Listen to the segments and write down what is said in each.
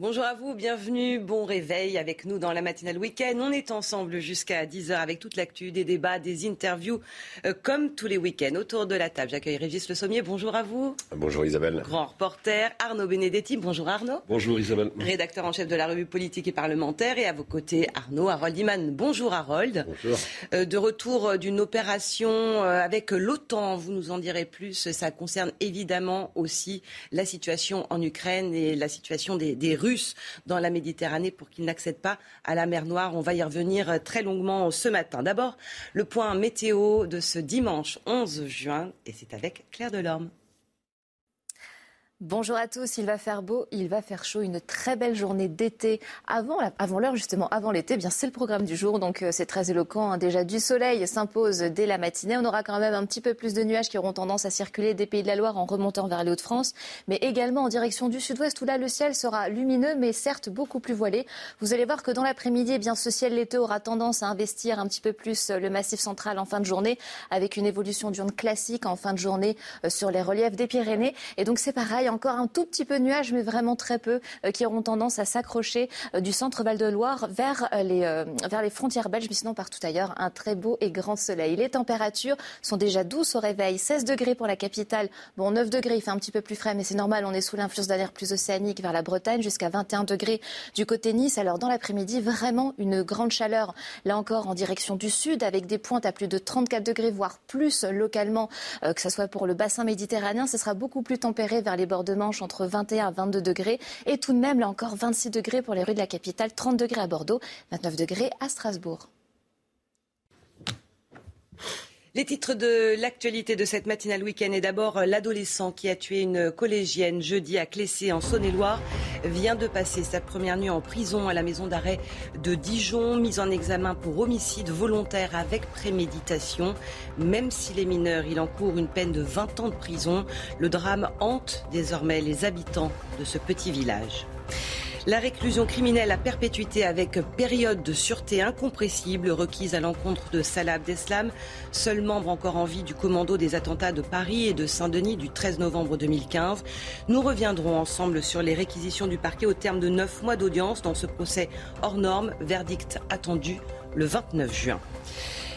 Bonjour à vous, bienvenue, bon réveil avec nous dans la matinale week-end. On est ensemble jusqu'à 10h avec toute l'actu, des débats, des interviews, euh, comme tous les week-ends. Autour de la table, j'accueille Régis Le Sommier, bonjour à vous. Bonjour Isabelle. Grand reporter, Arnaud Benedetti, bonjour Arnaud. Bonjour Isabelle. Rédacteur en chef de la revue politique et parlementaire. Et à vos côtés, Arnaud Harold Iman. Bonjour Harold. Bonjour. Euh, de retour d'une opération euh, avec l'OTAN, vous nous en direz plus. Ça concerne évidemment aussi la situation en Ukraine et la situation des, des Russes dans la Méditerranée pour qu'ils n'accèdent pas à la mer Noire. On va y revenir très longuement ce matin. D'abord, le point météo de ce dimanche 11 juin, et c'est avec Claire Delorme. Bonjour à tous, il va faire beau, il va faire chaud, une très belle journée d'été avant, l'heure justement, avant l'été, eh bien c'est le programme du jour, donc euh, c'est très éloquent. Hein. Déjà du soleil s'impose dès la matinée, on aura quand même un petit peu plus de nuages qui auront tendance à circuler des pays de la Loire en remontant vers les Hauts-de-France, mais également en direction du sud-ouest où là le ciel sera lumineux mais certes beaucoup plus voilé. Vous allez voir que dans l'après-midi, eh bien ce ciel l'été aura tendance à investir un petit peu plus euh, le massif central en fin de journée avec une évolution d'urne classique en fin de journée euh, sur les reliefs des Pyrénées et donc c'est pareil encore un tout petit peu de nuages, mais vraiment très peu, euh, qui auront tendance à s'accrocher euh, du centre Val-de-Loire vers, euh, les, vers les frontières belges, mais sinon partout ailleurs, un très beau et grand soleil. Les températures sont déjà douces au réveil, 16 degrés pour la capitale, bon 9 degrés, il fait un petit peu plus frais, mais c'est normal, on est sous l'influence d'un air plus océanique vers la Bretagne, jusqu'à 21 degrés du côté Nice. Alors dans l'après-midi, vraiment une grande chaleur, là encore en direction du sud, avec des pointes à plus de 34 degrés, voire plus localement, que ce soit pour le bassin méditerranéen, ce sera beaucoup plus tempéré vers les bords de Manche entre 21 à 22 degrés. Et tout de même, là encore, 26 degrés pour les rues de la capitale, 30 degrés à Bordeaux, 29 degrés à Strasbourg. Les titres de l'actualité de cette matinale week-end est d'abord l'adolescent qui a tué une collégienne jeudi à Clessé en Saône-et-Loire vient de passer sa première nuit en prison à la maison d'arrêt de Dijon, mise en examen pour homicide volontaire avec préméditation. Même s'il est mineur, il encourt une peine de 20 ans de prison. Le drame hante désormais les habitants de ce petit village. La réclusion criminelle à perpétuité avec période de sûreté incompressible requise à l'encontre de Salah Abdeslam, seul membre encore en vie du commando des attentats de Paris et de Saint-Denis du 13 novembre 2015. Nous reviendrons ensemble sur les réquisitions du parquet au terme de neuf mois d'audience dans ce procès hors norme, verdict attendu le 29 juin.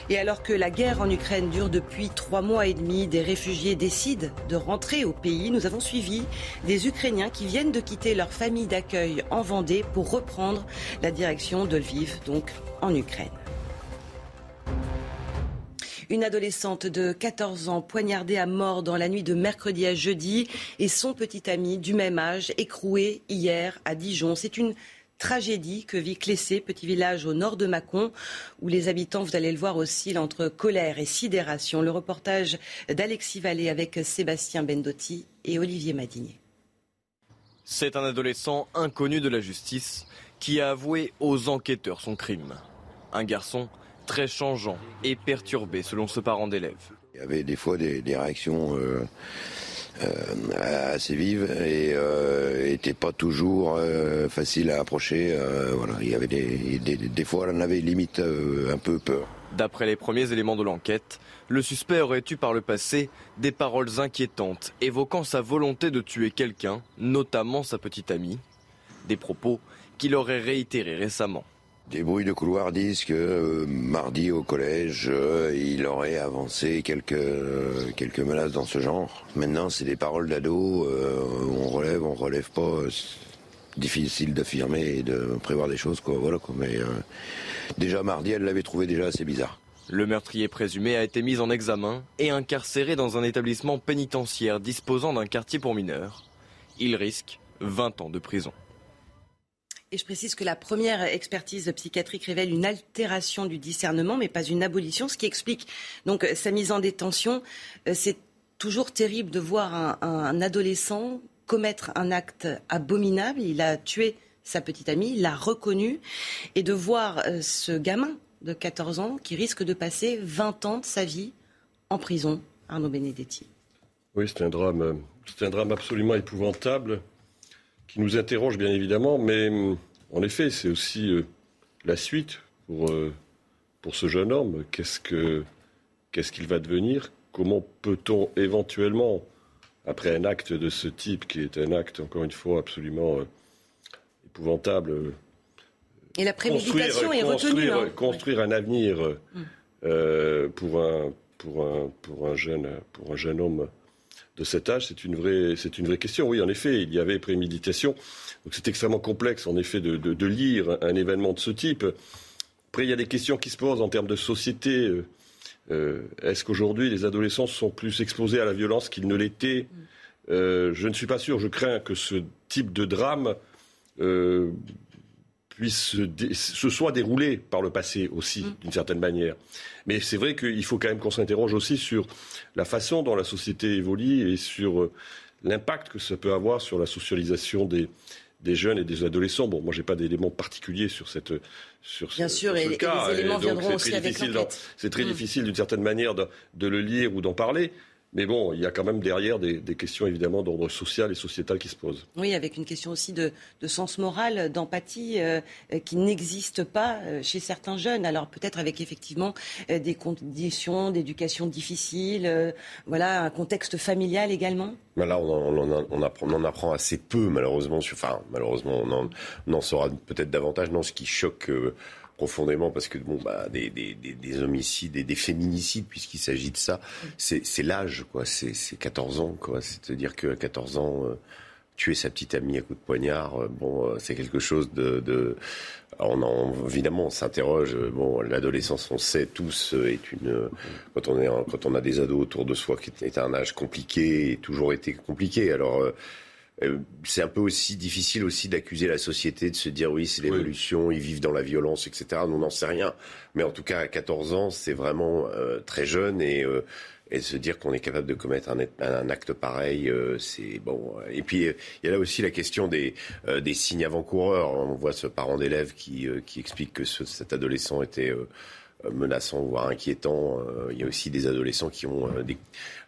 Et alors que la guerre en Ukraine dure depuis trois mois et demi, des réfugiés décident de rentrer au pays. Nous avons suivi des Ukrainiens qui viennent de quitter leur famille d'accueil en Vendée pour reprendre la direction de Lviv, donc en Ukraine. Une adolescente de 14 ans poignardée à mort dans la nuit de mercredi à jeudi et son petit ami du même âge écroué hier à Dijon. C'est une tragédie que vit Clessé, petit village au nord de Mâcon, où les habitants, vous allez le voir, oscillent entre colère et sidération. Le reportage d'Alexis Vallée avec Sébastien Bendotti et Olivier Madinier. C'est un adolescent inconnu de la justice qui a avoué aux enquêteurs son crime. Un garçon très changeant et perturbé selon ce parent d'élève. Il y avait des fois des, réactions euh, euh, assez vive et euh, était pas toujours euh, facile à approcher. voilà, il y avait des, des, des fois, on avait limite un peu peur. D'après les premiers éléments de l'enquête, le suspect aurait eu par le passé des paroles inquiétantes évoquant sa volonté de tuer quelqu'un, notamment sa petite amie. Des propos qu'il aurait réitérés récemment. Des bruits de couloir disent que euh, mardi au collège, euh, il aurait avancé quelques, euh, quelques menaces dans ce genre. Maintenant, c'est des paroles d'ado, on relève, on relève pas. difficile d'affirmer et de prévoir des choses, quoi. Voilà, quoi. Mais déjà mardi, elle l'avait trouvé déjà assez bizarre. Le meurtrier présumé a été mis en examen et incarcéré dans un établissement pénitentiaire disposant d'un quartier pour mineurs. Il risque 20 ans de prison. Et je précise que la première expertise psychiatrique révèle une altération du discernement, mais pas une abolition, ce qui explique donc sa mise en détention. Euh, c'est toujours terrible de voir un, adolescent commettre un acte abominable. Il a tué sa petite amie, il l'a reconnu, et de voir euh, ce gamin de 14 ans qui risque de passer 20 ans de sa vie en prison. Arnaud Benedetti. Oui, c'est un drame, c'est un drame absolument épouvantable qui nous interroge bien évidemment, mais hum, en effet, c'est aussi euh, la suite pour, euh, pour ce jeune homme. Qu'est-ce que qu'est-ce qu'il va devenir? Comment peut-on éventuellement, après un acte de ce type, qui est un acte, encore une fois, absolument euh, épouvantable. Et la préméditation est retenue. Construire, hein. construire un avenir mm. pour, un, pour, un, pour, un jeune, pour un jeune homme de cet âge, c'est une, vraie, c'est une vraie question. Oui, en effet, il y avait préméditation. Donc c'est extrêmement complexe, en effet, de, lire un événement de ce type. Après, il y a des questions qui se posent en termes de société. Euh, est-ce qu'aujourd'hui, les adolescents sont plus exposés à la violence qu'ils ne l'étaient? Euh, Je ne suis pas sûr. Je crains que ce type de drame euh, puisse se, soit déroulé par le passé aussi, mm. d'une certaine manière. Mais c'est vrai qu'il faut quand même qu'on s'interroge aussi sur la façon dont la société évolue et sur l'impact que ça peut avoir sur la socialisation des, des jeunes et des adolescents. Bon, moi, j'ai pas d'éléments particuliers sur cette sur Bien sûr, et, cas. les éléments viendront aussi avec C'est très mm. difficile d'une certaine manière de, de, le lire ou d'en parler. Mais bon, il y a quand même derrière des, questions évidemment d'ordre social et sociétal qui se posent. Oui, avec une question aussi de, sens moral, d'empathie euh, qui n'existe pas euh, chez certains jeunes. Alors peut-être avec effectivement euh, des conditions d'éducation difficiles, voilà, un contexte familial également. là, on, on, apprend, on, en apprend assez peu malheureusement. Enfin, malheureusement, on en, saura peut-être davantage. Non, ce qui choque profondément parce que bon bah des, des, des, homicides et des féminicides puisqu'il s'agit de ça c'est l'âge quoi. C'est 14 ans quoi. C'est à dire que 14 ans euh, tuer sa petite amie à coup de poignard euh, bon euh, c'est quelque chose de, on en, évidemment on s'interroge bon l'adolescence on sait tous est une quand on est quand on a des ados autour de soi qui est un âge compliqué et toujours été compliqué. Alors c'est un peu aussi difficile aussi d'accuser la société de se dire oui c'est l'évolution, ils vivent dans la violence, etc. on n'en sait rien. Mais en tout cas à 14 ans c'est vraiment euh, très jeune et euh, et se dire qu'on est capable de commettre un, un acte pareil, c'est bon. Et puis il y a là aussi la question des, des signes avant-coureurs. On voit ce parent d'élève qui, qui explique que ce, cet adolescent était menaçant, voire inquiétant. Il y a aussi des adolescents qui ont des,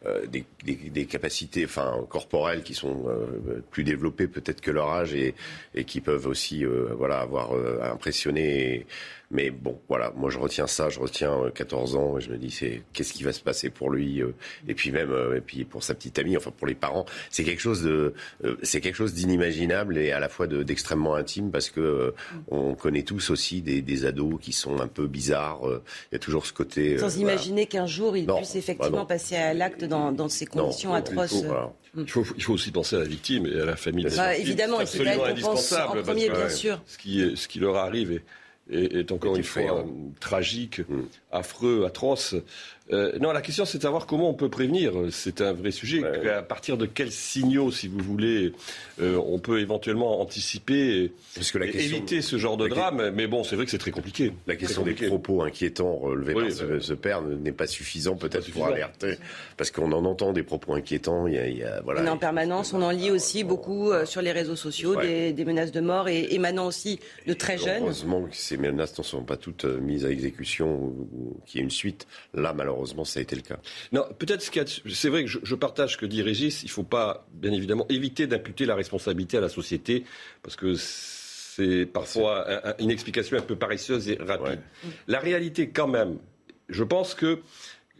euh, des, des, capacités enfin, corporelles qui sont euh, plus développées peut-être que leur âge et, qui peuvent aussi euh, voilà, avoir impressionné. Mais bon, voilà, moi je retiens ça, je retiens 14 ans et je me dis c'est qu'est-ce qui va se passer pour lui et puis même et puis pour sa petite amie, enfin pour les parents, c'est quelque chose de c'est quelque chose d'inimaginable et à la fois d'extrêmement intime parce que on connaît tous aussi des, des, ados qui sont un peu bizarres. Il y a toujours ce côté. Sans imaginer qu'un jour ils puissent effectivement passer à l'acte dans, ces conditions atroces. Il faut, il faut, aussi penser à la victime et à la famille. Bah, évidemment, c'est indispensable. En premier, bien sûr. Ce qui, ce qui leur arrive est, encore une fois tragique, mm. affreux, atroce. Euh, non, la question c'est de savoir comment on peut prévenir. C'est un vrai sujet. À partir de quels signaux, si vous voulez, euh, on peut éventuellement anticiper et, éviter ce genre de drame. Mais bon, c'est vrai que c'est très compliqué. La question des propos inquiétants relevés par ce, père n'est pas suffisant peut-être pour alerter, parce qu'on en entend des propos inquiétants. Il y a, voilà. en permanence, on en lit aussi beaucoup euh, sur les réseaux sociaux, des, menaces de mort et émanant aussi de très jeunes. Heureusement que ces menaces ne sont pas toutes mises à exécution ou, qu'il y ait une suite. Là, malheureusement malheureusement, ça a été le cas. Non, peut-être c'est vrai que je, partage ce que dit Régis. Il ne faut pas, bien évidemment, éviter d'imputer la responsabilité à la société, parce que c'est parfois une explication un peu paresseuse et rapide. La réalité, quand même, je pense que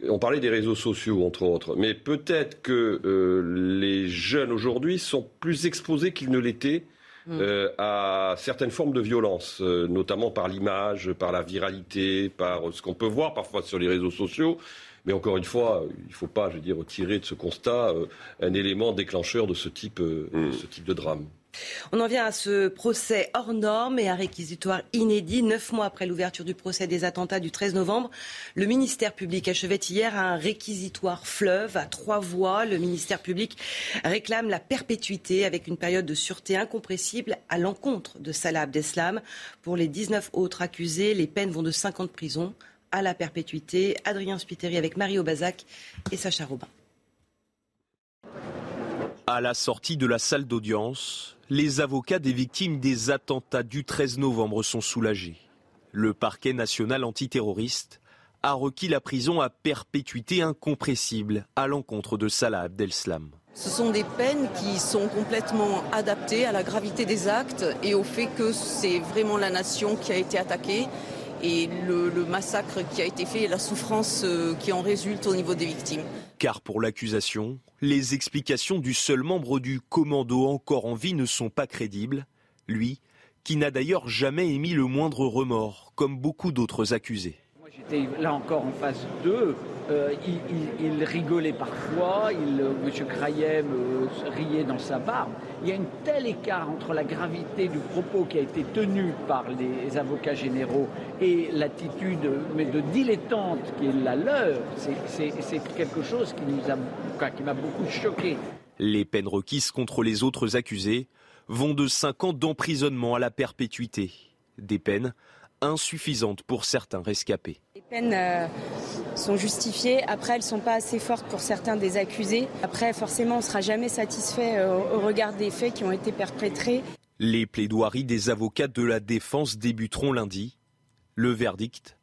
on parlait des réseaux sociaux, entre autres, mais peut-être que euh, les jeunes aujourd'hui sont plus exposés qu'ils ne l'étaient mm. euh, à certaines formes de violence, euh, notamment par l'image, par la viralité, par ce qu'on peut voir parfois sur les réseaux sociaux. Mais encore une fois, il ne faut pas, je veux dire, tirer de ce constat un élément déclencheur de ce type, mm. ce type de drame. On en vient à ce procès hors norme et un réquisitoire inédit. Neuf mois après l'ouverture du procès des attentats du 13 novembre, le ministère public achevait hier un réquisitoire fleuve à trois voies. Le ministère public réclame la perpétuité avec une période de sûreté incompressible à l'encontre de Salah Abdeslam. Pour les 19 autres accusés, les peines vont de 5 ans de prison à la perpétuité. Adrien Spiteri avec Mario Bazac et Sacha Robin. À la sortie de la salle d'audience, les avocats des victimes des attentats du 13 novembre sont soulagés. Le parquet national antiterroriste a requis la prison à perpétuité incompressible à l'encontre de Salah Abdeslam. Ce sont des peines qui sont complètement adaptées à la gravité des actes et au fait que c'est vraiment la nation qui a été attaquée et le, massacre qui a été fait et la souffrance euh, qui en résulte au niveau des victimes. Car pour l'accusation, les explications du seul membre du commando encore en vie ne sont pas crédibles, lui qui n'a d'ailleurs jamais émis le moindre remords, comme beaucoup d'autres accusés. J'étais là encore en phase 2. Euh, il, rigolait parfois, il, euh, M. Crayem euh, riait dans sa barbe. Il y a un tel écart entre la gravité du propos qui a été tenu par les avocats généraux et l'attitude mais de dilettante qui est la leur. C'est quelque chose qui qui m'a beaucoup choqué. Les peines requises contre les autres accusés vont de 5 ans d'emprisonnement à la perpétuité. Des peines insuffisantes pour certains rescapés. Les peines euh, sont justifiées. Après, elles ne sont pas assez fortes pour certains des accusés. Après, forcément, on ne sera jamais satisfait euh, au regard des faits qui ont été perpétrés. Les plaidoiries des avocats de la défense débuteront lundi. Le verdict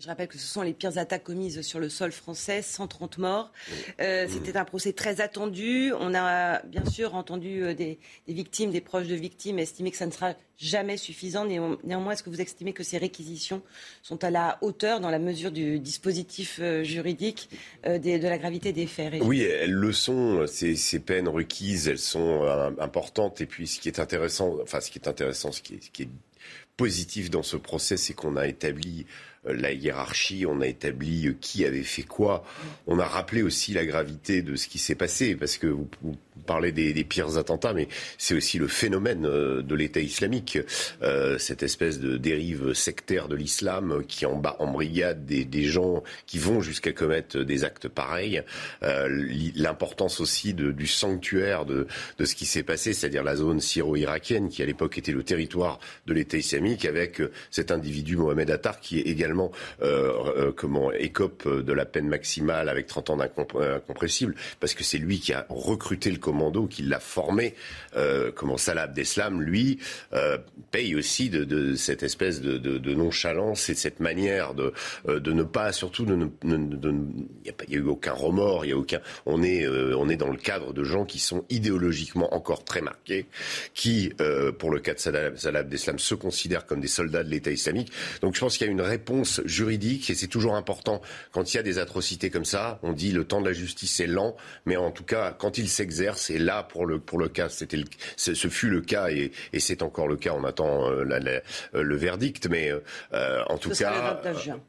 je rappelle que ce sont les pires attaques commises sur le sol français, 130 morts. Euh, c'était un procès très attendu. On a bien sûr entendu euh, des, victimes, des proches de victimes estimer que ça ne sera jamais suffisant. Néanmoins, est-ce que vous estimez que ces réquisitions sont à la hauteur dans la mesure du dispositif euh, juridique de la gravité des faits Oui, elles le sont. Ces, ces, peines requises, elles sont importantes. Et puis, ce qui est intéressant, enfin, ce qui est intéressant, ce qui est, ce qui est positif dans ce procès, c'est qu'on a établi la hiérarchie, on a établi euh, qui avait fait quoi. On a rappelé aussi la gravité de ce qui s'est passé, parce que vous, parlez des, pires attentats, mais c'est aussi le phénomène euh, de l'État islamique, cette espèce de dérive sectaire de l'islam qui en, embrigade des, des gens qui vont jusqu'à commettre des actes pareils. L'importance aussi du sanctuaire de, de ce qui s'est passé, c'est-à-dire la zone syro-irakienne, qui à l'époque était le territoire de l'État islamique, avec cet individu Mohamed Attar qui est également euh, euh, comment écope de la peine maximale avec 30 ans d'incompressible, parce que c'est lui qui a recruté le commando, qui l'a formé. Euh, comment Salah Abdeslam, lui, euh, paye aussi de, cette espèce de, nonchalance et de cette manière de, de ne pas, surtout, de, il n'y a, eu aucun remords, il y a aucun. On est, on est dans le cadre de gens qui sont idéologiquement encore très marqués, qui, pour le cas de Salah Abdeslam, se considèrent comme des soldats de l'État islamique. Donc je pense qu'il y a une réponse juridique et c'est toujours important quand il y a des atrocités comme ça. On dit le temps de la justice est lent, mais en tout cas quand il s'exerce et là pour le pour le cas c'était ce fut le cas et, et c'est encore le cas. On attend euh, euh, le verdict, mais euh, en tout cas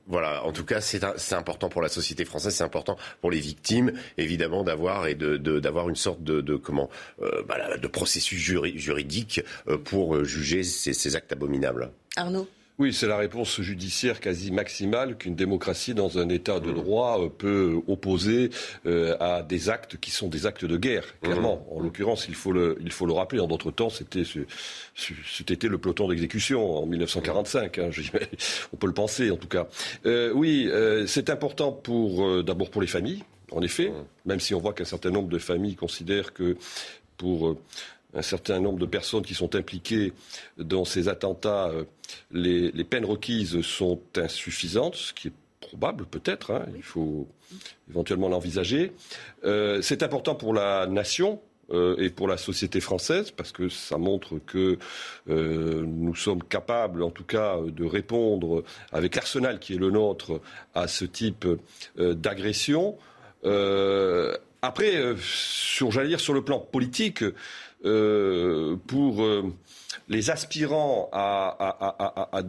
voilà. En tout cas c'est c'est important pour la société française, c'est important pour les victimes évidemment d'avoir et de d'avoir une sorte de, de comment bah, de processus juridique pour juger ces, ces actes abominables. Arnaud? Oui, c'est la réponse judiciaire quasi maximale qu'une démocratie dans un État de droit euh, peut opposer euh, à des actes qui sont des actes de guerre, clairement. En l'occurrence, il faut le, il faut le rappeler. En d'autres temps, c'était, c'était le peloton d'exécution en 1945. Hein, on peut le penser, en tout cas. Euh, oui, c'est important pour, d'abord pour les familles, en effet, même si on voit qu'un certain nombre de familles considèrent que pour un certain nombre de personnes qui sont impliquées dans ces attentats, euh, les, peines requises sont insuffisantes, ce qui est probable peut-être, hein. il faut éventuellement l'envisager. Euh, c'est important pour la nation, euh, et pour la société française, parce que ça montre que nous sommes capables, en tout cas, de répondre avec l'arsenal qui est le nôtre à ce type d'agression. après, sur, j'allais dire, sur le plan politique, euh, pour euh, les aspirants à,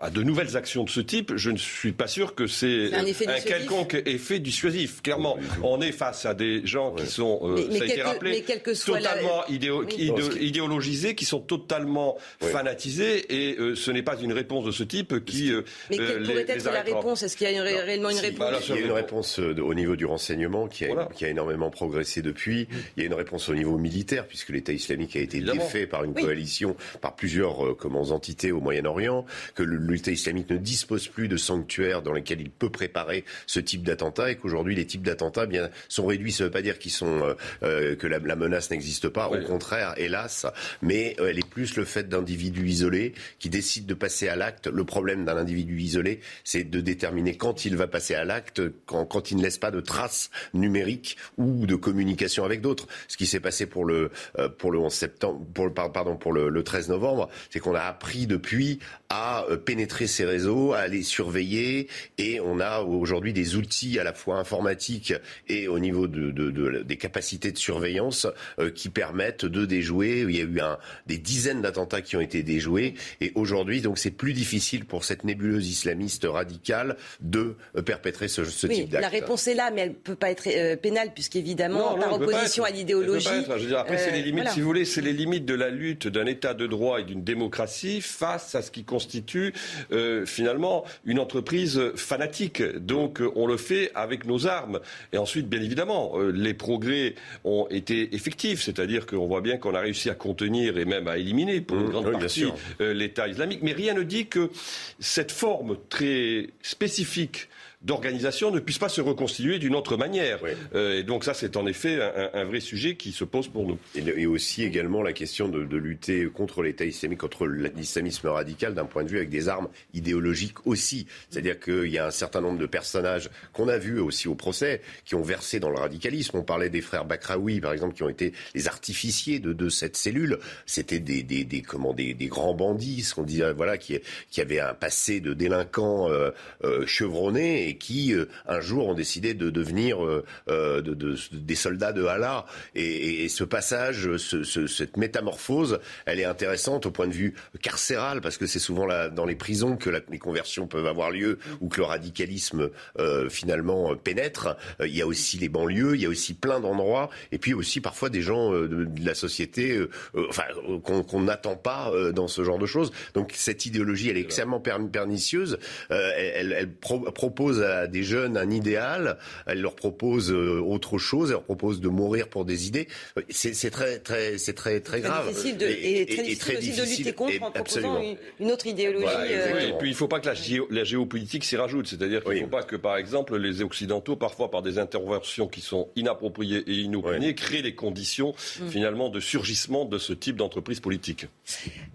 à de nouvelles actions de ce type, je ne suis pas sûr que c'est un, quelconque effet dissuasif. Clairement, on est face à des gens qui sont, euh, ça a été rappelé, totalement idéologisés, qui sont totalement fanatisés, et euh, ce n'est pas une réponse de ce type qui. Euh, mais quelle pourrait être la réponse? Est-ce qu'il y a réellement une réponse? Il y a une réponse au niveau du renseignement qui a, qui a énormément progressé depuis. Il y a une réponse au niveau militaire, puisque l'État islamique a été défait par une coalition, par plusieurs comment, entités au Moyen-Orient, que le l'État islamique ne dispose plus de sanctuaires dans lesquels il peut préparer ce type d'attentat et qu'aujourd'hui les types d'attentats bien sont réduits. Ça ne veut pas dire qu'ils sont euh, euh, que la, menace n'existe pas. Au contraire, hélas, mais euh, elle est plus le fait d'individus isolés qui décident de passer à l'acte. Le problème d'un individu isolé, c'est de déterminer quand il va passer à l'acte, quand, quand il ne laisse pas de traces numériques ou de communication avec d'autres. Ce qui s'est passé pour le pour le 11 septembre, pour, pardon pour le, le 13 novembre, c'est qu'on a appris depuis à pénétrer pénétrer ces réseaux, à les surveiller. Et on a aujourd'hui des outils à la fois informatiques et au niveau de, des capacités de surveillance euh, qui permettent de déjouer. Il y a eu un, des dizaines d'attentats qui ont été déjoués. Et aujourd'hui, donc, c'est plus difficile pour cette nébuleuse islamiste radicale de euh, perpétrer ce, ce oui, type d'acte. La réponse est là, mais elle ne peut pas être euh, pénale, puisqu'évidemment, par opposition à l'idéologie. Après, c'est les limites, si vous voulez, c'est les limites de la lutte d'un État de droit et d'une démocratie face à ce qui constitue euh, finalement une entreprise fanatique. Donc on le fait avec nos armes. Et ensuite, bien évidemment, euh, les progrès ont été effectifs, c'est-à-dire qu'on voit bien qu'on a réussi à contenir et même à éliminer pour une Mmh, grande oui, partie euh, l'État islamique. Mais rien ne dit que cette forme très spécifique d'organisation ne puisse pas se reconstituer d'une autre manière. Oui. Euh, et donc ça, c'est en effet un, un vrai sujet qui se pose pour nous. Et, aussi également la question de, de lutter contre l'État islamique, contre l'islamisme radical d'un point de vue avec des armes idéologiques aussi. C'est-à-dire qu'il y a un certain nombre de personnages qu'on a vus aussi au procès qui ont versé dans le radicalisme. On parlait des frères Bakraoui, par exemple, qui ont été les artificiers de, de cette cellule. C'était des, des, des, comment, des, des grands bandits, ce qu'on disait, voilà, qui, qui avaient un passé de délinquants euh, euh, chevronnés et qui, euh, un jour, ont décidé de devenir euh, euh, de, de- des soldats de Allah. Et, et- et ce passage, ce- ce- cette métamorphose, elle est intéressante au point de vue carcéral, parce que c'est souvent là, dans les prisons que la- les conversions peuvent avoir lieu, ou que le radicalisme, euh, finalement, pénètre. Il y a aussi les banlieues, il y a aussi plein d'endroits, et puis aussi parfois des gens euh, de, de la société, euh, enfin, qu'on qu'on n'attend pas euh, dans ce genre de choses. Donc cette idéologie, elle est extrêmement per- pernicieuse. Euh, elle elle- elle pro- propose à des jeunes un idéal, elle leur propose euh, autre chose, elle leur propose de mourir pour des idées. Euh, C'est très, très, c'est très, très, Très grave. difficile de, et, très difficile aussi de lutter difficile, contre et en proposant absolument. une, une autre idéologie. Voilà, euh. Oui, et puis il ne faut pas que la, géo- la géopolitique s'y rajoute. C'est-à-dire qu'il ne Oui. faut pas que, par exemple, les Occidentaux, parfois par des interventions qui sont inappropriées et inopinées, créent les conditions finalement de surgissement de ce type d'entreprise politique.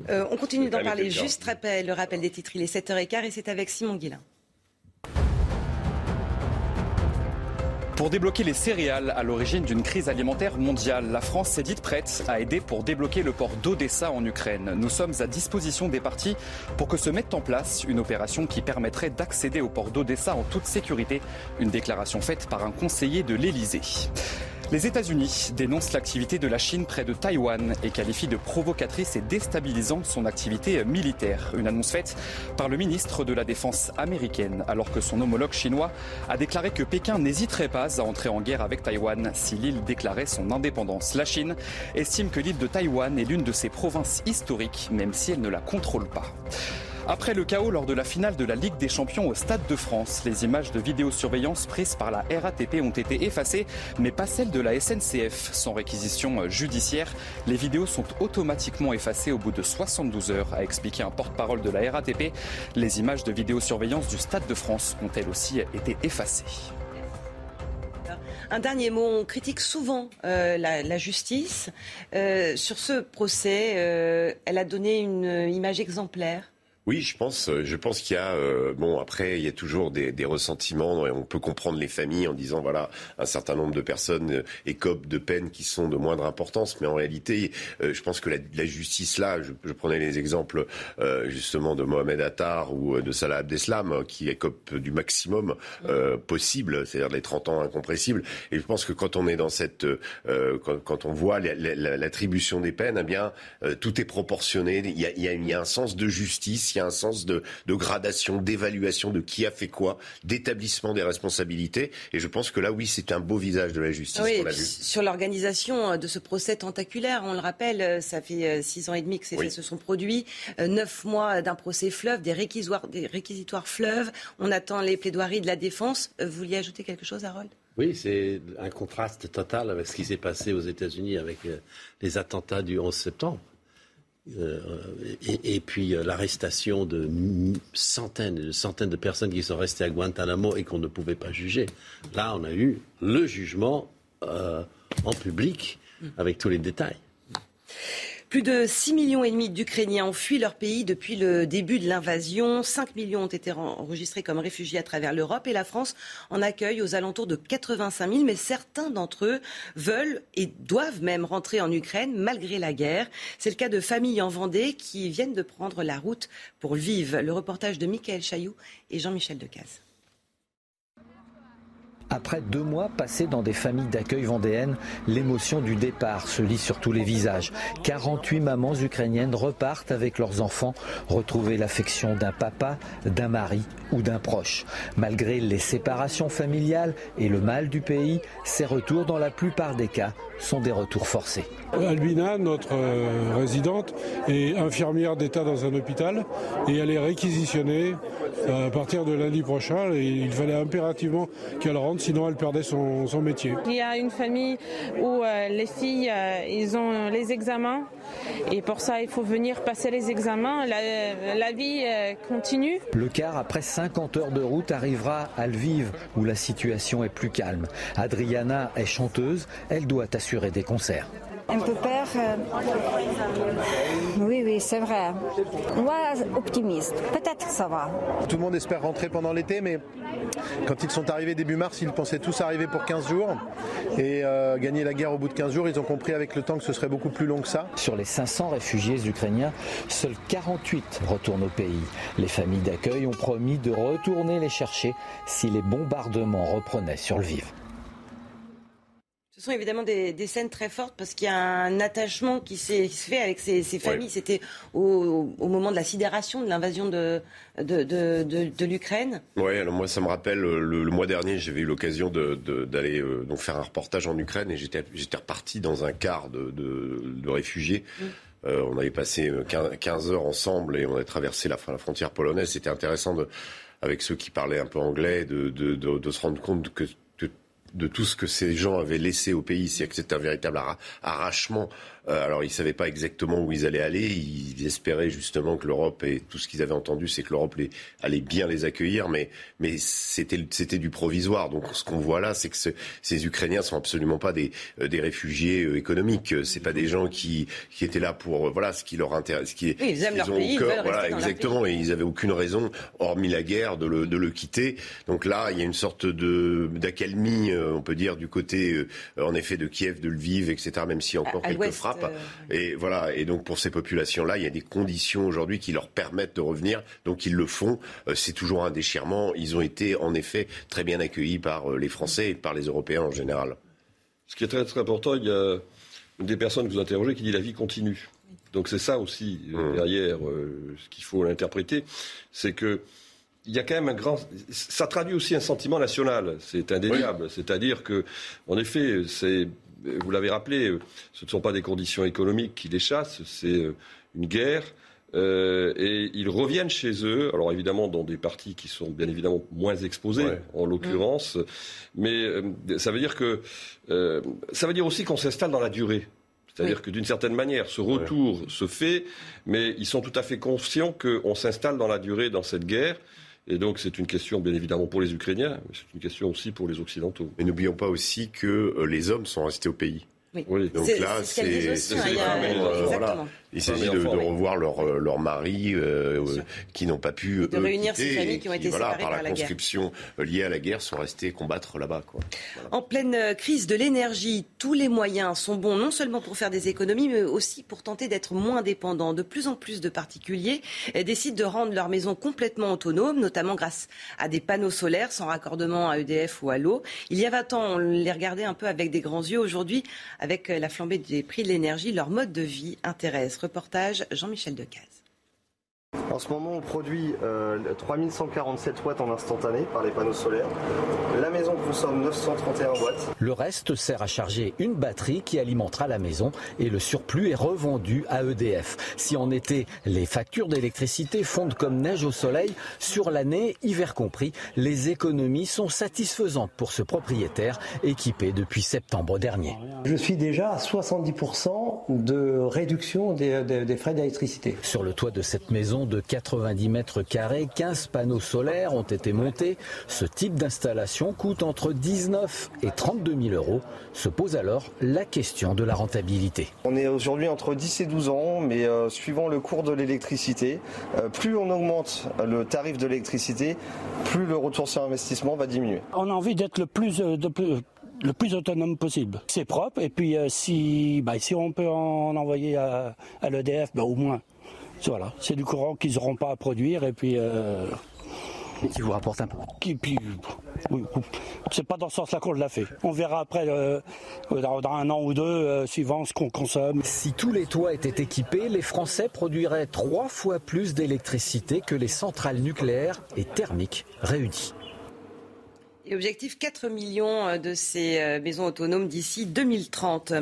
Euh, on continue d'en parler juste après le rappel des titres. Il est 7h15 et c'est avec Simon Guillain. Pour débloquer les céréales à l'origine d'une crise alimentaire mondiale, la France s'est dite prête à aider pour débloquer le port d'Odessa en Ukraine. Nous sommes à disposition des partis pour que se mette en place une opération qui permettrait d'accéder au port d'Odessa en toute sécurité. Une déclaration faite par un conseiller de l'Élysée. Les États-Unis dénoncent l'activité de la Chine près de Taïwan et qualifient de provocatrice et déstabilisante son activité militaire. Une annonce faite par le ministre de la Défense américaine, alors que son homologue chinois a déclaré que Pékin n'hésiterait pas à entrer en guerre avec Taïwan si l'île déclarait son indépendance. La Chine estime que l'île de Taïwan est l'une de ses provinces historiques, même si elle ne la contrôle pas. Après le chaos lors de la finale de la Ligue des Champions au Stade de France, les images de vidéosurveillance prises par la RATP ont été effacées, mais pas celles de la SNCF. Sans réquisition judiciaire, les vidéos sont automatiquement effacées au bout de 72 heures, a expliqué un porte-parole de la RATP. Les images de vidéosurveillance du Stade de France ont elles aussi été effacées. Un dernier mot, on critique souvent euh, la, justice. Euh, sur ce procès, euh, elle a donné une image exemplaire. Oui, je pense, euh, je pense qu'il y a, euh, bon, après, il y a toujours des, des ressentiments et on peut comprendre les familles en disant, voilà, un certain nombre de personnes euh, écopent de peines qui sont de moindre importance, mais en réalité, euh, je pense que la, la justice là, je, je prenais les exemples euh, justement de Mohamed Attar ou de Salah Abdeslam, qui écopent du maximum euh, possible, c'est-à-dire les 30 ans incompressibles. Et je pense que quand on est dans cette, euh, quand, quand on voit la- la- la- l'attribution des peines, eh bien, euh, tout est proportionné. Il y a, il y a- il y a un sens de justice, il y a un sens de, de gradation, d'évaluation de qui a fait quoi, d'établissement des responsabilités. Et je pense que là, oui, c'est un beau visage de la justice Oui, et qu'on a puis vu. sur l'organisation euh, de ce procès tentaculaire, on le rappelle, euh, ça fait euh, six ans et demi que ces Oui. faits se sont produits, neuf mois d'un procès fleuve, des réquisitoires, des réquisitoires fleuves. On attend les plaidoiries de la défense. Vous vouliez ajouter quelque chose, Harold? Oui, c'est un contraste total avec ce qui s'est passé aux États-Unis avec les attentats du 11 septembre. Euh, et, puis euh, l'arrestation de centaines et de centaines de personnes qui sont restées à Guantanamo et qu'on ne pouvait pas juger. Là, on a eu le jugement euh, en public avec tous les détails. Plus de 6 millions et demi d'Ukrainiens ont fui leur pays depuis le début de l'invasion. 5 millions ont été enregistrés comme réfugiés à travers l'Europe et la France en accueille aux alentours de 85 000. Mais certains d'entre eux veulent et doivent même rentrer en Ukraine malgré la guerre. C'est le cas de familles en Vendée qui viennent de prendre la route pour vivre. Le reportage de Michael Chailloux et Jean-Michel Decaze. Après deux mois passés dans des familles d'accueil vendéennes, l'émotion du départ se lit sur tous les visages. 48 mamans ukrainiennes repartent avec leurs enfants, retrouver l'affection d'un papa, d'un mari ou d'un proche. Malgré les séparations familiales et le mal du pays, ces retours, dans la plupart des cas, sont des retours forcés. Albina, notre euh, résidente, est infirmière d'État dans un hôpital et elle est réquisitionnée à partir de lundi prochain. Et il fallait impérativement qu'elle rentre, sinon elle perdait son, métier. Il y a une famille où euh, les filles, euh, ils ont les examens et pour ça, il faut venir passer les examens. La, vie continue. Le car, après 50 heures de route, arrivera à Lviv, où la situation est plus calme. Adriana est chanteuse, elle doit assurer des concerts. Un peu peur. Euh, oui, oui, c'est vrai. Moi, optimiste. Peut-être que ça va. Tout le monde espère rentrer pendant l'été, mais quand ils sont arrivés début mars, ils pensaient tous arriver pour 15 jours. Et euh, gagner la guerre au bout de 15 jours, ils ont compris avec le temps que ce serait beaucoup plus long que ça. Sur les 500 réfugiés ukrainiens, seuls 48 retournent au pays. Les familles d'accueil ont promis de retourner les chercher si les bombardements reprenaient sur le vif. Sont évidemment des, scènes très fortes parce qu'il y a un attachement qui s'est fait avec ces, familles. C'était au, moment de la sidération de l'invasion de, de, l'Ukraine. Oui, alors moi ça me rappelle le, mois dernier, j'avais eu l'occasion d'aller euh, donc faire un reportage en Ukraine et j'étais reparti dans un quart de, réfugiés. Mm. Euh, on avait passé 15, heures ensemble et on avait traversé la, la frontière polonaise. C'était intéressant de, avec ceux qui parlaient un peu anglais de, de se rendre compte que de tout ce que ces gens avaient laissé au pays, c'est que c'est un véritable arrachement alors ils ne savaient pas exactement où ils allaient aller. Ils espéraient justement que l'Europe et tout ce qu'ils avaient entendu, c'est que l'Europe allait bien les accueillir, mais, mais c'était, c'était du provisoire. Donc ce qu'on voit là, c'est que ces Ukrainiens sont absolument pas des, euh, des réfugiés euh, économiques. C'est pas des gens qui, qui étaient là pour voilà ce qui leur intéresse, ce qui ils aiment leur pays, voilà exactement, et ils avaient aucune raison, hormis la guerre, de le, de le quitter. Donc là, il y a une sorte de d'accalmie, on peut dire, du côté en effet de Kiev, de Lviv, etc. Même si encore quelques frappes. Euh, et voilà. Et donc pour ces populations-là, il y a des conditions aujourd'hui qui leur permettent de revenir. Donc ils le font. Euh, c'est toujours un déchirement. Ils ont été en effet très bien accueillis par euh, les Français et par les Européens en général. Ce qui est très, très important, il y a une des personnes que vous interrogez qui dit la vie continue. Donc c'est ça aussi mmh. derrière ce qu'il faut l'interpréter, c'est que il y a quand même un grand. Ça traduit aussi un sentiment national, c'est indéniable. C'est-à-dire que, en effet, c'est vous l'avez rappelé, euh, ce ne sont pas des conditions économiques qui les chassent, c'est euh, une guerre. Euh, et ils reviennent chez eux, alors évidemment dans des parties qui sont bien évidemment moins exposées, en l'occurrence, mais ça veut dire que ça veut dire aussi qu'on s'installe dans la durée. C'est-à-dire que d'une certaine manière, ce retour se fait, mais ils sont tout à fait conscients qu'on s'installe dans la durée dans cette guerre. Et donc c'est une question bien évidemment pour les Ukrainiens, mais c'est une question aussi pour les Occidentaux. Mais n'oublions pas aussi que euh, les hommes sont restés au pays. Oui. Donc là, c'est il s'agit de, revoir leur, euh, leur mari euh, qui n'ont pas pu de réunir ces familles qui ont été séparées par, la, conscription liée à la guerre sont restés combattre là-bas. En pleine crise de l'énergie, tous les moyens sont bons non seulement pour faire des économies, mais aussi pour tenter d'être moins dépendants. De plus en plus de particuliers décident de rendre leur maison complètement autonome, notamment grâce à des panneaux solaires sans raccordement à EDF ou à l'eau. Il y a 20 ans, on les regardait un peu avec des grands yeux. Aujourd'hui, avec la flambée des prix de l'énergie, leur mode de vie intéresse. Reportage Jean-Michel Decaze. En ce moment, on produit 3147 euh, watts en instantané par les panneaux solaires. La maison consomme 931 watts. Le reste sert à charger une batterie qui alimentera la maison et le surplus est revendu à EDF. Si en été, les factures d'électricité fondent comme neige au soleil, sur l'année, hiver compris, les économies sont satisfaisantes pour ce propriétaire équipé depuis septembre dernier. Je suis déjà à 70% de réduction des, des frais d'électricité. Sur le toit de cette maison, de 90 mètres carrés, 15 panneaux solaires ont été montés. Ce type d'installation coûte entre 19 et 32 000 euros. Se pose alors la question de la rentabilité. On est aujourd'hui entre 10 et 12 ans, mais euh, suivant le cours de l'électricité, euh, plus on augmente le tarif de l'électricité, plus le retour sur investissement va diminuer. On a envie d'être le plus, euh, de plus le plus autonome possible. C'est propre et puis euh, si, bah, si on peut en envoyer à, à l'EDF, bah, au moins. Voilà, c'est du courant qu'ils n'auront pas à produire et puis. Euh, qui vous rapporte un peu. Qui, puis, oui, c'est pas dans ce sens-là qu'on l'a fait. On verra après, euh, dans, dans, un an ou deux, euh, suivant ce qu'on consomme. Si tous les toits étaient équipés, les Français produiraient trois fois plus d'électricité que les centrales nucléaires et thermiques réunies. Et objectif 4 millions euh, de ces euh, maisons autonomes d'ici 2030.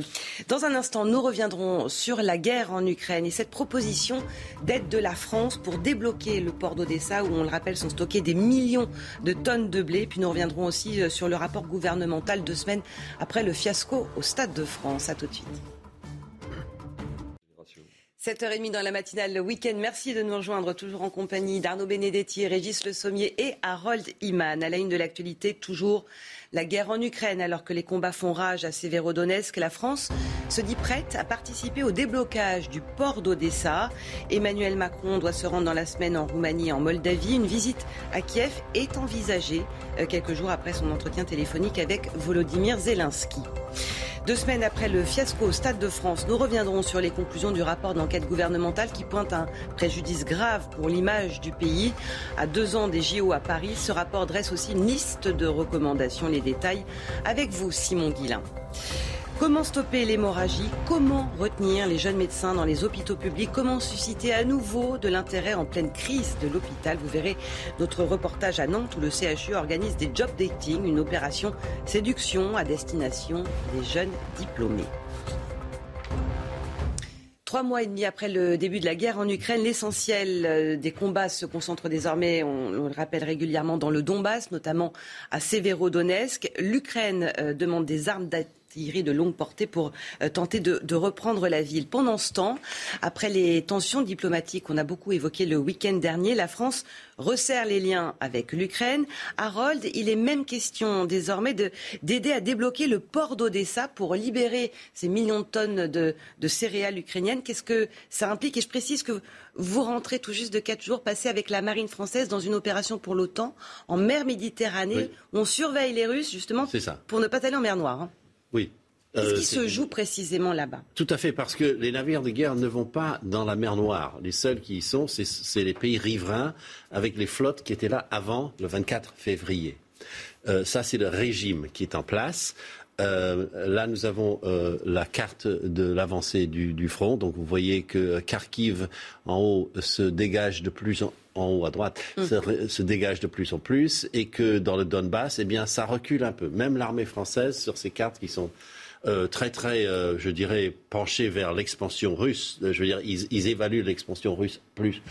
Dans un instant, nous reviendrons sur la guerre en Ukraine et cette proposition d'aide de la France pour débloquer le port d'Odessa où, on le rappelle, sont stockés des millions de tonnes de blé. Puis nous reviendrons aussi euh, sur le rapport gouvernemental deux semaines après le fiasco au Stade de France. À tout de suite. 7h30 dans la matinale, le week-end. Merci de nous rejoindre, toujours en compagnie d'Arnaud Benedetti, Régis Le Sommier et Harold Iman. À la une de l'actualité, toujours la guerre en Ukraine, alors que les combats font rage à Sévérodonetsk. La France se dit prête à participer au déblocage du port d'Odessa. Emmanuel Macron doit se rendre dans la semaine en Roumanie et en Moldavie. Une visite à Kiev est envisagée quelques jours après son entretien téléphonique avec Volodymyr Zelensky. Deux semaines après le fiasco au Stade de France, nous reviendrons sur les conclusions du rapport d'enquête gouvernementale qui pointe un préjudice grave pour l'image du pays. À deux ans des JO à Paris, ce rapport dresse aussi une liste de recommandations. Les détails avec vous, Simon Guillain. Comment stopper l'hémorragie? Comment retenir les jeunes médecins dans les hôpitaux publics? Comment susciter à nouveau de l'intérêt en pleine crise de l'hôpital? Vous verrez notre reportage à Nantes où le CHU organise des job dating, une opération séduction à destination des jeunes diplômés. Trois mois et demi après le début de la guerre en Ukraine, l'essentiel des combats se concentre désormais, on, le rappelle régulièrement, dans le Donbass, notamment à Severodonetsk. L'Ukraine euh, demande des armes d'artillerie de longue portée pour euh, tenter de, de, reprendre la ville. Pendant ce temps, après les tensions diplomatiques qu'on a beaucoup évoquées le week-end dernier, la France resserre les liens avec l'Ukraine. Harold, il est même question désormais d'aider à débloquer le port d'Odessa pour libérer ces millions de tonnes de, de céréales ukrainiennes. Qu'est-ce que ça implique? Et je précise que vous rentrez tout juste de quatre jours passés avec la marine française dans une opération pour l'OTAN en mer Méditerranée. Oui. On surveille les Russes justement pour ne pas aller en mer Noire. Hein. Oui. Qu'est-ce euh, qui se joue précisément là-bas? Tout à fait, parce que les navires de guerre ne vont pas dans la mer Noire. Les seuls qui y sont, c'est les pays riverains, avec les flottes qui étaient là avant le 24 février. Euh, ça, c'est le régime qui est en place. Euh, là, nous avons euh, la carte de l'avancée du, du, front. Donc, vous voyez que Kharkiv, en haut, se dégage de plus en, en haut à droite, mmh. se, se, dégage de plus en plus, et que dans le Donbass, eh bien, ça recule un peu. Même l'armée française, sur ces cartes qui sont euh, très très, euh, je dirais, penchés vers l'expansion russe. Je veux dire, ils, ils évaluent l'expansion russe plus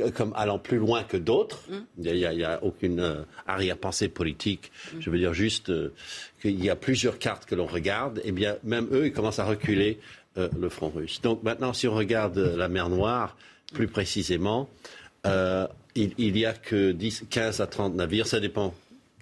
euh, comme allant plus loin que d'autres. Mm. Il n'y a, aucune euh, arrière-pensée politique. Mm. Je veux dire juste euh, qu'il y a plusieurs cartes que l'on regarde. Eh bien, même eux, ils commencent à reculer le front russe. Donc maintenant, si on regarde la mer Noire, plus précisément, il, il y a que 10, 15 à 30 navires. Ça dépend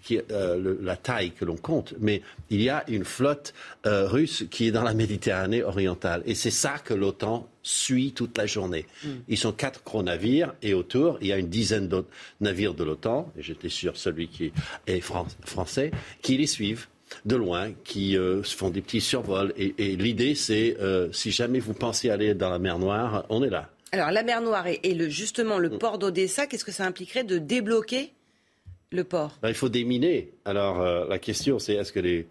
qui, euh, le, la taille que l'on compte, mais il y a une flotte euh, russe qui est dans la Méditerranée orientale. Et c'est ça que l'OTAN suit toute la journée. Mm. Ils sont quatre gros navires et autour, il y a une dizaine d'autres navires de l'OTAN, et j'étais sûr celui qui est fran français, qui les suivent de loin, qui euh, font des petits survols. Et, et l'idée, c'est, euh, si jamais vous pensez aller dans la mer Noire, on est là. Alors, la mer Noire et, et le, justement le port d'Odessa, qu'est-ce que ça impliquerait de débloquer le port? Ben, Il faut déminer. Alors euh, la question c'est est-ce que les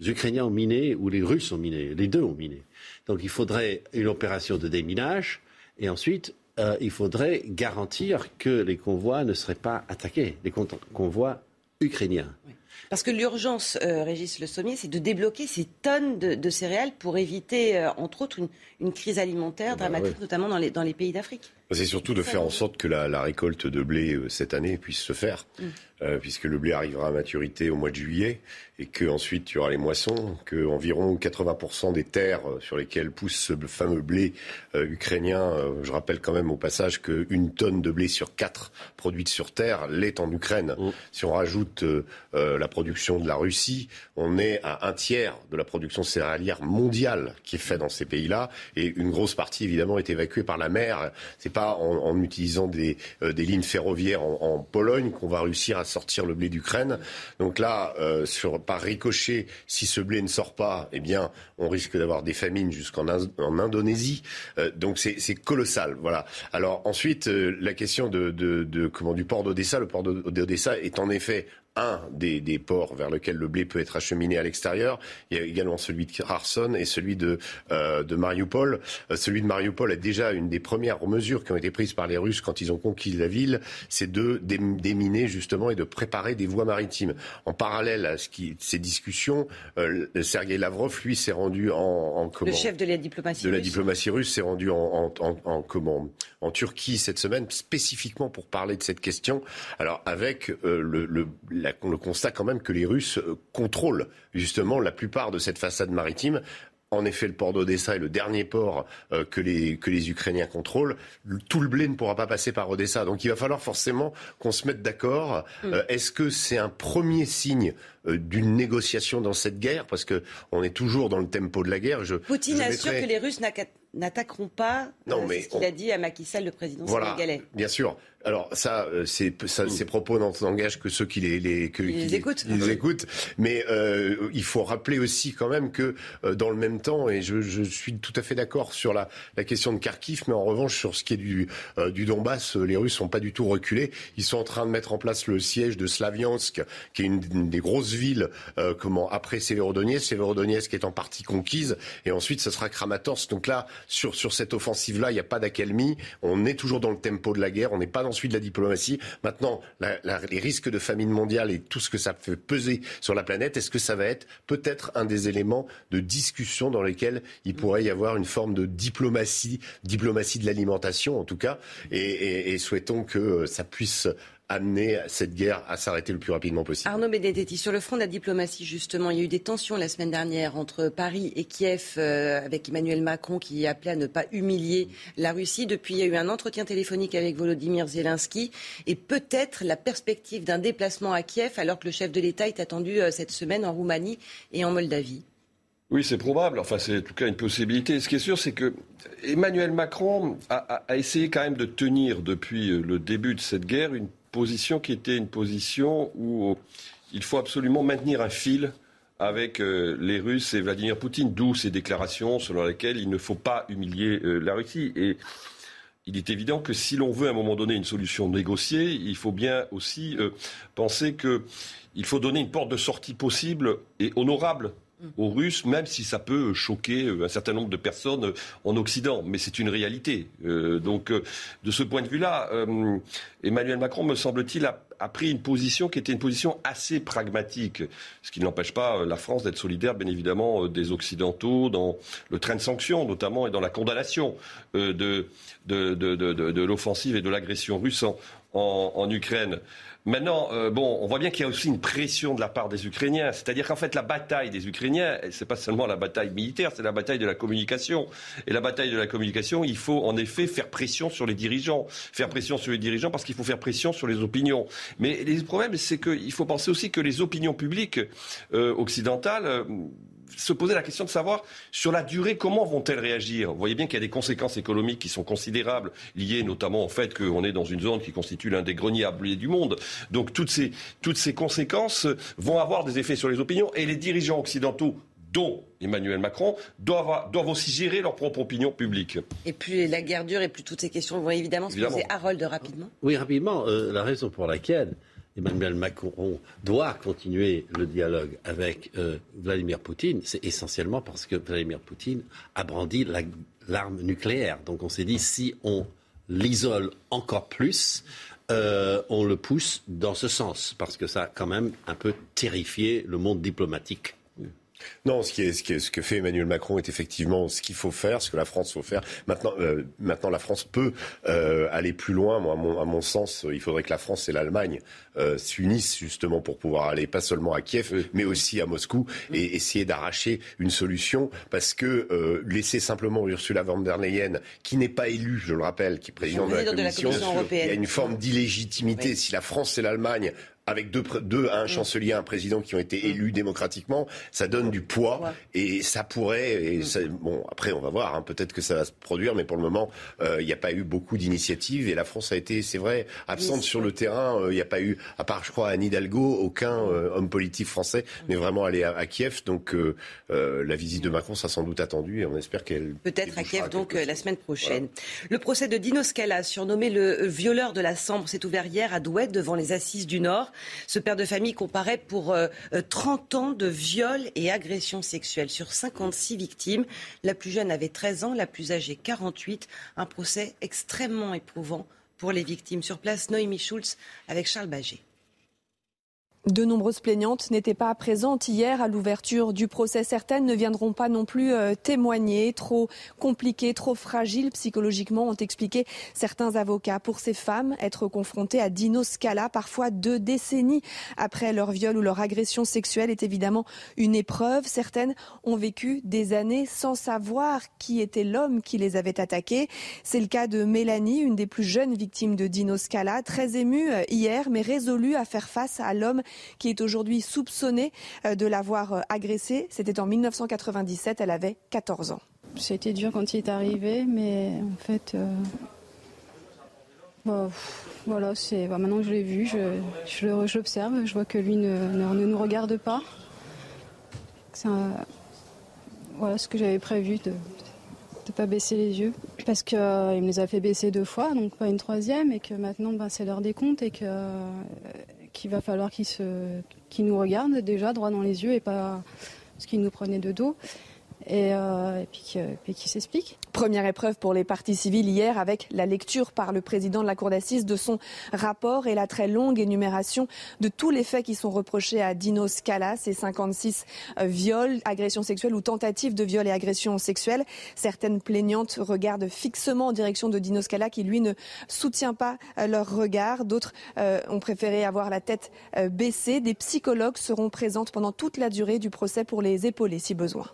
Ukrainiens ont miné ou les Russes ont miné? Les deux ont miné. Donc il faudrait une opération de déminage et ensuite euh, il faudrait garantir que les convois ne seraient pas attaqués, les convois ukrainiens. Oui. Parce que l'urgence, euh, Régis Le Sommier, c'est de débloquer ces tonnes de, de céréales pour éviter, euh, entre autres, une, une, crise alimentaire dramatique, bah, oui. notamment dans les, dans les pays d'Afrique. C'est surtout de faire en sorte que la, la récolte de blé euh, cette année puisse se faire. Mm. Euh, puisque le blé arrivera à maturité au mois de juillet et que ensuite il y aura les moissons, que environ 80% des terres euh, sur lesquelles pousse ce fameux blé euh, ukrainien, euh, je rappelle quand même au passage qu'une tonne de blé sur quatre produite sur terre l'est en Ukraine. Si on rajoute euh, euh, la production de la Russie, on est à un tiers de la production céréalière mondiale qui est faite dans ces pays-là et une grosse partie évidemment est évacuée par la mer. C'est pas en, utilisant des, euh, lignes ferroviaires en, Pologne qu'on va réussir à sortir le blé d'Ukraine. Donc là, euh, par ricochet, si ce blé ne sort pas, eh bien, on risque d'avoir des famines jusqu'en In- en Indonésie. Euh, donc c'est colossal. Voilà. Alors ensuite, euh, la question de, de, de comment du port d'Odessa. Le port d'O- d'Odessa est en effet un des, des ports vers lequel le blé peut être acheminé à l'extérieur. Il y a également celui de Kherson et celui de, euh, de Mariupol. Euh, celui de Mariupol est déjà une des premières mesures qui ont été prises par les Russes quand ils ont conquis la ville, c'est de dé- déminer justement et de préparer des voies maritimes. En parallèle à ce qui, ces discussions, euh, Sergei Lavrov, lui, s'est rendu en, en Le chef de la diplomatie. de la diplomatie russe s'est rendu en, en, en, en- comment, en Turquie cette semaine spécifiquement pour parler de cette question. Alors avec euh, le, le, la- le constat quand même que les Russes euh, contrôlent justement la plupart de cette façade maritime. En effet, le port d'Odessa est le dernier port euh, que, les, que les Ukrainiens contrôlent. Le- tout le blé ne pourra pas passer par Odessa. Donc il va falloir forcément qu'on se mette d'accord. Mm. Euh, Est-ce que c'est un premier signe euh, d'une négociation dans cette guerre? Parce que on est toujours dans le tempo de la guerre. Je, Poutine je assure mettrai- que les Russes n'attaqueront pas. Non, mais ce qu'il on- a dit à Macky Sall, le président Voilà, sénégalais. bien sûr. Alors ça, euh, c'est, ça ces propos n'engagent que ceux qui les, les, que- Qui les écoutent. qui les écoutent. Mais euh, il faut rappeler aussi quand même que euh, dans le même temps, et je, je suis tout à fait d'accord sur la, la question de Kharkiv, mais en revanche sur ce qui est du, euh, du Donbass, euh, les Russes sont pas du tout reculés. Ils sont en train de mettre en place le siège de Slaviansk, qui est une, une des grosses villes euh, comment après Severodonetsk, Severodonetsk est en partie conquise, et ensuite ce sera Kramatorsk. Donc là, sur, sur cette offensive-là, il n'y a pas d'accalmie. On est toujours dans le tempo de la guerre, on n'est pas dans de la diplomatie. Maintenant, les risques de famine mondiale et tout ce que ça fait peser sur la planète, est-ce que ça va être peut-être un des éléments de discussion dans lesquels il pourrait y avoir une forme de diplomatie, diplomatie de l'alimentation en tout cas, et, souhaitons que ça puisse amener cette guerre à s'arrêter le plus rapidement possible. Arnaud Benedetti, sur le front de la diplomatie, justement, il y a eu des tensions la semaine dernière entre Paris et Kiev, euh, avec Emmanuel Macron qui appelait à ne pas humilier la Russie. Depuis, il y a eu un entretien téléphonique avec Volodymyr Zelensky et peut-être la perspective d'un déplacement à Kiev, alors que le chef de l'État est attendu euh, cette semaine en Roumanie et en Moldavie. Oui, c'est probable. Enfin, c'est en tout cas une possibilité. Ce qui est sûr, c'est que Emmanuel Macron a, a- a essayé quand même de tenir depuis le début de cette guerre une position qui était une position où il faut absolument maintenir un fil avec euh, les Russes et Vladimir Poutine, d'où ces déclarations selon lesquelles il ne faut pas humilier euh, la Russie. Et il est évident que si l'on veut à un moment donné une solution négociée, il faut bien aussi euh, penser qu'il faut donner une porte de sortie possible et honorable aux Russes, même si ça peut choquer euh, un certain nombre de personnes euh, en Occident. Mais c'est une réalité. Euh, donc, de ce point de vue-là, Emmanuel Macron, me semble-t-il, a, pris une position qui était une position assez pragmatique, ce qui n'empêche pas la France d'être solidaire, bien évidemment, des Occidentaux dans le train de sanctions, notamment, et dans la condamnation de, l'offensive et de l'agression russe en Ukraine. Maintenant, euh, bon, on voit bien qu'il y a aussi une pression de la part des Ukrainiens. C'est-à-dire qu'en fait, la bataille des Ukrainiens, c'est pas seulement la bataille militaire, c'est la bataille de la communication. Et la bataille de la communication, il faut en effet faire pression sur les dirigeants. Faire pression sur les dirigeants parce qu'il faut faire pression sur les opinions. Mais le problème, c'est qu'il faut penser aussi que les opinions publiques euh, occidentales euh, se poser la question de savoir sur la durée comment vont-elles réagir? Vous voyez bien qu'il y a des conséquences économiques qui sont considérables, liées notamment au fait qu'on est dans une zone qui constitue l'un des greniers à blé du monde. Donc toutes ces, toutes ces conséquences vont avoir des effets sur les opinions et les dirigeants occidentaux dont Emmanuel Macron, doivent, doivent aussi gérer leur propre opinion publique. Et plus la guerre dure et plus toutes ces questions vont évidemment se Évidemment. poser. Harold, rapidement. Oui, rapidement, euh, la raison pour laquelle Emmanuel Macron doit continuer le dialogue avec euh, Vladimir Poutine, c'est essentiellement parce que Vladimir Poutine a brandi la- l'arme nucléaire. Donc on s'est dit, si on l'isole encore plus, euh, on le pousse dans ce sens, parce que ça a quand même un peu terrifié le monde diplomatique. Non, ce, qui est, ce, qui est, ce, que fait Emmanuel Macron est effectivement ce qu'il faut faire, ce que la France faut faire. Maintenant, euh, maintenant la France peut euh, aller plus loin. Moi, à mon, à mon, sens, il faudrait que la France et l'Allemagne euh, s'unissent justement pour pouvoir aller pas seulement à Kiev, mais aussi à Moscou et essayer d'arracher une solution. Parce que laisser simplement Ursula von der Leyen, qui n'est pas élue, je le rappelle, qui est présidente de la, Commission, de la Commission il y a une forme d'illégitimité. Oui. Si la France et l'Allemagne avec deux, deux un chancelier, un président qui ont été élus démocratiquement, ça donne du poids et ça pourrait. Et ça, bon, après, on va voir. Hein, Peut-être que ça va se produire, mais pour le moment, il euh, n'y a pas eu beaucoup d'initiatives et la France a été, c'est vrai, absente oui, sur le terrain. Il euh, n'y a pas eu, à part, je crois, Anne Hidalgo, aucun euh, homme politique français n'est vraiment allé à, à Kiev. Donc, la visite de Macron sera sans doute attendue et on espère qu'elle. Peut-être à Kiev, donc la semaine prochaine. Voilà. Le procès de Dino Scala, surnommé le violeur de la Sambre, s'est ouvert hier à Douai devant les assises du Nord. Ce père de famille comparaît pour euh, 30 ans de viols et agressions sexuelles sur 56 victimes. La plus jeune avait 13 ans, la plus âgée 48. Un procès extrêmement éprouvant pour les victimes. Sur place, Noémie Schulz avec Charles Baget. De nombreuses plaignantes n'étaient pas présentes hier à l'ouverture du procès. Certaines ne viendront pas non plus euh, témoigner. Trop compliquées, trop fragiles psychologiquement, ont expliqué certains avocats. Pour ces femmes, être confrontées à Dino Scala, parfois deux décennies après leur viol ou leur agression sexuelle, est évidemment une épreuve. Certaines ont vécu des années sans savoir qui était l'homme qui les avait attaquées. C'est le cas de Mélanie, une des plus jeunes victimes de Dino Scala, très émue euh, hier, mais résolue à faire face à l'homme qui est aujourd'hui soupçonnée euh, de l'avoir agressée. C'était en 1997, elle avait 14 ans. C'était dur quand il est arrivé, mais en fait, euh... bah, voilà, bah, maintenant que je l'ai vu, je, je, l'observe, je vois que lui ne, nous regarde pas. C'est voilà ce que j'avais prévu de ne pas baisser les yeux parce qu'il euh, me les a fait baisser deux fois, donc pas une troisième, et que maintenant ben, c'est l'heure des comptes et que euh, qu'il va falloir qu'il qu nous regarde déjà droit dans les yeux et pas ce qu'il nous prenait de dos. Et, euh, et, puis, s'explique. Première épreuve pour les parties civiles hier avec la lecture par le président de la Cour d'assises de son rapport et la très longue énumération de tous les faits qui sont reprochés à Dino Scala, ces 56 viols, agressions sexuelles ou tentatives de viol et agressions sexuelles. Certaines plaignantes regardent fixement en direction de Dino Scala qui lui ne soutient pas leur regard. D'autres euh, ont préféré avoir la tête euh, baissée. Des psychologues seront présentes pendant toute la durée du procès pour les épauler si besoin.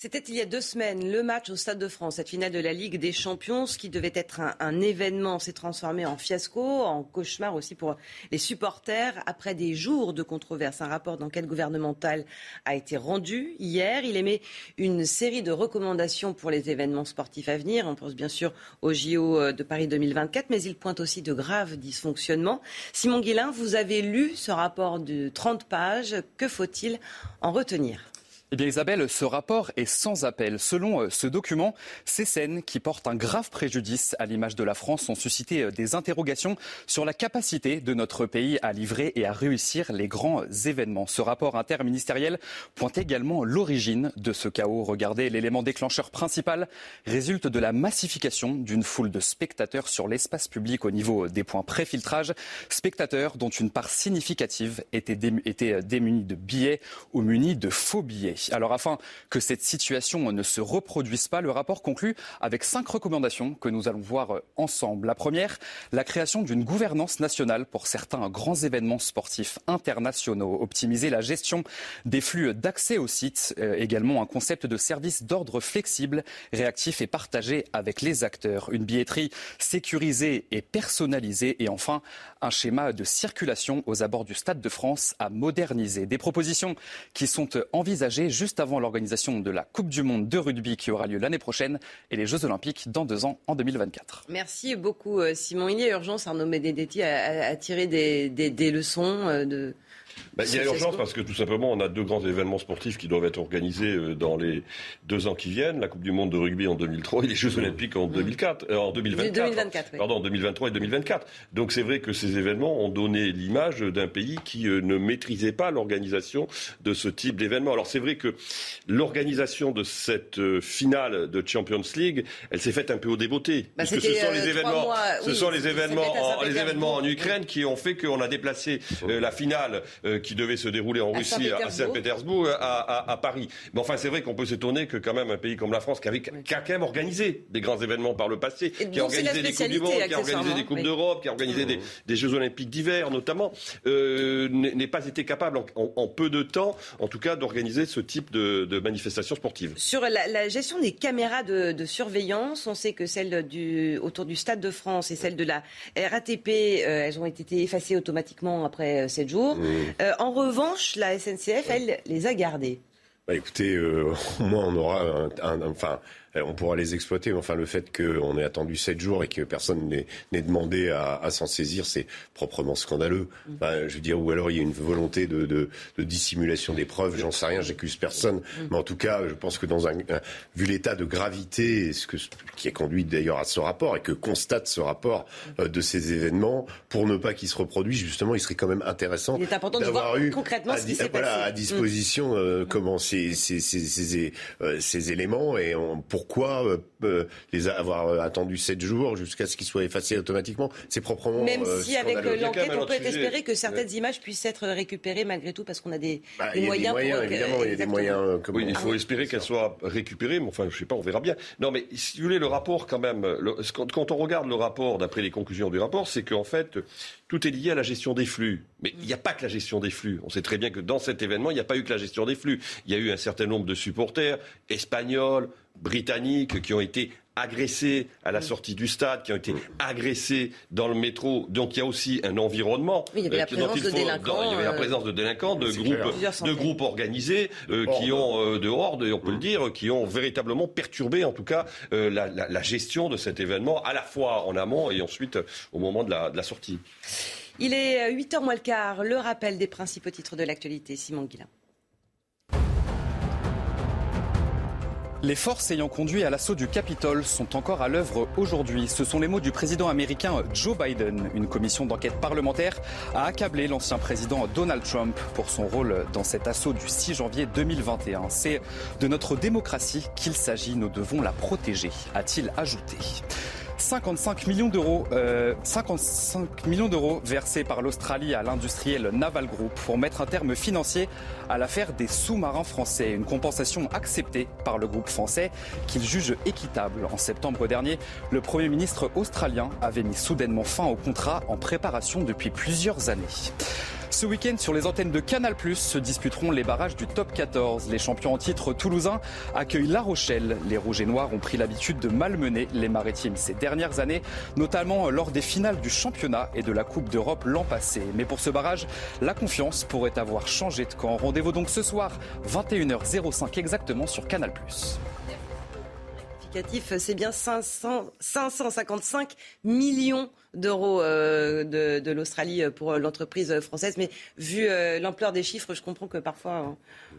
C'était il y a deux semaines, le match au Stade de France, cette finale de la Ligue des Champions, ce qui devait être un, événement, s'est transformé en fiasco, en cauchemar aussi pour les supporters. Après des jours de controverses, un rapport d'enquête gouvernementale a été rendu hier. Il émet une série de recommandations pour les événements sportifs à venir. On pense bien sûr au JO de Paris 2024, mais il pointe aussi de graves dysfonctionnements. Simon Guillain, vous avez lu ce rapport de 30 pages. Que faut-il en retenir? Eh bien Isabelle, ce rapport est sans appel. Selon ce document, ces scènes qui portent un grave préjudice à l'image de la France ont suscité des interrogations sur la capacité de notre pays à livrer et à réussir les grands événements. Ce rapport interministériel pointe également l'origine de ce chaos. Regardez, l'élément déclencheur principal résulte de la massification d'une foule de spectateurs sur l'espace public au niveau des points pré-filtrage. Spectateurs dont une part significative était, était démunie de billets ou munis de faux billets. Alors afin que cette situation ne se reproduise pas, le rapport conclut avec cinq recommandations que nous allons voir ensemble. La première, la création d'une gouvernance nationale pour certains grands événements sportifs internationaux, optimiser la gestion des flux d'accès aux sites, euh, également un concept de service d'ordre flexible, réactif et partagé avec les acteurs, une billetterie sécurisée et personnalisée et enfin un schéma de circulation aux abords du Stade de France à moderniser. Des propositions qui sont envisagées juste avant l'organisation de la Coupe du Monde de rugby qui aura lieu l'année prochaine et les Jeux Olympiques dans deux ans en 2024. Merci beaucoup Simon. Il y a urgence, Arnaud Benedetti, à, à tirer des, des, des leçons de bah, il y a urgence parce que tout simplement, on a deux grands événements sportifs qui doivent être organisés dans les deux ans qui viennent la Coupe du Monde de rugby en 2003 et les Jeux Olympiques en 2004, euh, en 2024. 2024 oui. Pardon, en 2023 et 2024. Donc c'est vrai que ces événements ont donné l'image d'un pays qui euh, ne maîtrisait pas l'organisation de ce type d'événement. Alors c'est vrai que l'organisation de cette euh, finale de Champions League, elle s'est faite un peu au débeauté. Bah, parce que ce sont euh, les événements, mois, ce oui, sont les événements, en, les Saint-Pétersbourg. événements en Ukraine qui ont fait qu'on a déplacé euh, la finale euh, qui devait se dérouler en À Russie, à Saint-Pétersbourg. Saint-Pétersbourg, à, à- à Paris. Mais enfin, c'est vrai qu'on peut s'étonner que quand même un pays comme la France, qui, avait, qui a quand même organisé des grands événements par le passé, Et qui a organisé des Coupes du Monde, qui a organisé des Coupes oui. d'Europe, qui a organisé des, des Jeux Olympiques d'hiver notamment, euh, n'est pas été capable en, en- en peu de temps, en tout cas, d'organiser ce type de, de manifestations sportives. Sur la, la gestion des caméras de, de surveillance, on sait que celles du, autour du Stade de France et celles de la RATP, euh, elles ont été effacées automatiquement après 7 jours. Euh, en revanche, la SNCF, elle, les a gardées. Bah, écoutez, euh, au moins on aura un, un- enfin, on pourra les exploiter. Mais enfin, le fait qu'on ait attendu sept jours et que personne n'ait demandé à, à s'en saisir, c'est proprement scandaleux. Enfin, je veux dire, ou alors il y a une volonté de, de, de dissimulation des preuves. J'en sais rien, j'accuse personne. Mais en tout cas, je pense que dans un, un- vu l'état de gravité, ce que, qui a conduit d'ailleurs à ce rapport et que constate ce rapport euh, de ces événements, pour ne pas qu'ils se reproduisent, justement, il serait quand même intéressant d'avoir voir eu concrètement à ce qui di- s'est voilà, passé. à disposition euh, comment ces, ces, ces, ces, euh, ces éléments et on- pourquoi euh, euh, les avoir euh, attendu sept jours jusqu'à ce qu'ils soient effacés automatiquement. C'est proprement Même euh, si avec l'enquête, on peut espérer que certaines images puissent être récupérées malgré tout parce qu'on a des, Bah, des il y a des moyens, moyens, pour... évidemment, il y a des moyens. Oui, il faut espérer qu'elle soit récupérée, mais enfin, je sais pas, on verra bien. Non, mais si vous voulez, le rapport, quand même, le- quand, quand on regarde le rapport, d'après les conclusions du rapport, c'est qu'en fait, tout est lié à la gestion des flux. Mais il n'y a pas que la gestion des flux. On sait très bien que dans cet événement, il n'y a pas eu que la gestion des flux. Il y a eu un certain nombre de supporters espagnols, britanniques, qui ont été agressés à la sortie du stade, qui ont été agressés dans le métro. Donc il y a aussi un environnement. Oui, il y avait la euh, dont présence il de délinquants, dans- Il y avait la euh, présence de délinquants, de groupes, de organisés euh, qui ont euh, de on peut le dire, qui ont véritablement perturbé en tout cas euh, la, la- la gestion de cet événement, à la fois en amont et ensuite au moment de la, de la sortie. Il est 8h moins le quart, le rappel des principaux titres de l'actualité. Simon Guillain. Les forces ayant conduit à l'assaut du Capitole sont encore à l'œuvre aujourd'hui. Ce sont les mots du président américain Joe Biden. Une commission d'enquête parlementaire a accablé l'ancien président Donald Trump pour son rôle dans cet assaut du 6 janvier 2021. C'est de notre démocratie qu'il s'agit. Nous devons la protéger, a-t-il ajouté. 55 millions d'euros, euh, 55 millions d'euros versés par l'Australie à l'industriel Naval Group pour mettre un terme financier à l'affaire des sous-marins français. Une compensation acceptée par le groupe français qu'il juge équitable. En septembre dernier, le Premier ministre australien avait mis soudainement fin au contrat en préparation depuis plusieurs années. Ce week-end, sur les antennes de Canal+, se disputeront les barrages du Top 14. Les champions en titre toulousains accueillent La Rochelle. Les Rouges et Noirs ont pris l'habitude de malmener les Maritimes ces dernières années, notamment lors des finales du championnat et de la Coupe d'Europe l'an passé. Mais pour ce barrage, la confiance pourrait avoir changé de camp. Rendez-vous donc ce soir, 21h05 exactement sur Canal+. C'est bien 500 555 millions d'euros euh, de, l'Australie pour l'entreprise française. Mais vu euh, l'ampleur des chiffres, je comprends que parfois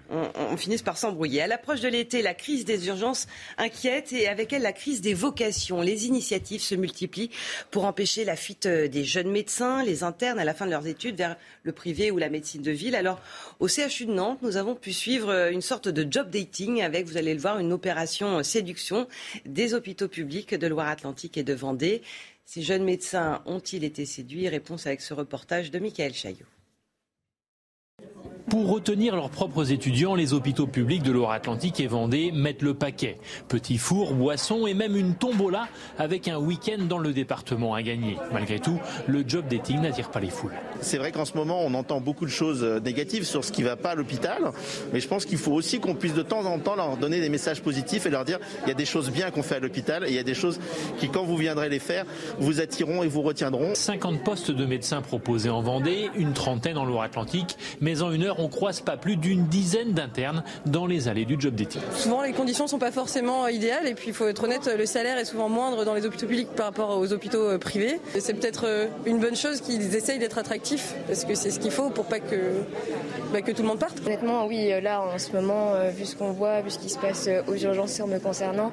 on, on- finisse par s'embrouiller. À l'approche de l'été, la crise des urgences inquiète et avec elle la crise des vocations. Les initiatives se multiplient pour empêcher la fuite euh, des jeunes médecins, les internes à la fin de leurs études vers le privé ou la médecine de ville. Alors au CHU de Nantes, nous avons pu suivre euh, une sorte de job dating avec, vous allez le voir, une opération euh, séduction des hôpitaux publics de Loire-Atlantique et de Vendée. Ces jeunes médecins ont-ils été séduits? Réponse avec ce reportage de Michael Chaillot. Pour retenir leurs propres étudiants, les hôpitaux publics de Loire-Atlantique et Vendée mettent le paquet. Petits fours, boissons et même une tombola avec un week-end dans le département à gagner. Malgré tout, le job dating n'attire pas les foules. C'est vrai qu'en ce moment, on entend beaucoup de choses euh, négatives sur ce qui ne va pas à l'hôpital, mais je pense qu'il faut aussi qu'on puisse de temps en temps leur donner des messages positifs et leur dire il y a des choses bien qu'on fait à l'hôpital et il y a des choses qui, quand vous viendrez les faire, vous attireront et vous retiendront. 50 postes de médecins proposés en Vendée, une trentaine en Loire-Atlantique, mais en une heure, on croise pas plus d'une dizaine d'internes dans les allées du job dating. Souvent, les conditions sont pas forcément idéales et puis il faut être honnête, le salaire est souvent moindre dans les hôpitaux publics par rapport aux hôpitaux euh, privés. Et C'est peut-être euh, une bonne chose qu'ils essayent d'être attractifs parce que c'est ce qu'il faut pour pas que, bah, que tout le monde parte. Honnêtement, oui, là, en ce moment, euh, vu ce qu'on voit, vu ce qui se passe aux urgences me concernant,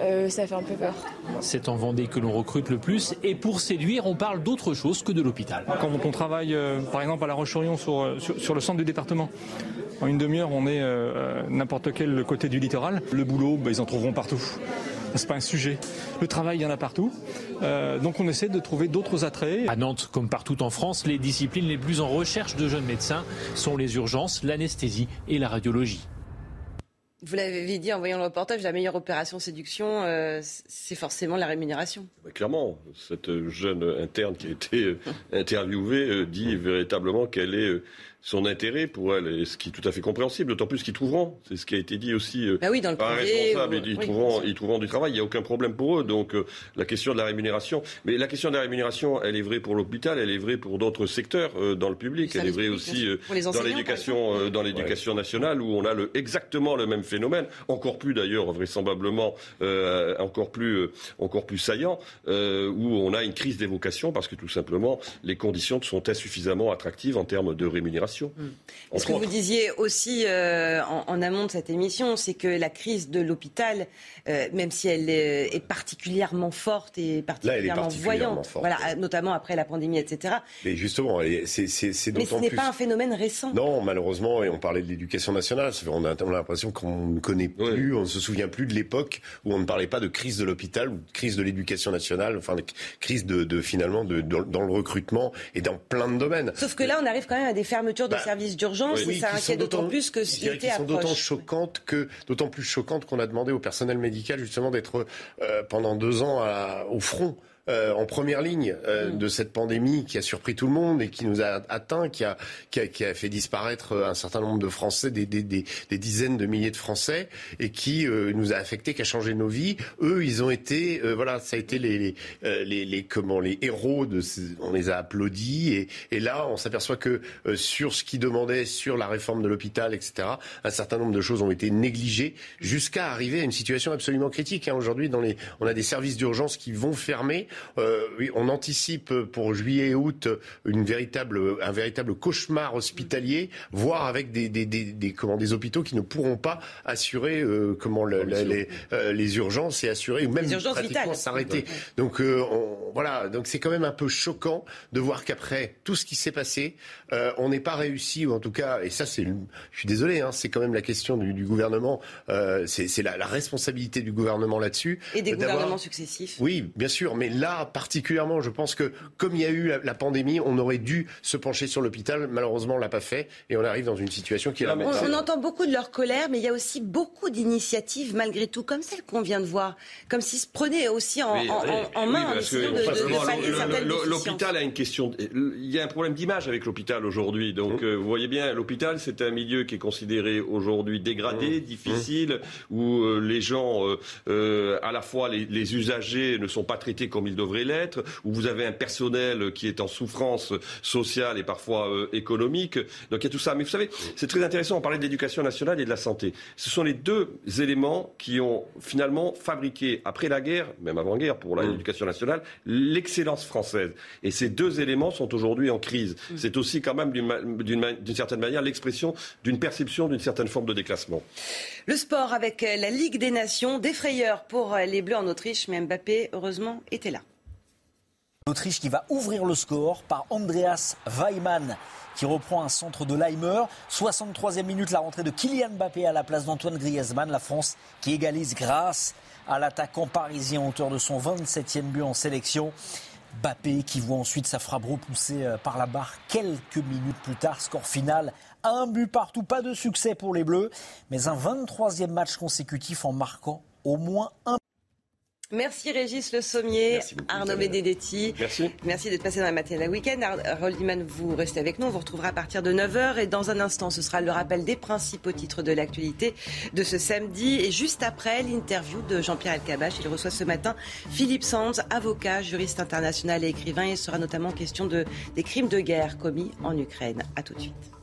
euh, ça fait un peu peur. C'est en Vendée que l'on recrute le plus et pour séduire, on parle d'autre chose que de l'hôpital. Quand on travaille, euh, par exemple, à La Roche-sur-Yon sur, euh, sur, sur le centre du département, En une demi-heure, on est euh, n'importe quel côté du littoral. Le boulot, ben, ils en trouveront partout. C'est pas un sujet. Le travail, il y en a partout. Euh, donc on essaie de trouver d'autres attraits. À Nantes, comme partout en France, les disciplines les plus en recherche de jeunes médecins sont les urgences, l'anesthésie et la radiologie. Vous l'avez dit en voyant le reportage, la meilleure opération séduction, euh, c'est forcément la rémunération. Bah, clairement, cette jeune interne qui a été euh, interviewée dit véritablement qu'elle est son intérêt pour elle, ce qui est tout à fait compréhensible, d'autant plus qu'ils trouveront, c'est ce qui a été dit aussi euh, bah oui, dans le par un responsable, ils, trouveront, ils, trouveront, du travail, il n'y a aucun problème pour eux, donc euh, la question de la rémunération, mais la question de la rémunération, elle est vraie pour l'hôpital, elle est vraie pour d'autres secteurs euh, dans le public, elle est vraie aussi dans l'éducation dans l'éducation nationale, où on a le, exactement le même phénomène, encore plus d'ailleurs vraisemblablement, encore, plus, encore plus saillant, où on a une crise des vocations, parce que tout simplement, les conditions sont insuffisamment attractives en termes de rémunération. Mm. Ce que vous disiez aussi euh, en, amont de cette émission, c'est que la crise de l'hôpital, euh, même si elle est, particulièrement forte et particulièrement, voyante, voilà, notamment après la pandémie, etc. Mais justement, c'est Mais ce n'est pas un phénomène récent. Non, malheureusement, et on parlait de l'éducation nationale, on a, l'impression qu'on ne connaît plus, on ne se souvient plus de l'époque où on ne parlait pas de crise de l'hôpital ou de crise de l'éducation nationale, enfin de crise de, finalement de, dans le recrutement et dans plein de domaines. Sauf que là, on arrive quand même à des fermetures de bah, services d'urgence et ça inquiète d'autant plus que l'été approche. sont d'autant choquantes que d'autant plus choquantes qu'on a demandé au personnel médical justement d'être euh, pendant deux ans au front euh, en première ligne euh, mm. de cette pandémie qui a surpris tout le monde et qui nous a atteint, qui a, qui a, qui a fait disparaître un certain nombre de Français, des, des, des, des dizaines de milliers de Français, et qui euh, nous a affecté, qui a changé nos vies. Eux, ils ont été, voilà, ça a été les, les, les, les, comment, les héros de, ces, on les a applaudis, et, et là, on s'aperçoit que sur ce qu'ils demandaient, sur la réforme de l'hôpital, etc., un certain nombre de choses ont été négligées jusqu'à arriver à une situation absolument critique. Hein. Aujourd'hui, dans les, on a des services d'urgence qui vont fermer. Euh, on anticipe pour juillet et août une véritable, un véritable cauchemar hospitalier, voire avec des, des, des, des comment, des hôpitaux qui ne pourront pas assurer euh, comment les, euh, les, urgences et assurer ou même pratiquement s'arrêter. Donc on, voilà, donc c'est quand même un peu choquant de voir qu'après tout ce qui s'est passé, on n'est pas réussi ou en tout cas, et ça c'est, je suis désolé, hein, c'est quand même la question du, du gouvernement, c'est la, la, responsabilité du gouvernement là-dessus. Et des gouvernements successifs. Oui, bien sûr, mais là particulièrement, je pense que comme il y a eu la, pandémie, on aurait dû se pencher sur l'hôpital. Malheureusement, on l'a pas fait et on arrive dans une situation qui est on, on entend beaucoup de leur colère, mais il y a aussi beaucoup d'initiatives malgré tout, comme celle qu'on vient de voir, comme s'ils se prenaient aussi en, main L'hôpital a une question. Il y a un problème d'image avec l'hôpital aujourd'hui. Donc, mmh. euh, vous voyez bien, l'hôpital, c'est un milieu qui est considéré aujourd'hui dégradé, mmh. difficile, mmh. où euh, les gens, euh, à la fois les, les usagers, ne sont pas traités comme ils devraient l'être, où vous avez un personnel qui est en souffrance sociale et parfois euh, économique. Donc il y a tout ça. Mais vous savez, c'est très intéressant, on parlait de l'éducation nationale et de la santé. Ce sont les deux éléments qui ont finalement fabriqué, après la guerre, même avant-guerre pour mmh. l'éducation nationale, l'excellence française. Et ces deux éléments sont aujourd'hui en crise. Mmh. C'est aussi quand même d'une certaine manière l'expression d'une perception d'une certaine forme de déclassement. Le sport avec la Ligue des Nations, des frayeurs pour les Bleus en Autriche, mais Mbappé, heureusement, était là. L'Autriche qui va ouvrir le score par Andreas Weimann qui reprend un centre de Leimer. 63e minute, la rentrée de Kylian Mbappé à la place d'Antoine Griezmann. La France qui égalise grâce à l'attaquant parisien, auteur de son 27e but en sélection. Mbappé qui voit ensuite sa frappe repoussée euh, par la barre quelques minutes plus tard. Score final, un but partout, pas de succès pour les Bleus, mais un 23e match consécutif en marquant au moins un Merci Régis Le Sommier, Arnaud Benedetti. Merci. Merci d'être passé dans la matinée la week-end. Harold vous restez avec nous. On vous retrouvera à partir de 9h. Et dans un instant, ce sera le rappel des principaux titres de l'actualité de ce samedi. Et juste après, l'interview de Jean-Pierre Elkabach. Il reçoit ce matin Philippe Sands, avocat, juriste international et écrivain. Il sera notamment question de, des crimes de guerre commis en Ukraine. À tout de suite.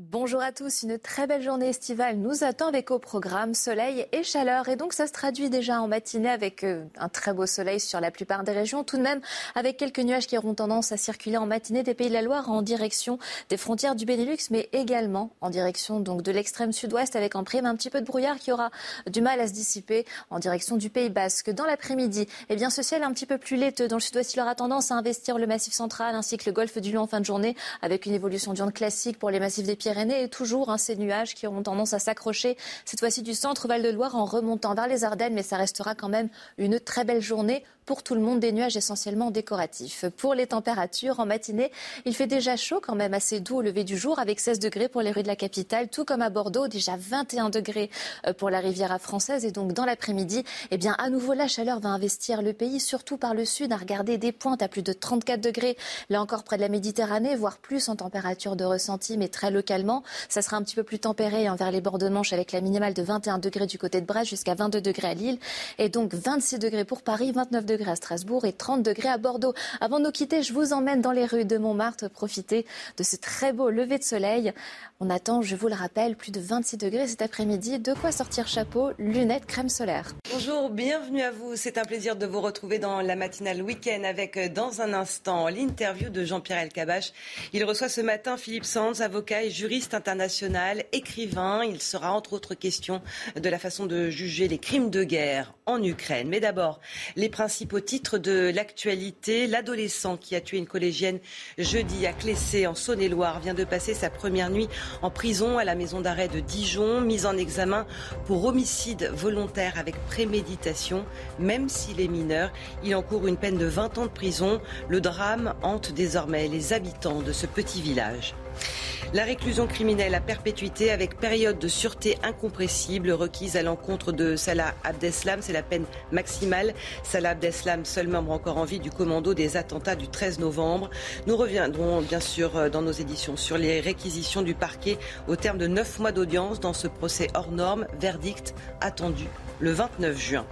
Bonjour à tous, une très belle journée estivale nous attend avec au programme soleil et chaleur. Et donc ça se traduit déjà en matinée avec euh, un très beau soleil sur la plupart des régions, tout de même avec quelques nuages qui auront tendance à circuler en matinée des Pays de la Loire en direction des frontières du Benelux, mais également en direction donc de l'extrême sud-ouest avec en prime un petit peu de brouillard qui aura du mal à se dissiper en direction du Pays Basque. Dans l'après-midi, eh bien ce ciel un petit peu plus laiteux dans le sud-ouest, il aura tendance à investir le massif central ainsi que le golfe du Lion en fin de journée avec une évolution d'urne classique pour les massifs des Pyrénées Pyrénées et toujours hein, ces nuages qui auront tendance à s'accrocher, cette fois-ci du centre Val-de-Loire en remontant vers les Ardennes, mais ça restera quand même une très belle journée pour tout le monde, des nuages essentiellement décoratifs. Pour les températures, en matinée, il fait déjà chaud, quand même assez doux au lever du jour, avec 16 degrés pour les rues de la capitale, tout comme à Bordeaux, déjà 21 degrés euh, pour la Riviera française. Et donc, dans l'après-midi, eh bien, à nouveau, la chaleur va investir le pays, surtout par le sud, à regarder des pointes à plus de 34 degrés, là encore près de la Méditerranée, voire plus en température de ressenti, mais très localement. Ça sera un petit peu plus tempéré envers les bords de Manche, avec la minimale de 21 degrés du côté de Brest jusqu'à 22 degrés à Lille. Et donc, 26 degrés pour Paris, 29 degrés à Strasbourg et 30 degrés à Bordeaux. Avant de nous quitter, je vous emmène dans les rues de Montmartre profiter de ce très beau lever de soleil. On attend, je vous le rappelle, plus de 26 degrés cet après-midi. De quoi sortir chapeau, lunettes, crème solaire. Bonjour, bienvenue à vous. C'est un plaisir de vous retrouver dans la matinale week-end avec, euh, dans un instant, l'interview de Jean-Pierre Elkabach. Il reçoit ce matin Philippe Sands, avocat et juriste international, écrivain. Il sera, entre autres questions, de la façon de juger les crimes de guerre en Ukraine. Mais d'abord, les principaux titres de l'actualité. L'adolescent qui a tué une collégienne jeudi à Clessé, en Saône-et-Loire, vient de passer sa première nuit en prison à la maison d'arrêt de Dijon, mise en examen pour homicide volontaire avec préméditation. Même s'il est mineur, il encourt une peine de 20 ans de prison. Le drame hante désormais les habitants de ce petit village. La réclusion criminelle à perpétuité avec période de sûreté incompressible requise à l'encontre de Salah Abdeslam, c'est la peine maximale. Salah Abdeslam, seul membre encore en vie du commando des attentats du 13 novembre. Nous reviendrons bien sûr dans nos éditions sur les réquisitions du parquet au terme de neuf mois d'audience dans ce procès hors norme, verdict attendu le 29 juin.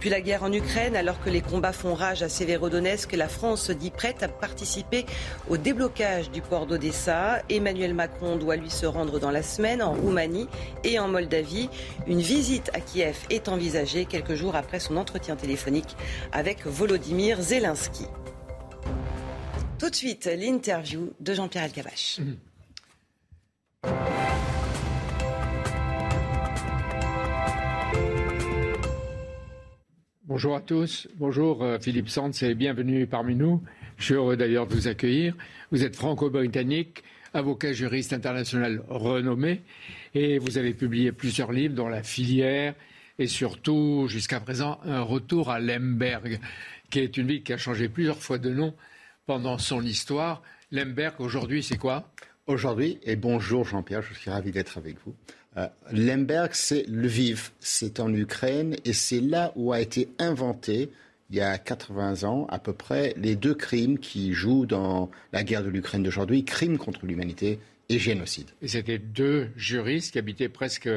Puis la guerre en Ukraine, alors que les combats font rage à Severodonetsk, la France se dit prête à participer au déblocage du port d'Odessa. Emmanuel Macron doit lui se rendre dans la semaine en Roumanie et en Moldavie. Une visite à Kiev est envisagée quelques jours après son entretien téléphonique avec Volodymyr Zelensky. Tout de suite, l'interview de Jean-Pierre Elkabach. Bonjour à tous. Bonjour euh, Philippe Sands et bienvenue parmi nous. Je suis heureux d'ailleurs de vous accueillir. Vous êtes franco-britannique, avocat juriste international renommé et vous avez publié plusieurs livres dont La filière et surtout jusqu'à présent un retour à Lemberg, qui est une ville qui a changé plusieurs fois de nom pendant son histoire. Lemberg aujourd'hui c'est quoi? Aujourd'hui, et bonjour Jean-Pierre, je suis ravi d'être avec vous. Euh, Lemberg, c'est Lviv, c'est en Ukraine et c'est là où a été inventé, il y a 80 ans à peu près, les deux crimes qui jouent dans la guerre de l'Ukraine d'aujourd'hui, crime contre l'humanité et génocide. Et c'était deux juristes qui habitaient presque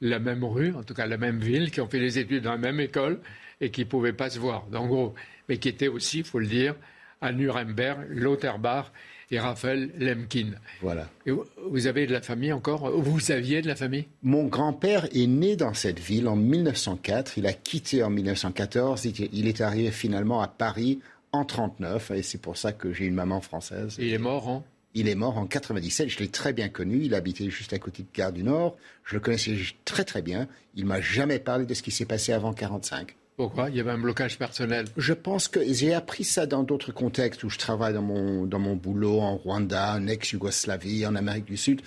la même rue, en tout cas la même ville, qui ont fait les études dans la même école et qui ne pouvaient pas se voir, en gros, mais qui étaient aussi, il faut le dire, à Nuremberg, Lauterbach et Raphaël Lemkin. Voilà. Et vous avez de la famille encore? Vous aviez de la famille? Mon grand-père est né dans cette ville en 1904. Il a quitté en 1914. Il est arrivé finalement à Paris en 1939. Et c'est pour ça que j'ai une maman française. Et il est mort en? Il est mort en 97. Je l'ai très bien connu. Il habitait juste à côté de Gare du Nord. Je le connaissais très très bien. Il m'a jamais parlé de ce qui s'est passé avant 45. Pourquoi? Il y avait un blocage personnel. Je pense que j'ai appris ça dans d'autres contextes où je travaille dans mon, dans mon boulot en Rwanda, en ex-Yougoslavie, en Amérique du Sud.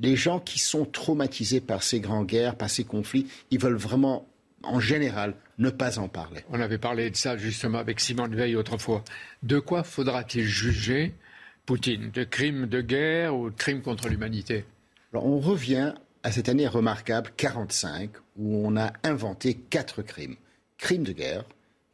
Les gens qui sont traumatisés par ces grandes guerres, par ces conflits, ils veulent vraiment, en général, ne pas en parler. On avait parlé de ça justement avec Simone Veil autrefois. De quoi faudra-t-il juger Poutine? De crimes de guerre ou de crimes contre l'humanité? On revient à cette année remarquable 45 où on a inventé quatre crimes crimes de guerre,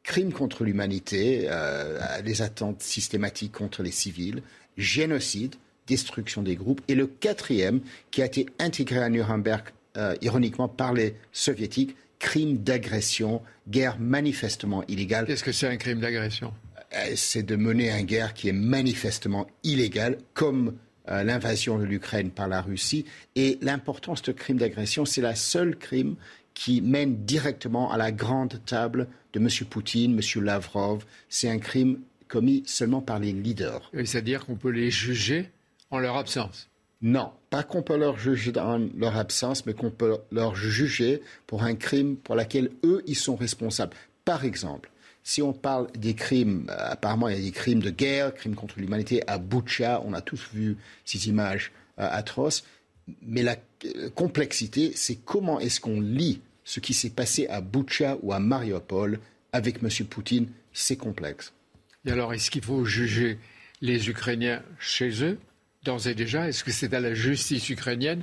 crimes contre l'humanité, euh, les attentes systématiques contre les civils, génocide, destruction des groupes, et le quatrième, qui a été intégré à Nuremberg, euh, ironiquement, par les soviétiques, crime d'agression, guerre manifestement illégale. Qu'est-ce que c'est un crime d'agression? Euh, C'est de mener une guerre qui est manifestement illégale, comme l'invasion de l'Ukraine par la Russie. Et l'importance de crime d'agression, c'est la seule crime qui mène directement à la grande table de M. Poutine, M. Lavrov. C'est un crime commis seulement par les leaders. C'est-à-dire qu'on peut les juger en leur absence? Non, pas qu'on peut leur juger en leur absence, mais qu'on peut leur juger pour un crime pour lequel eux, ils sont responsables. Par exemple, si on parle des crimes, euh, apparemment il y a des crimes de guerre, crimes contre l'humanité à Boucha, on a tous vu ces images euh, atroces. Mais la complexité, c'est comment est-ce qu'on lit ce qui s'est passé à Boucha ou à Mariupol avec M. Poutine, c'est complexe. Et alors, est-ce qu'il faut juger les Ukrainiens chez eux, d'ores et déjà Est-ce que c'est à la justice ukrainienne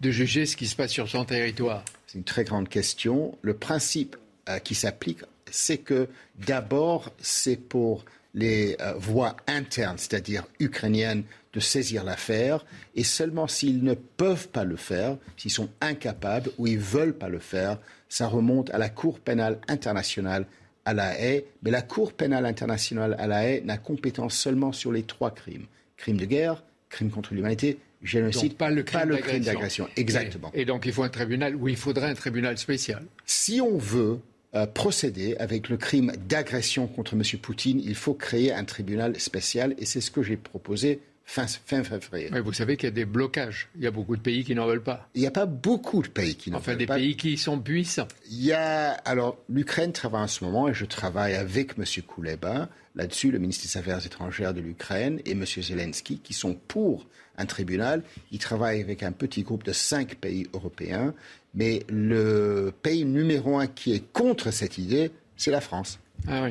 de juger ce qui se passe sur son territoire? C'est une très grande question. Le principe euh, qui s'applique, c'est que d'abord, c'est pour les euh, voies internes, c'est-à-dire ukrainiennes, de saisir l'affaire, et seulement s'ils ne peuvent pas le faire, s'ils sont incapables ou ils veulent pas le faire, ça remonte à la Cour pénale internationale à La Haye. Mais la Cour pénale internationale à La Haye n'a compétence seulement sur les trois crimes crimes de guerre, crimes contre l'humanité, génocide, pas le crime d'agression. Exactement. Et, donc il faut un tribunal, ou il faudrait un tribunal spécial. Si on veut euh, procéder avec le crime d'agression contre M. Poutine, il faut créer un tribunal spécial, et c'est ce que j'ai proposé fin, février. Mais vous savez qu'il y a des blocages. Il y a beaucoup de pays qui n'en veulent pas. Il n'y a pas beaucoup de pays qui n'en enfin, veulent pas. Enfin, des pays qui sont puissants. Il y a. Alors, l'Ukraine travaille en ce moment, et je travaille avec M. Kouleba là-dessus, le ministre des Affaires étrangères de l'Ukraine et M. Zelensky, qui sont pour un tribunal. Ils travaillent avec un petit groupe de cinq pays européens. Mais le pays numéro un qui est contre cette idée, c'est la France. Ah oui,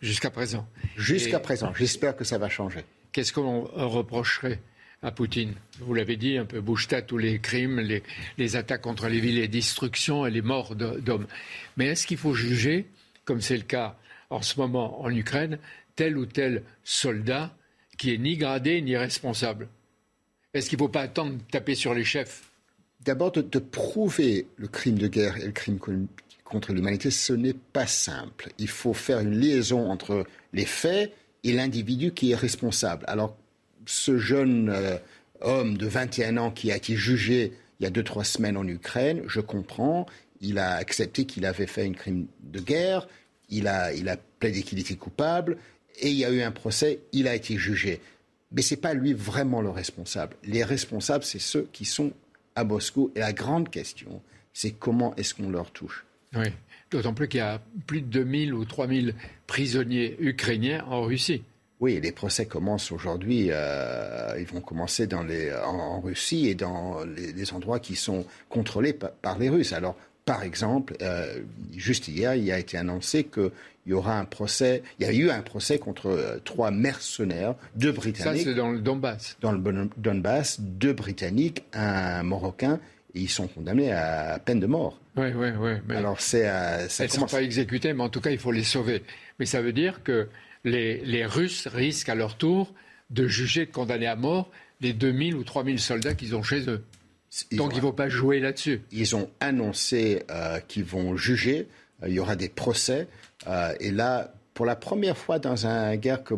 jusqu'à présent. Jusqu'à présent. J'espère que ça va changer qu'est-ce qu'on reprocherait à Poutine? Vous l'avez dit, un peu bouche tous les crimes, les, attaques contre les villes, les destructions et les morts d'hommes. Mais est-ce qu'il faut juger, comme c'est le cas en ce moment en Ukraine, tel ou tel soldat qui est ni gradé ni responsable? Est-ce qu'il ne faut pas attendre de taper sur les chefs? D'abord, de, prouver le crime de guerre et le crime contre l'humanité, ce n'est pas simple. Il faut faire une liaison entre les faits et l'individu qui est responsable. Alors, ce jeune euh, homme de 21 ans qui a été jugé il y a deux, trois semaines en Ukraine, je comprends, il a accepté qu'il avait fait un crime de guerre, il a, il a plaidé qu'il était coupable, et il y a eu un procès, il a été jugé. Mais ce n'est pas lui vraiment le responsable. Les responsables, c'est ceux qui sont à Moscou. Et la grande question, c'est comment est-ce qu'on leur touche Oui. D'autant plus qu'il y a plus de 2000 ou 3000 prisonniers ukrainiens en Russie. Oui, les procès commencent aujourd'hui. Euh, ils vont commencer en, Russie et dans les, endroits qui sont contrôlés par, les Russes. Alors, par exemple, euh, juste hier, il a été annoncé qu'il y aura un procès. Il y a eu un procès contre euh, trois mercenaires, deux Britanniques. Ça, c'est dans le Donbass. Dans le Donbass, deux Britanniques, un Marocain ils sont condamnés à peine de mort. Oui, oui, oui. Alors c'est, euh, Elles ne sont pas exécutées, mais en tout cas, il faut les sauver. Mais ça veut dire que les, Russes risquent à leur tour de juger, de condamner à mort les 2000 ou 3000 soldats qu'ils ont chez eux. Donc il ne faut pas jouer là-dessus. Ils ont annoncé euh, qu'ils vont juger. Euh, il y aura des procès. et là, pour la première fois dans un guerre que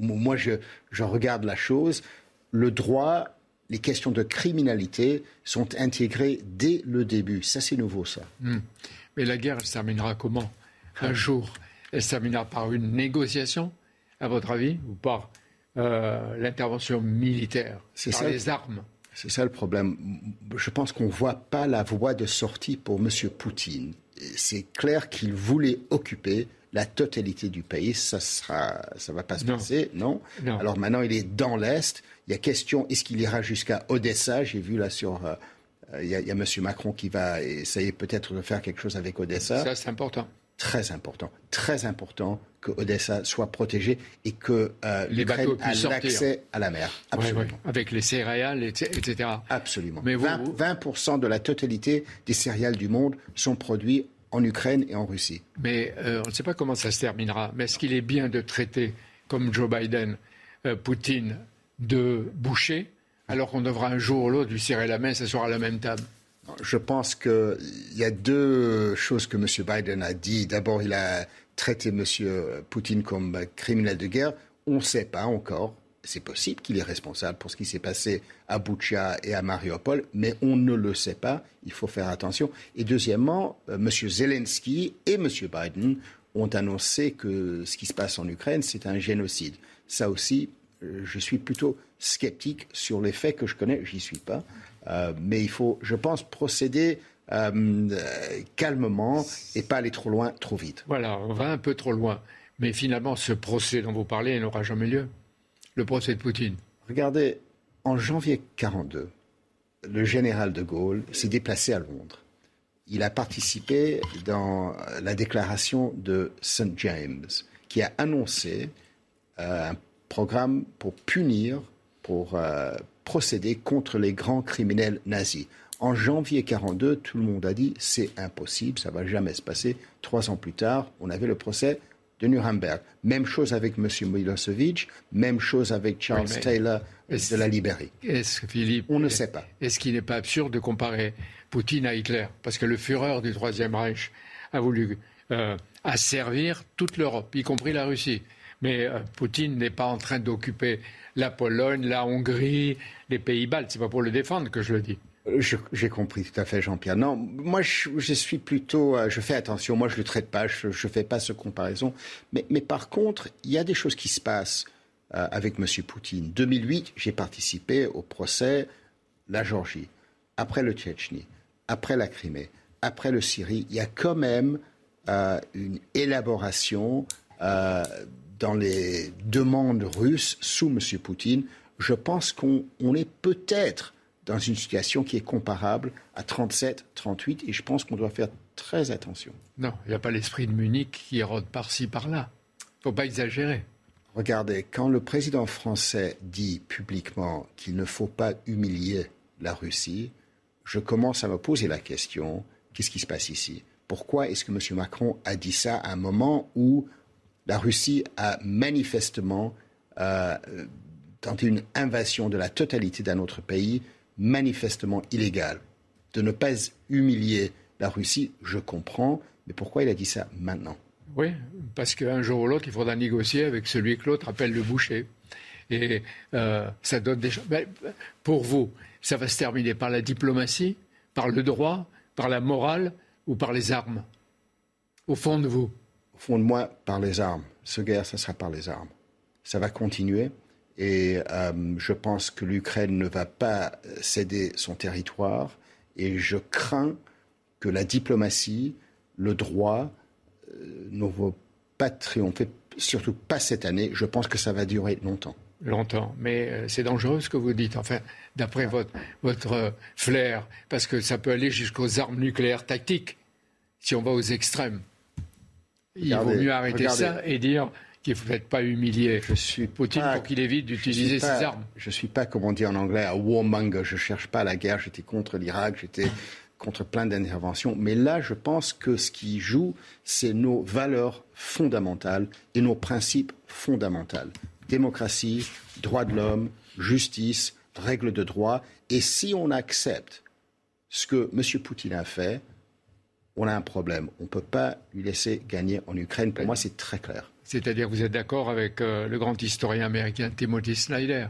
moi je, je regarde la chose, le droit les questions de criminalité sont intégrées dès le début. Ça, c'est nouveau, ça. Hmm. Mais la guerre, elle se terminera comment? Un jour, elle se terminera par une négociation, à votre avis, ou par euh, l'intervention militaire, par ça, les armes? C'est ça le problème. Je pense qu'on ne voit pas la voie de sortie pour M. Poutine. C'est clair qu'il voulait occuper la totalité du pays. Ça sera, ça va pas se passer, non? Alors maintenant, il est dans l'est. Il y a question, est-ce qu'il ira jusqu'à Odessa? J'ai vu là sur, euh, euh, il, y a, M. Macron qui va essayer peut-être de faire quelque chose avec Odessa. Ça, c'est important. Très important, très important que Odessa soit protégée et que euh, l'Ukraine ait l'accès à la mer. Absolument. Avec les céréales, etc. Absolument. Mais 20%, 20 de la totalité des céréales du monde sont produits en Ukraine et en Russie. Mais euh, on ne sait pas comment ça se terminera. Mais est-ce qu'il est bien de traiter, comme Joe Biden, euh, Poutine, de boucher, alors qu'on devra un jour ou l'autre lui serrer la main et s'asseoir à la même table? Je pense qu'il y a deux choses que M. Biden a dit. D'abord, il a traité M. Poutine comme criminel de guerre. On ne sait pas encore c'est possible qu'il est responsable pour ce qui s'est passé à Boucha et à Mariupol, mais on ne le sait pas. Il faut faire attention. Et deuxièmement, euh, M. Zelensky et M. Biden ont annoncé que ce qui se passe en Ukraine, c'est un génocide. Ça aussi, euh, je suis plutôt sceptique sur les faits que je connais. J'y suis pas. Euh, mais il faut, je pense, procéder calmement et pas aller trop loin, trop vite. Voilà, on va un peu trop loin. Mais finalement, ce procès dont vous parlez n'aura jamais lieu le procès de Poutine Regardez, en janvier 1942, le général de Gaulle s'est déplacé à Londres. Il a participé dans la déclaration de St. James, qui a annoncé euh, un programme pour punir, pour euh, procéder contre les grands criminels nazis. En janvier 42, tout le monde a dit c'est impossible, ça va jamais se passer. Trois ans plus tard, on avait le procès de Nuremberg. Même chose avec M. Milosevic, même chose avec Charles Taylor de la Libérie. Est-ce, Philippe, on ne sait pas. Est-ce qu'il n'est pas absurde de comparer Poutine à Hitler? Parce que le Führer du Troisième Reich a voulu euh, asservir toute l'Europe, y compris la Russie. Mais euh, Poutine n'est pas en train d'occuper la Pologne, la Hongrie, les pays baltes. C'est pas pour le défendre que je le dis. Euh, j'ai compris tout à fait, Jean-Pierre. Non, moi, je, suis plutôt. Euh, je fais attention. Moi, je ne le traite pas. Je ne fais pas ce comparaison. Mais, mais, par contre, il y a des choses qui se passent avec M. Poutine. 2008, j'ai participé au procès la Géorgie, après le Tchétchénie, après la Crimée, après le Syrie. Il y a quand même une élaboration dans les demandes russes sous M. Poutine, je pense qu'on est peut-être dans une situation qui est comparable à 37, 38, et je pense qu'on doit faire très attention. Non, il n'y a pas l'esprit de Munich qui érode par-ci, par-là. Il ne faut pas exagérer. Regardez, quand le président français dit publiquement qu'il ne faut pas humilier la Russie, je commence à me poser la question, qu'est-ce qui se passe ici? Pourquoi est-ce que M. Macron a dit ça à un moment où la Russie a manifestement euh, tenté une invasion de la totalité d'un autre pays, manifestement illégale. De ne pas humilier la Russie, je comprends, mais pourquoi il a dit ça maintenant? Oui, parce qu'un jour ou l'autre, il faudra négocier avec celui que l'autre appelle le boucher. Et euh, ça donne des ben, pour vous, ça va se terminer par la diplomatie, par le droit, par la morale ou par les armes? Au fond de vous? Au fond de moi, par les armes. Ce guerre, ça sera par les armes. Ça va continuer. Et euh, je pense que l'Ukraine ne va pas céder son territoire. Et je crains que la diplomatie, le droit, euh, ne vont pas triompher, surtout pas cette année. Je pense que ça va durer longtemps. Longtemps. Mais euh, c'est dangereux ce que vous dites, enfin, d'après votre, votre flair, parce que ça peut aller jusqu'aux armes nucléaires tactiques, si on va aux extrêmes. Il vaut mieux arrêter ça et dire qu'il ne faut pas humilier je suis Poutine pour qu'il évite d'utiliser ses armes. Je ne suis pas, comme on dit en anglais, un warmonger. Je ne cherche pas la guerre. J'étais contre l'Irak, j'étais contre plein d'interventions. Mais là, je pense que ce qui joue, c'est nos valeurs fondamentales et nos principes fondamentaux. Démocratie, droits de l'homme, justice, règles de droit. Et si on accepte ce que M. Poutine a fait, on a un problème. On ne peut pas lui laisser gagner en Ukraine. Pour moi, c'est très clair. C'est-à-dire que vous êtes d'accord avec euh, le grand historien américain Timothy Snyder,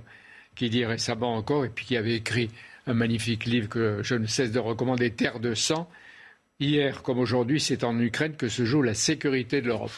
qui dit récemment encore, et puis qui avait écrit un magnifique livre que je ne cesse de recommander, Terre de sang. Hier comme aujourd'hui, c'est en Ukraine que se joue la sécurité de l'Europe.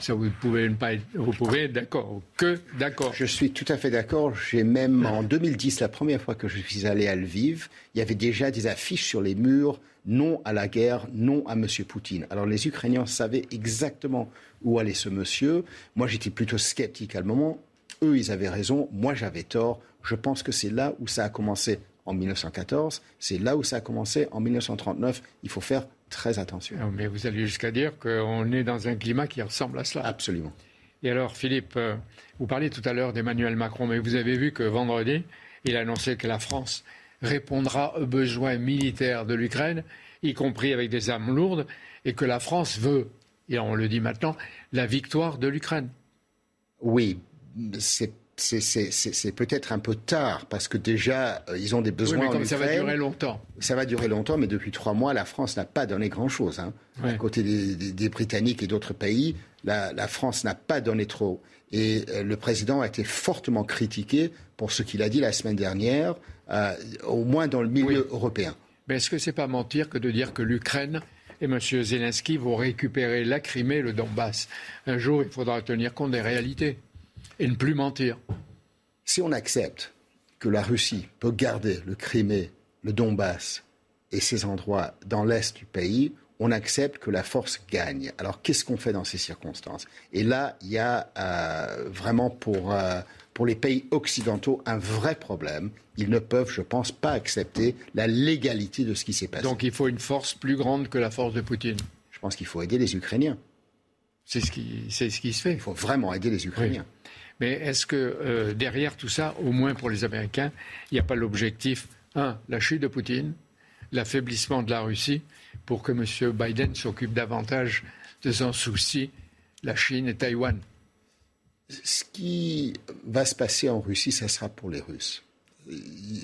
Ça, vous pouvez pas être, vous pouvez être d'accord. Que d'accord. Je suis tout à fait d'accord. J'ai même, en 2010, la première fois que je suis allé à Lviv, il y avait déjà des affiches sur les murs non à la guerre, non à M. Poutine. Alors les Ukrainiens savaient exactement où allait ce monsieur. Moi, j'étais plutôt sceptique à le moment. Eux, ils avaient raison. Moi, j'avais tort. Je pense que c'est là où ça a commencé en 1914. C'est là où ça a commencé en 1939. Il faut faire très attention. Mais vous allez jusqu'à dire qu'on est dans un climat qui ressemble à cela. Absolument. Et alors, Philippe, euh, vous parliez tout à l'heure d'Emmanuel Macron, mais vous avez vu que vendredi, il a annoncé que la France répondra aux besoins militaires de l'Ukraine, y compris avec des armes lourdes, et que la France veut, et on le dit maintenant, la victoire de l'Ukraine. Oui, c'est c'est peut-être un peu tard parce que déjà euh, ils ont des besoins. Oui, mais comme ça va durer longtemps. Ça va durer longtemps, mais depuis trois mois, la France n'a pas donné grand-chose. Hein. À côté des, Britanniques et d'autres pays, la, France n'a pas donné trop. Et euh, le président a été fortement critiqué pour ce qu'il a dit la semaine dernière euh, au moins dans le milieu européen. Mais est-ce que c'est pas mentir que de dire que l'Ukraine et M. Zelensky vont récupérer la Crimée, le Donbass? Un jour, il faudra tenir compte des réalités et ne plus mentir. Si on accepte que la Russie peut garder le Crimée, le Donbass et ces endroits dans l'est du pays, on accepte que la force gagne. Alors qu'est-ce qu'on fait dans ces circonstances? Et là, il y a euh, vraiment pour, euh, pour les pays occidentaux un vrai problème. Ils ne peuvent, je pense, pas accepter la légalité de ce qui s'est passé. Donc il faut une force plus grande que la force de Poutine? Je pense qu'il faut aider les Ukrainiens. C'est ce qui, c'est ce qui se fait. Il faut vraiment aider les Ukrainiens. Mais est-ce que euh, derrière tout ça, au moins pour les Américains, il n'y a pas l'objectif, un, la chute de Poutine, l'affaiblissement de la Russie, pour que M. Biden s'occupe davantage de son souci, la Chine et Taïwan? Ce qui va se passer en Russie, ça sera pour les Russes.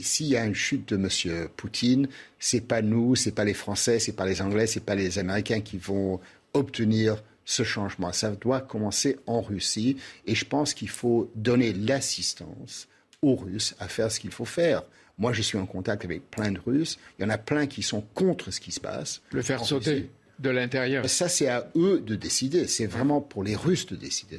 S'il y a une chute de M. Poutine, c'est pas nous, c'est pas les Français, c'est pas les Anglais, c'est pas les Américains qui vont obtenir ce changement. Ça doit commencer en Russie et je pense qu'il faut donner l'assistance aux Russes à faire ce qu'il faut faire. Moi, je suis en contact avec plein de Russes. Il y en a plein qui sont contre ce qui se passe. Le faire sauter de l'intérieur. Ça, c'est à eux de décider. C'est vraiment pour les Russes de décider.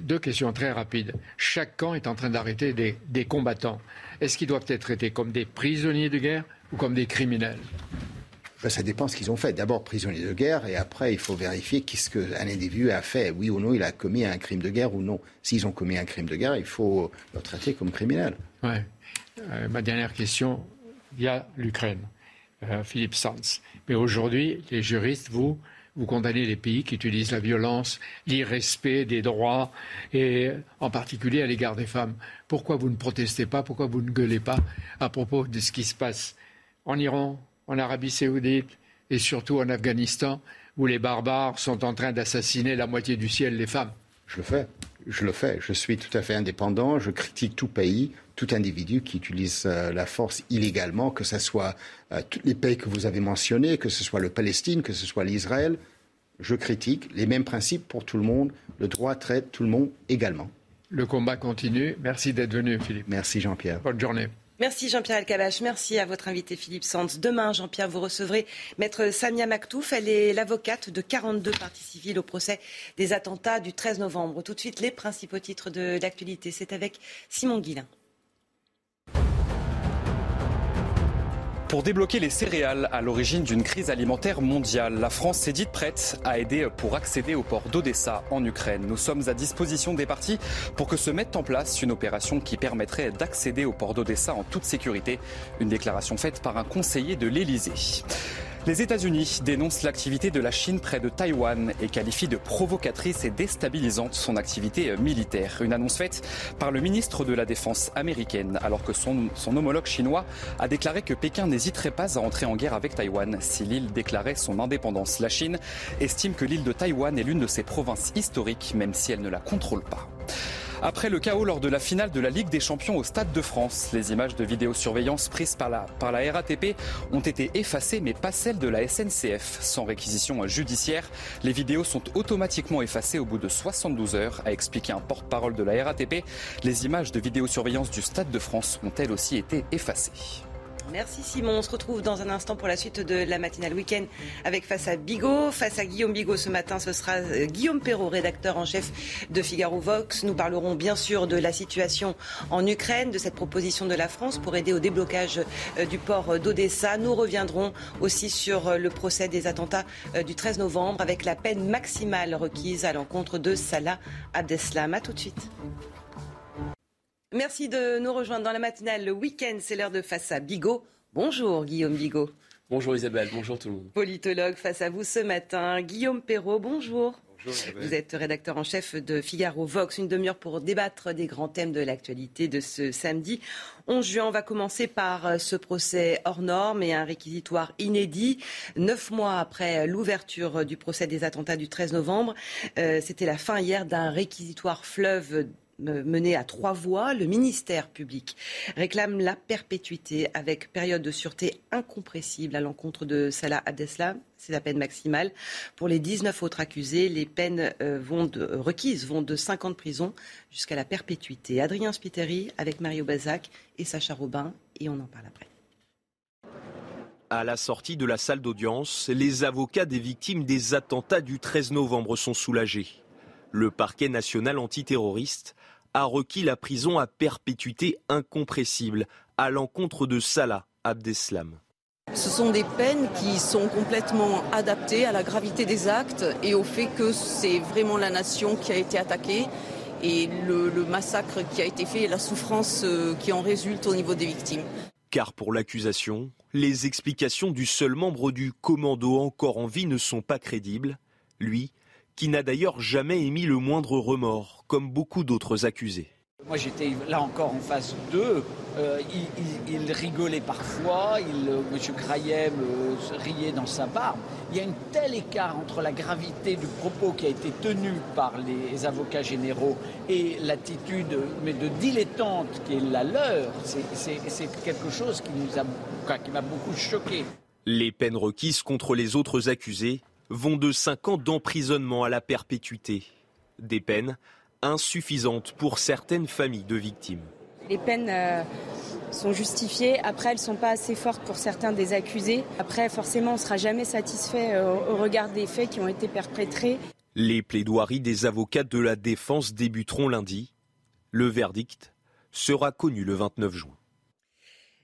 deux questions très rapides. Chaque camp est en train d'arrêter des, des combattants. Est-ce qu'ils doivent être traités comme des prisonniers de guerre ou comme des criminels? Ben, ça dépend ce qu'ils ont fait. D'abord prisonnier de guerre et après il faut vérifier qu'est-ce qu'un individu a fait. Oui ou non, il a commis un crime de guerre ou non. S'ils ont commis un crime de guerre, il faut le traiter comme criminel. Ouais. Euh, ma dernière question, il y a l'Ukraine, euh, Philippe Sanz. Mais aujourd'hui, les juristes, vous, vous condamnez les pays qui utilisent la violence, l'irrespect des droits, et en particulier à l'égard des femmes. Pourquoi vous ne protestez pas? Pourquoi vous ne gueulez pas à propos de ce qui se passe en Iran, en Arabie saoudite et surtout en Afghanistan, où les barbares sont en train d'assassiner la moitié du ciel, les femmes. Je le fais. Je le fais. Je suis tout à fait indépendant. Je critique tout pays, tout individu qui utilise euh, la force illégalement, que ce soit euh, tous les pays que vous avez mentionnés, que ce soit le Palestine, que ce soit l'Israël. Je critique les mêmes principes pour tout le monde. Le droit traite tout le monde également. Le combat continue. Merci d'être venu, Philippe. Merci, Jean-Pierre. Bonne journée. Merci Jean-Pierre Alcabache. Merci à votre invité Philippe Sanz. Demain, Jean-Pierre, vous recevrez Maître Samia Maktouf. Elle est l'avocate de 42 parties civiles au procès des attentats du 13 novembre. Tout de suite, les principaux titres de l'actualité. C'est avec Simon Guillain. Pour débloquer les céréales à l'origine d'une crise alimentaire mondiale, la France s'est dite prête à aider pour accéder au port d'Odessa en Ukraine. Nous sommes à disposition des partis pour que se mette en place une opération qui permettrait d'accéder au port d'Odessa en toute sécurité. Une déclaration faite par un conseiller de l'Élysée. Les États-Unis dénoncent l'activité de la Chine près de Taïwan et qualifient de provocatrice et déstabilisante son activité militaire. Une annonce faite par le ministre de la Défense américaine, alors que son, son homologue chinois a déclaré que Pékin n'hésiterait pas à entrer en guerre avec Taïwan si l'île déclarait son indépendance. La Chine estime que l'île de Taïwan est l'une de ses provinces historiques, même si elle ne la contrôle pas. Après le chaos lors de la finale de la Ligue des Champions au Stade de France, les images de vidéosurveillance prises par la, par RATP ont été effacées, mais pas celles de la SNCF. Sans réquisition judiciaire, les vidéos sont automatiquement effacées au bout de 72 heures, a expliqué un porte-parole de la RATP. Les images de vidéosurveillance du Stade de France ont elles aussi été effacées. Merci Simon. On se retrouve dans un instant pour la suite de la matinale week-end avec Face à Bigot. Face à Guillaume Bigot ce matin, ce sera euh, Guillaume Perrault, rédacteur en chef de Figaro Vox. Nous parlerons bien sûr de la situation en Ukraine, de cette proposition de la France pour aider au déblocage euh, du port d'Odessa. Nous reviendrons aussi sur euh, le procès des attentats du 13 novembre avec la peine maximale requise à l'encontre de Salah Abdeslam. A tout de suite. Merci de nous rejoindre dans la matinale. Le week-end, c'est l'heure de Face à Bigot. Bonjour Guillaume Bigot. Bonjour Isabelle, bonjour tout le monde. Politologue face à vous ce matin. Guillaume Perrault, bonjour. Bonjour Isabelle. Vous êtes rédacteur en chef de Figaro Vox. Une demi-heure pour débattre des grands thèmes de l'actualité de ce samedi 11 juin. On va commencer par ce procès hors norme et un réquisitoire inédit. Neuf mois après l'ouverture du procès des attentats du 13 novembre, euh, c'était la fin hier d'un réquisitoire fleuve mené à trois voies. Le ministère public réclame la perpétuité avec période de sûreté incompressible à l'encontre de Salah Abdeslam. C'est la peine maximale. Pour les 19 autres accusés, les peines euh, vont de, requises vont de 5 ans de prison jusqu'à la perpétuité. Adrien Spiteri avec Mario Bazac et Sacha Robin. Et on en parle après. À la sortie de la salle d'audience, les avocats des victimes des attentats du 13 novembre sont soulagés. Le parquet national antiterroriste a requis la prison à perpétuité incompressible à l'encontre de Salah Abdeslam. Ce sont des peines qui sont complètement adaptées à la gravité des actes et au fait que c'est vraiment la nation qui a été attaquée et le, le, massacre qui a été fait et la souffrance qui en résulte au niveau des victimes. Car pour l'accusation, les explications du seul membre du commando encore en vie ne sont pas crédibles. Lui, qui n'a d'ailleurs jamais émis le moindre remords, comme beaucoup d'autres accusés. Moi j'étais là encore en face d'eux, euh, il, rigolait parfois, il, euh, M. Crayem euh, riait dans sa barbe. Il y a un tel écart entre la gravité du propos qui a été tenu par les avocats généraux et l'attitude mais de dilettante qui est la leur. C'est quelque chose qui m'a beaucoup choqué. Les peines requises contre les autres accusés vont de 5 ans d'emprisonnement à la perpétuité. Des peines insuffisantes pour certaines familles de victimes. Les peines euh, sont justifiées. Après, elles ne sont pas assez fortes pour certains des accusés. Après, forcément, on ne sera jamais satisfait euh, au regard des faits qui ont été perpétrés. Les plaidoiries des avocats de la défense débuteront lundi. Le verdict sera connu le 29 juin.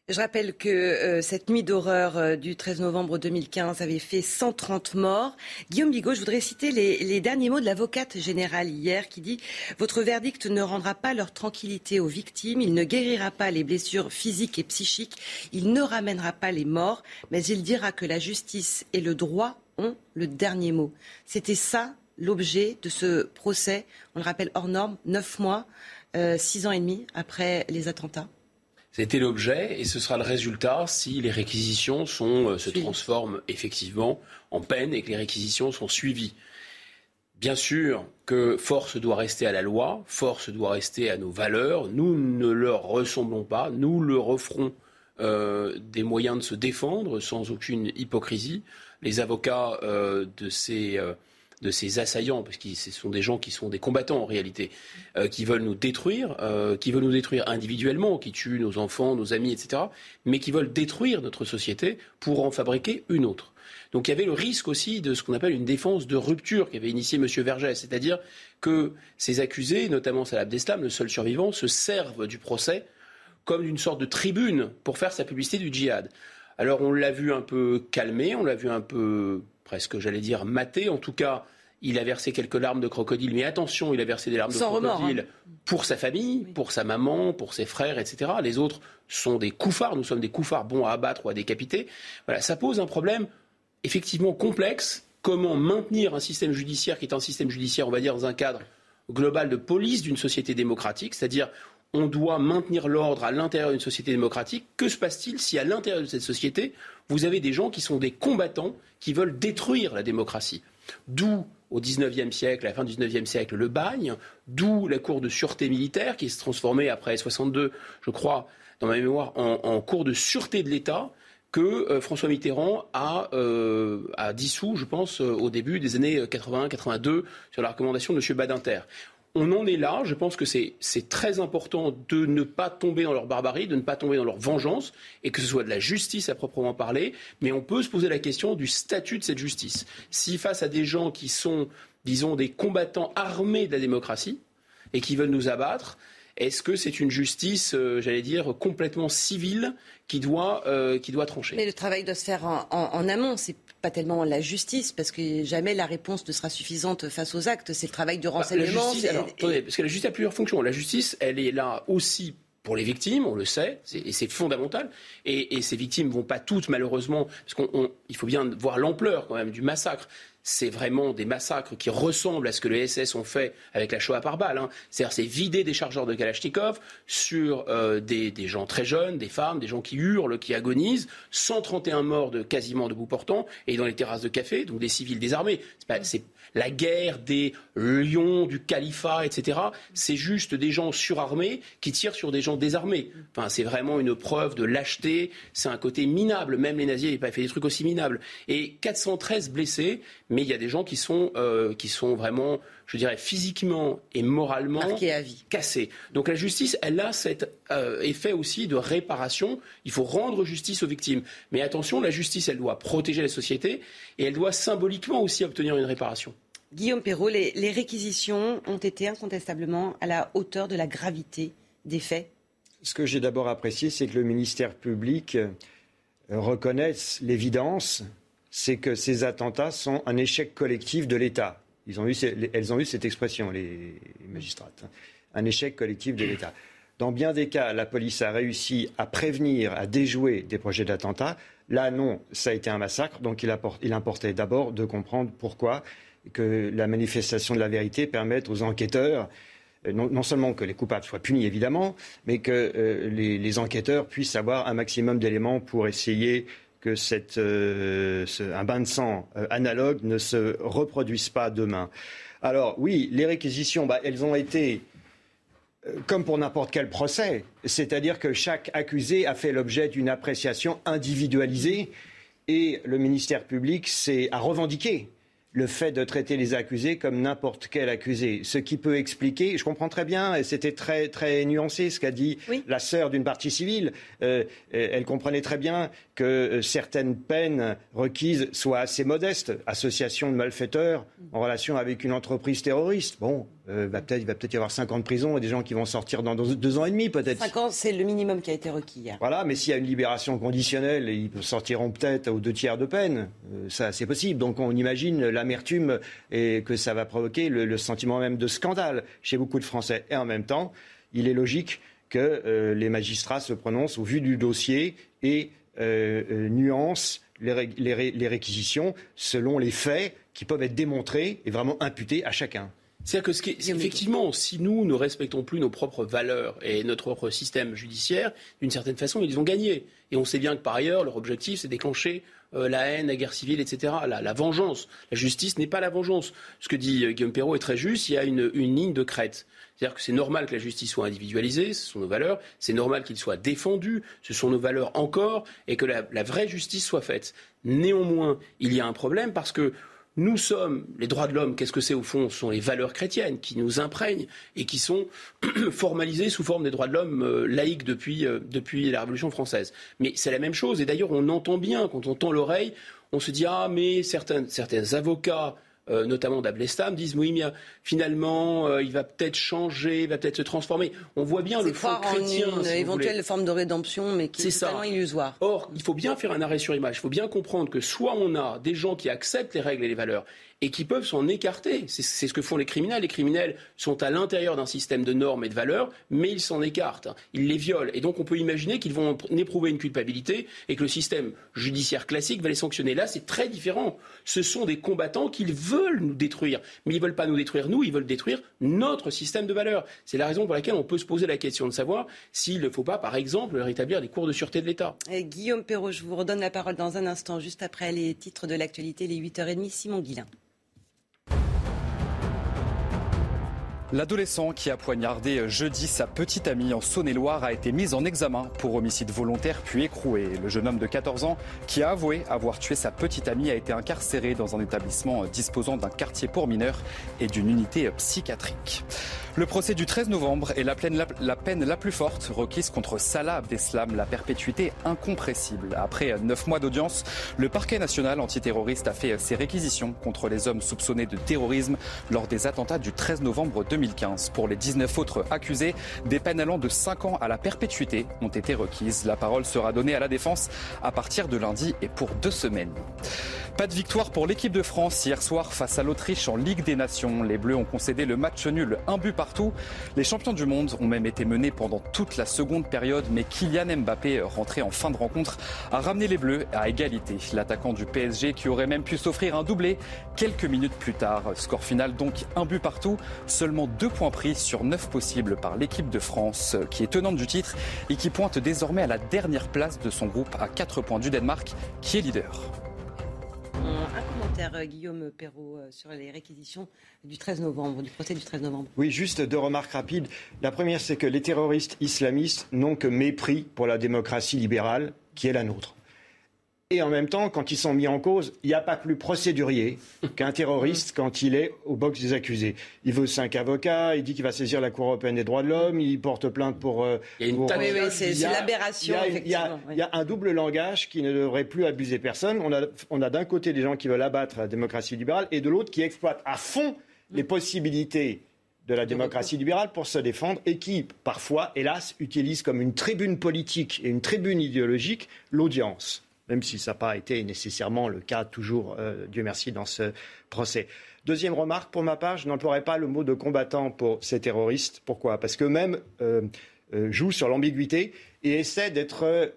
Je rappelle que euh, cette nuit d'horreur euh, du 13 novembre 2015 avait fait 130 morts. Guillaume Bigot, je voudrais citer les, derniers mots de l'avocate générale hier qui dit Votre verdict ne rendra pas leur tranquillité aux victimes, il ne guérira pas les blessures physiques et psychiques, il ne ramènera pas les morts, mais il dira que la justice et le droit ont le dernier mot. C'était ça l'objet de ce procès, on le rappelle hors norme, neuf mois, euh, six ans et demi après les attentats. C'était l'objet et ce sera le résultat si les réquisitions sont, euh, se transforment effectivement en peine et que les réquisitions sont suivies. Bien sûr que force doit rester à la loi, force doit rester à nos valeurs. Nous ne leur ressemblons pas, nous leur offrons euh, des moyens de se défendre sans aucune hypocrisie. Les avocats euh, de ces de ces assaillants, parce que ce sont des gens qui sont des combattants en réalité, euh, qui veulent nous détruire, euh, qui veulent nous détruire individuellement, qui tuent nos enfants, nos amis, etc., mais qui veulent détruire notre société pour en fabriquer une autre. Donc il y avait le risque aussi de ce qu'on appelle une défense de rupture qu'avait initié M. Vergès, c'est-à-dire que ces accusés, notamment Salah Abdeslam, le seul survivant, se servent du procès comme d'une sorte de tribune pour faire sa publicité du djihad. Alors on l'a vu un peu calmé, on l'a vu un peu presque, j'allais dire, maté. En tout cas, il a versé quelques larmes de crocodile, mais attention, il a versé des larmes de crocodile hein. pour sa famille, pour sa maman, pour ses frères, etc. Les autres sont des couffards, nous sommes des couffards bons à abattre ou à décapiter. Voilà, ça pose un problème effectivement complexe. Comment maintenir un système judiciaire qui est un système judiciaire, on va dire, dans un cadre global de police d'une société démocratique, c'est-à-dire on doit maintenir l'ordre à l'intérieur d'une société démocratique. Que se passe-t-il si à l'intérieur de cette société, vous avez des gens qui sont des combattants qui veulent détruire la démocratie? D'où au XIXe siècle, à la fin du XIXe siècle, le bagne, d'où la cour de sûreté militaire qui s'est transformée après 62, je crois, dans ma mémoire, en, cour de sûreté de l'État que euh, François Mitterrand a, euh, a, dissous, je pense, euh, au début des années 81-82, sur la recommandation de M. Badinter on en est là. Je pense que c'est très important de ne pas tomber dans leur barbarie, de ne pas tomber dans leur vengeance, et que ce soit de la justice à proprement parler. Mais on peut se poser la question du statut de cette justice. Si face à des gens qui sont, disons, des combattants armés de la démocratie et qui veulent nous abattre, est-ce que c'est une justice, euh, j'allais dire, complètement civile qui doit, euh, trancher? Mais le travail doit se faire en, amont. Pas tellement la justice, parce que jamais la réponse ne sera suffisante face aux actes. C'est le travail de bah, renseignement. parce que la justice a plusieurs fonctions. La justice, elle est là aussi pour les victimes, on le sait, et c'est fondamental. Et, ces victimes vont pas toutes, malheureusement, parce qu'il faut bien voir l'ampleur quand même du massacre c'est vraiment des massacres qui ressemblent à ce que les SS ont fait avec la Shoah par balle. Hein. C'est-à-dire, c'est vider des chargeurs de Kalachnikov sur euh, des, gens très jeunes, des femmes, des gens qui hurlent, qui agonisent. 131 morts de quasiment de bout portant et dans les terrasses de café, donc des civils désarmés. C'est la guerre des lions du califat, etc. C'est juste des gens surarmés qui tirent sur des gens désarmés. Enfin, c'est vraiment une preuve de lâcheté. C'est un côté minable. Même les nazis n'avaient pas fait des trucs aussi minables. Et 413 blessés, il y a des gens qui sont, euh, qui sont vraiment, je dirais, physiquement et moralement à vie. cassés. Donc la justice, elle a cet euh, effet aussi de réparation. Il faut rendre justice aux victimes. Mais attention, la justice, elle doit protéger la société et elle doit symboliquement aussi obtenir une réparation. Guillaume Perrault, les, réquisitions ont été incontestablement à la hauteur de la gravité des faits Ce que j'ai d'abord apprécié, c'est que le ministère public reconnaisse l'évidence, c'est que ces attentats sont un échec collectif de l'État. Ils ont eu, elles ont eu cette expression, les magistrates. Hein. Un échec collectif de l'État. Dans bien des cas, la police a réussi à prévenir, à déjouer des projets d'attentat. Là, non, ça a été un massacre. Donc, il, il importait d'abord de comprendre pourquoi que la manifestation de la vérité permette aux enquêteurs euh, non, seulement que les coupables soient punis, évidemment, mais que euh, les, enquêteurs puissent avoir un maximum d'éléments pour essayer que euh, un bain de sang analogue ne se reproduise pas demain. Alors oui, les réquisitions, bah, elles ont été comme pour n'importe quel procès, c'est-à-dire que chaque accusé a fait l'objet d'une appréciation individualisée et le ministère public a revendiqué le fait de traiter les accusés comme n'importe quel accusé. Ce qui peut expliquer, je comprends très bien, et c'était très, très nuancé ce qu'a dit la sœur d'une partie civile, euh, elle comprenait très bien que euh, certaines peines requises soient assez modestes. Association de malfaiteurs en relation avec une entreprise terroriste. Bon, euh, il va peut-être y avoir 5 ans de prison et des gens qui vont sortir dans, deux ans et demi peut-être. 5 ans, c'est le minimum qui a été requis hier. Voilà, mais s'il y a une libération conditionnelle, ils sortiront peut-être aux deux tiers de peine. Euh, ça, c'est possible. Donc on imagine l'amertume et que ça va provoquer le, sentiment même de scandale chez beaucoup de Français. Et en même temps, il est logique que euh, les magistrats se prononcent au vu du dossier et nuancent les, les réquisitions selon les faits qui peuvent être démontrés et vraiment imputés à chacun. C'est-à-dire que, effectivement, si nous ne respectons plus nos propres valeurs et notre propre système judiciaire, d'une certaine façon, ils ont gagné. Et on sait bien que par ailleurs, leur objectif, c'est déclencher euh, la haine, la guerre civile, etc. La, vengeance. La justice n'est pas la vengeance. Ce que dit euh, Guillaume Perrault est très juste. Il y a une, ligne de crête. C'est-à-dire que c'est normal que la justice soit individualisée, ce sont nos valeurs. C'est normal qu'il soit défendu, ce sont nos valeurs encore, et que la, la vraie justice soit faite. Néanmoins, il y a un problème parce que nous sommes, les droits de l'homme, qu'est-ce que c'est au fond? Ce sont les valeurs chrétiennes qui nous imprègnent et qui sont formalisées sous forme des droits de l'homme euh, laïques depuis, euh, depuis la Révolution française. Mais c'est la même chose. Et d'ailleurs, on entend bien, quand on tend l'oreille, on se dit Ah, mais certains avocats euh, notamment d'Ablestam, disent oui, mais finalement, euh, il va peut-être changer, il va peut-être se transformer. On voit bien le fond chrétien. une éventuelle forme de rédemption, mais qui est, totalement illusoire. Or, il faut bien faire un arrêt sur image. Il faut bien comprendre que soit on a des gens qui acceptent les règles et les valeurs et qui peuvent s'en écarter. C'est ce que font les criminels. Les criminels sont à l'intérieur d'un système de normes et de valeurs, mais ils s'en écartent. Ils les violent. Et donc on peut imaginer qu'ils vont éprouver une culpabilité et que le système judiciaire classique va les sanctionner. Là, c'est très différent. Ce sont des combattants qu'ils veulent nous détruire. Mais ils ne veulent pas nous détruire nous, ils veulent détruire notre système de valeurs. C'est la raison pour laquelle on peut se poser la question de savoir s'il ne faut pas, par exemple, rétablir les cours de sûreté de l'État. Guillaume Perrault, je vous redonne la parole dans un instant, juste après les titres de l'actualité, les 8h30. Simon Guillain. L'adolescent qui a poignardé jeudi sa petite amie en Saône-et-Loire a été mis en examen pour homicide volontaire puis écroué. Le jeune homme de 14 ans qui a avoué avoir tué sa petite amie a été incarcéré dans un établissement disposant d'un quartier pour mineurs et d'une unité psychiatrique. Le procès du 13 novembre est la peine la, plus forte requise contre Salah Abdeslam, la perpétuité incompressible. Après neuf mois d'audience, le parquet national antiterroriste a fait ses réquisitions contre les hommes soupçonnés de terrorisme lors des attentats du 13 novembre 2015. Pour les 19 autres accusés, des peines allant de 5 ans à la perpétuité ont été requises. La parole sera donnée à la défense à partir de lundi et pour deux semaines. Pas de victoire pour l'équipe de France hier soir face à l'Autriche en Ligue des Nations. Les Bleus ont concédé le match nul, un but partout. Les champions du monde ont même été menés pendant toute la seconde période, mais Kylian Mbappé, rentré en fin de rencontre, a ramené les Bleus à égalité. L'attaquant du PSG qui aurait même pu s'offrir un doublé quelques minutes plus tard. Score final donc un but partout, seulement deux points pris sur neuf possibles par l'équipe de France, qui est tenante du titre et qui pointe désormais à la dernière place de son groupe à quatre points du Danemark, qui est leader. Un commentaire, euh, Guillaume Perrault, euh, sur les réquisitions du 13 novembre, du procès du 13 novembre. Oui, juste deux remarques rapides. La première, c'est que les terroristes islamistes n'ont que mépris pour la démocratie libérale qui est la nôtre. Et en même temps, quand ils sont mis en cause, il n'y a pas plus procédurier qu'un terroriste quand il est au box des accusés. Il veut cinq avocats, il dit qu'il va saisir la Cour européenne des droits de l'homme, il porte plainte pour. Euh, il y a une pour, oui, oui, c'est l'aberration. Il, y a un double langage qui ne devrait plus abuser personne. On a, on a d'un côté des gens qui veulent abattre la démocratie libérale et de l'autre qui exploitent à fond les possibilités de la démocratie libérale pour se défendre et qui, parfois, hélas, utilisent comme une tribune politique et une tribune idéologique l'audience. Même si ça n'a pas été nécessairement le cas toujours, Dieu merci, dans ce procès. Deuxième remarque, pour ma part, je n'emploierai pas le mot de combattant pour ces terroristes. Pourquoi? Parce qu'eux-mêmes jouent sur l'ambiguïté et essaient d'être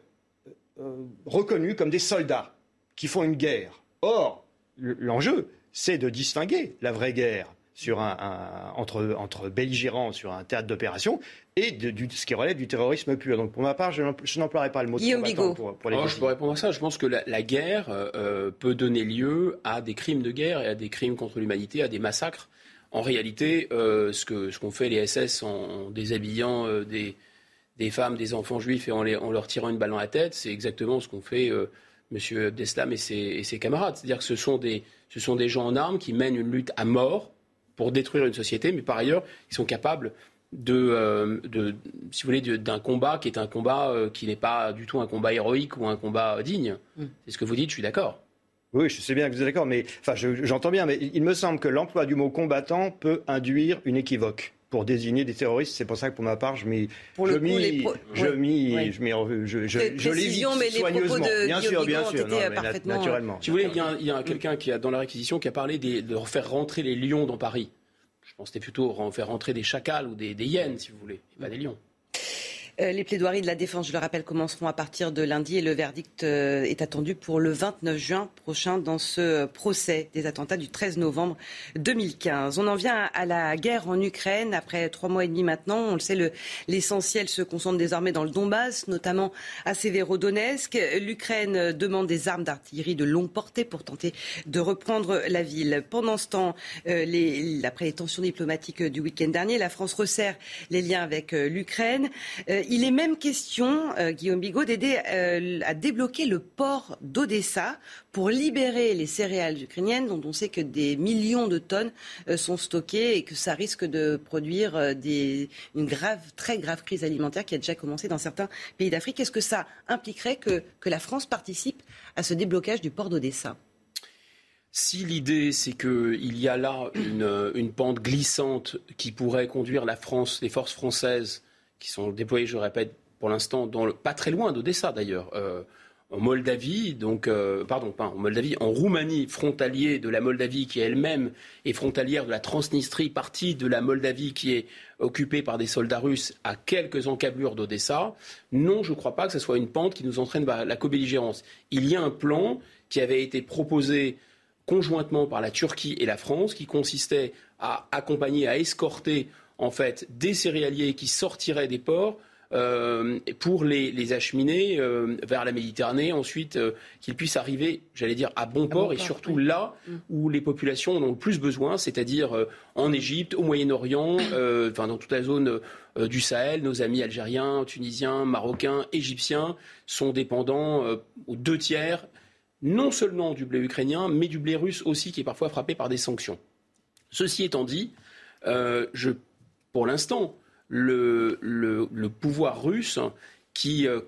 reconnus comme des soldats qui font une guerre. Or, l'enjeu, c'est de distinguer la vraie guerre sur un, entre, entre, belligérants sur un théâtre d'opération et de, ce qui relève du terrorisme pur. Donc pour ma part, je n'emploierai pas le mot de pour, pour les Je peux répondre à ça. Je pense que la, guerre euh, peut donner lieu à des crimes de guerre et à des crimes contre l'humanité, à des massacres. En réalité, euh, ce qu'ont ce fait les SS en, déshabillant euh, des, des, femmes, des enfants juifs et en, les, en, leur tirant une balle dans la tête, c'est exactement ce qu'ont fait M. Deslam et ses, et ses camarades. C'est-à-dire que ce sont, des, ce sont des gens en armes qui mènent une lutte à mort pour détruire une société, mais par ailleurs, ils sont capables de, euh, de si vous voulez, d'un combat qui est un combat euh, qui n'est pas du tout un combat héroïque ou un combat digne. Mm. C'est ce que vous dites, je suis d'accord. Oui, je sais bien que vous êtes d'accord, mais enfin, j'entends bien, mais il me semble que l'emploi du mot combattant peut induire une équivoque pour désigner des terroristes. C'est pour ça que pour ma part, je m'y, je m'y, je m'y, je je, je, je l'évite soigneusement. bien sûr, bien sûr, non, parfaitement... naturellement. Si vous voulez, il y a, il y a quelqu'un qui a dans la réquisition qui a parlé des, de faire rentrer les lions dans Paris. Je pense que c'était plutôt faire rentrer des chacals ou des, des hyènes, si vous voulez, et pas des lions. Euh, les plaidoiries de la défense, je le rappelle, commenceront à partir de lundi et le verdict euh, est attendu pour le 29 juin prochain dans ce procès des attentats du 13 novembre 2015. On en vient à la guerre en Ukraine. Après trois mois et demi maintenant, on le sait, l'essentiel se concentre désormais dans le Donbass, notamment à Severodonetsk. L'Ukraine demande des armes d'artillerie de longue portée pour tenter de reprendre la ville. Pendant ce temps, euh, après les tensions diplomatiques du week-end dernier, la France resserre les liens avec l'Ukraine il est même question, euh, Guillaume Bigot, d'aider euh, à débloquer le port d'Odessa pour libérer les céréales ukrainiennes, dont on sait que des millions de tonnes euh, sont stockées et que ça risque de produire une grave, très grave crise alimentaire qui a déjà commencé dans certains pays d'Afrique. Est-ce que ça impliquerait que, la France participe à ce déblocage du port d'Odessa? Si l'idée, c'est qu'il y a là une, une, pente glissante qui pourrait conduire la France, les forces françaises, qui sont déployés, je répète, pour l'instant, pas très loin d'Odessa d'ailleurs, euh, en Moldavie, donc, euh, pardon, pas en Moldavie, en Roumanie, frontalier de la Moldavie qui elle-même est frontalière de la Transnistrie, partie de la Moldavie qui est occupée par des soldats russes à quelques encablures d'Odessa. Non, je ne crois pas que ce soit une pente qui nous entraîne vers la co-belligérance. Il y a un plan qui avait été proposé conjointement par la Turquie et la France, qui consistait à accompagner, à escorter en fait des céréaliers qui sortiraient des ports euh, pour les, acheminer euh, vers la Méditerranée, ensuite euh, qu'ils puissent arriver, j'allais dire, à bon port et surtout là mm. où les populations en ont le plus besoin, c'est-à-dire en Égypte, au Moyen-Orient, enfin dans toute la zone du Sahel. Nos amis algériens, tunisiens, marocains, égyptiens sont dépendants aux deux tiers, non seulement du blé ukrainien, mais du blé russe aussi, qui est parfois frappé par des sanctions. Ceci étant dit, je pour l'instant, le, pouvoir russe qui euh,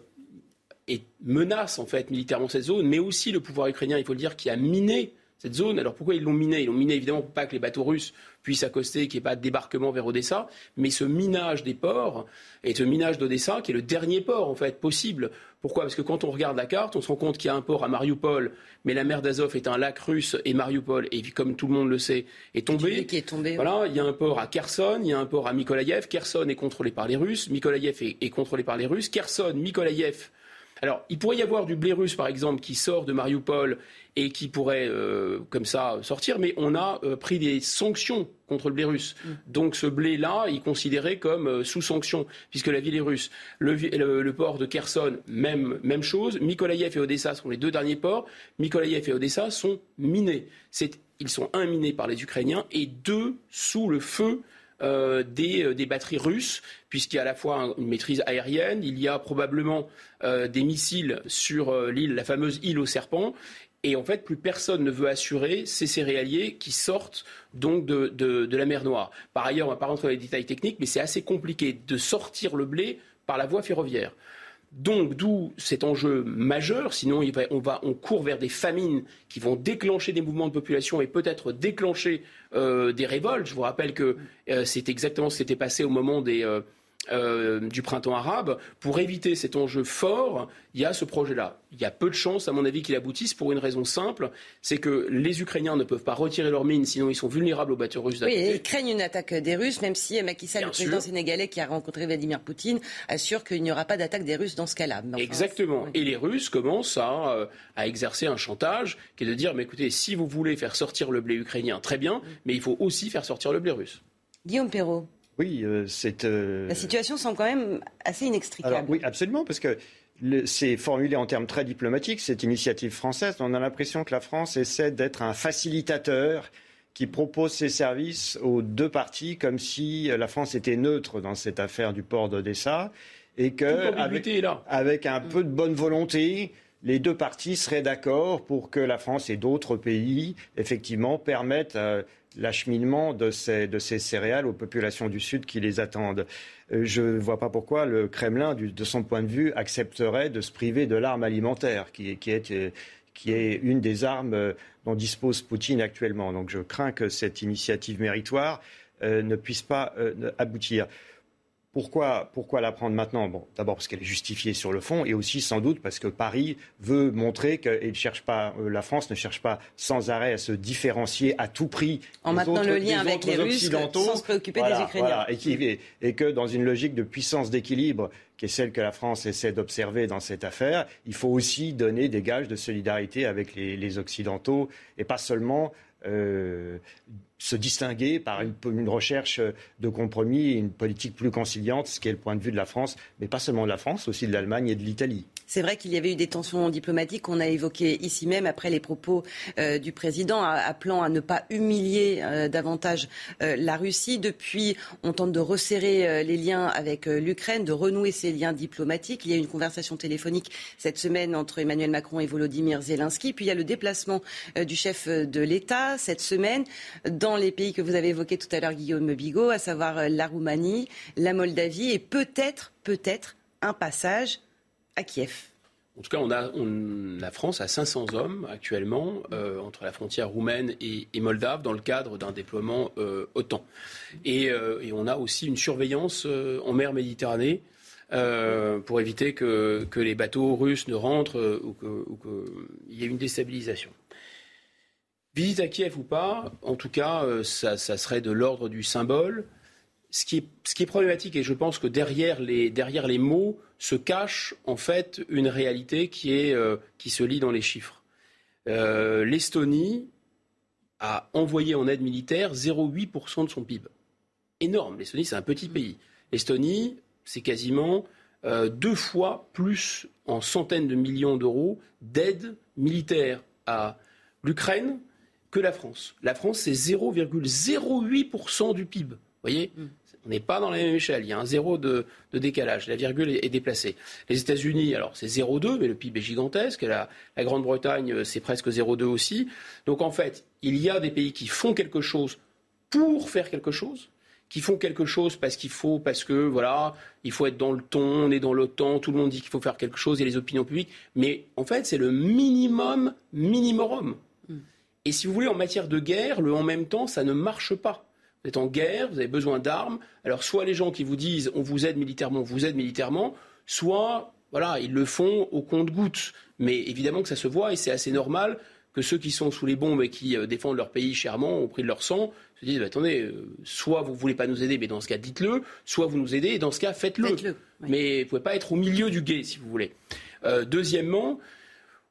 menace en fait militairement cette zone, mais aussi le pouvoir ukrainien, il faut le dire, qui a miné cette zone. Alors pourquoi ils l'ont miné? Ils l'ont miné évidemment pour pas que les bateaux russes puissent accoster, qu'il n'y ait pas de débarquement vers Odessa, mais ce minage des ports et ce minage d'Odessa, qui est le dernier port en fait possible. Pourquoi? Parce que quand on regarde la carte, on se rend compte qu'il y a un port à Mariupol, mais la mer d'Azov est un lac russe et Mariupol, et comme tout le monde le sait, est tombé. Qui est tombé voilà, il y a un port à Kherson, il y a un port à Mykolaïev. Kherson est contrôlé par les Russes, Mykolaïev est, est contrôlé par les Russes. Kherson, Mykolaïev alors, il pourrait y avoir du blé russe, par exemple, qui sort de Mariupol et qui pourrait, euh, comme ça, sortir, mais on a euh, pris des sanctions contre le blé russe. Mm. Donc, ce blé-là est considéré comme euh, sous sanction, puisque la ville est russe. Le, port de Kherson, même, même chose. Mykolaïev et Odessa sont les deux derniers ports. Mykolaïev et Odessa sont minés. Ils sont un minés par les Ukrainiens et deux sous le feu euh, euh, des, batteries russes, puisqu'il y a à la fois une maîtrise aérienne, il y a probablement euh, des missiles sur l'île, la fameuse île aux serpents. Et en fait, plus personne ne veut assurer ces céréaliers qui sortent donc de, la mer Noire. Par ailleurs, on ne va pas rentrer dans les détails techniques, mais c'est assez compliqué de sortir le blé par la voie ferroviaire. Donc, d'où cet enjeu majeur. Sinon, on, va, on court vers des famines qui vont déclencher des mouvements de population et peut-être déclencher euh, des révoltes. Je vous rappelle que euh, c'est exactement ce qui s'était passé au moment des, euh, euh, du printemps arabe, pour éviter cet enjeu fort, il y a ce projet-là. Il y a peu de chances, à mon avis, qu'il aboutisse pour une raison simple, c'est que les Ukrainiens ne peuvent pas retirer leurs mines, sinon ils sont vulnérables aux bateaux russes. Oui, ils craignent une attaque des Russes, même si Macky Sall, le président sénégalais qui a rencontré Vladimir Poutine, assure qu'il n'y aura pas d'attaque des Russes dans ce cas-là. Exactement. Et les Russes commencent à, euh, à, exercer un chantage qui est de dire, mais écoutez, si vous voulez faire sortir le blé ukrainien, très bien, mais il faut aussi faire sortir le blé russe. Guillaume Perrault. Oui, euh, c'est. Euh, La situation semble quand même assez inextricable. oui, absolument, parce que c'est formulé en termes très diplomatiques, cette initiative française. On a l'impression que la France essaie d'être un facilitateur qui propose ses services aux deux parties comme si la France était neutre dans cette affaire du port d'Odessa et que, avec, avec, un peu de bonne volonté, les deux parties seraient d'accord pour que la France et d'autres pays, effectivement, permettent euh, l'acheminement de ces, de ces, céréales aux populations du Sud qui les attendent. Euh, je ne vois pas pourquoi le Kremlin, de son point de vue, accepterait de se priver de l'arme alimentaire, qui, est, euh, qui, est, une des armes dont dispose Poutine actuellement. Donc je crains que cette initiative méritoire ne puisse pas aboutir. Pourquoi, pourquoi la prendre maintenant? Bon, D'abord parce qu'elle est justifiée sur le fond et aussi sans doute parce que Paris veut montrer que cherche pas, euh, la France ne cherche pas sans arrêt à se différencier à tout prix. En maintenant le lien avec les Russes sans se préoccuper des Ukrainiens. et, et, que dans une logique de puissance d'équilibre qui est celle que la France essaie d'observer dans cette affaire, il faut aussi donner des gages de solidarité avec les, les Occidentaux et pas seulement euh, se distinguer par une, recherche de compromis et une politique plus conciliante, ce qui est le point de vue de la France, mais pas seulement de la France, aussi de l'Allemagne et de l'Italie. C'est vrai qu'il y avait eu des tensions diplomatiques qu'on a évoquées ici même après les propos euh, du président appelant à ne pas humilier euh, davantage la Russie. Depuis, on tente de resserrer les liens avec l'Ukraine, de renouer ces liens diplomatiques. Il y a eu une conversation téléphonique cette semaine entre Emmanuel Macron et Volodymyr Zelensky. Puis il y a le déplacement du chef de l'État cette semaine dans les pays que vous avez évoqués tout à l'heure, Guillaume Bigot, à savoir euh, la Roumanie, la Moldavie et peut-être, peut-être un passage En tout cas, on a, la France a 500 hommes actuellement euh, entre la frontière roumaine et, moldave dans le cadre d'un déploiement euh, OTAN. Et, on a aussi une surveillance en mer Méditerranée pour éviter que, les bateaux russes ne rentrent ou qu'il y ait une déstabilisation. Visite à Kiev ou pas, en tout cas, euh, ça, serait de l'ordre du symbole. Ce qui, est, problématique, et je pense que derrière les, derrière les mots se cache en fait une réalité qui, est, euh, qui se lit dans les chiffres. Euh, L'Estonie a envoyé en aide militaire 0,8% de son PIB. Énorme. L'Estonie, c'est un petit pays. L'Estonie, c'est quasiment deux fois plus en centaines de millions d'euros d'aide militaire à l'Ukraine que la France. La France, c'est 0,08% du PIB. Vous voyez? Mm. On n'est pas dans la même échelle. Il y a un zéro de, décalage. La virgule est, déplacée. Les États-Unis, alors c'est 0,2, mais le PIB est gigantesque. La, la Grande-Bretagne, euh, c'est presque 0,2 aussi. Donc en fait, il y a des pays qui font quelque chose pour faire quelque chose, qui font quelque chose parce qu'il faut, parce que voilà, il faut être dans le ton, on est dans l'OTAN, tout le monde dit qu'il faut faire quelque chose, il y a les opinions publiques. Mais en fait, c'est le minimum minimum. Et si vous voulez, en matière de guerre, le en même temps, ça ne marche pas. Vous êtes en guerre, vous avez besoin d'armes. Alors, soit les gens qui vous disent on vous aide militairement, on vous aide militairement, soit, voilà, ils le font au compte-gouttes. Mais évidemment que ça se voit et c'est assez normal que ceux qui sont sous les bombes et qui euh, défendent leur pays chèrement au prix de leur sang se disent bah, attendez, euh, soit vous ne voulez pas nous aider, mais dans ce cas, dites-le, soit vous nous aidez, et dans ce cas, faites-le. Mais vous ne pouvez pas être au milieu du guet, si vous voulez. Euh, deuxièmement,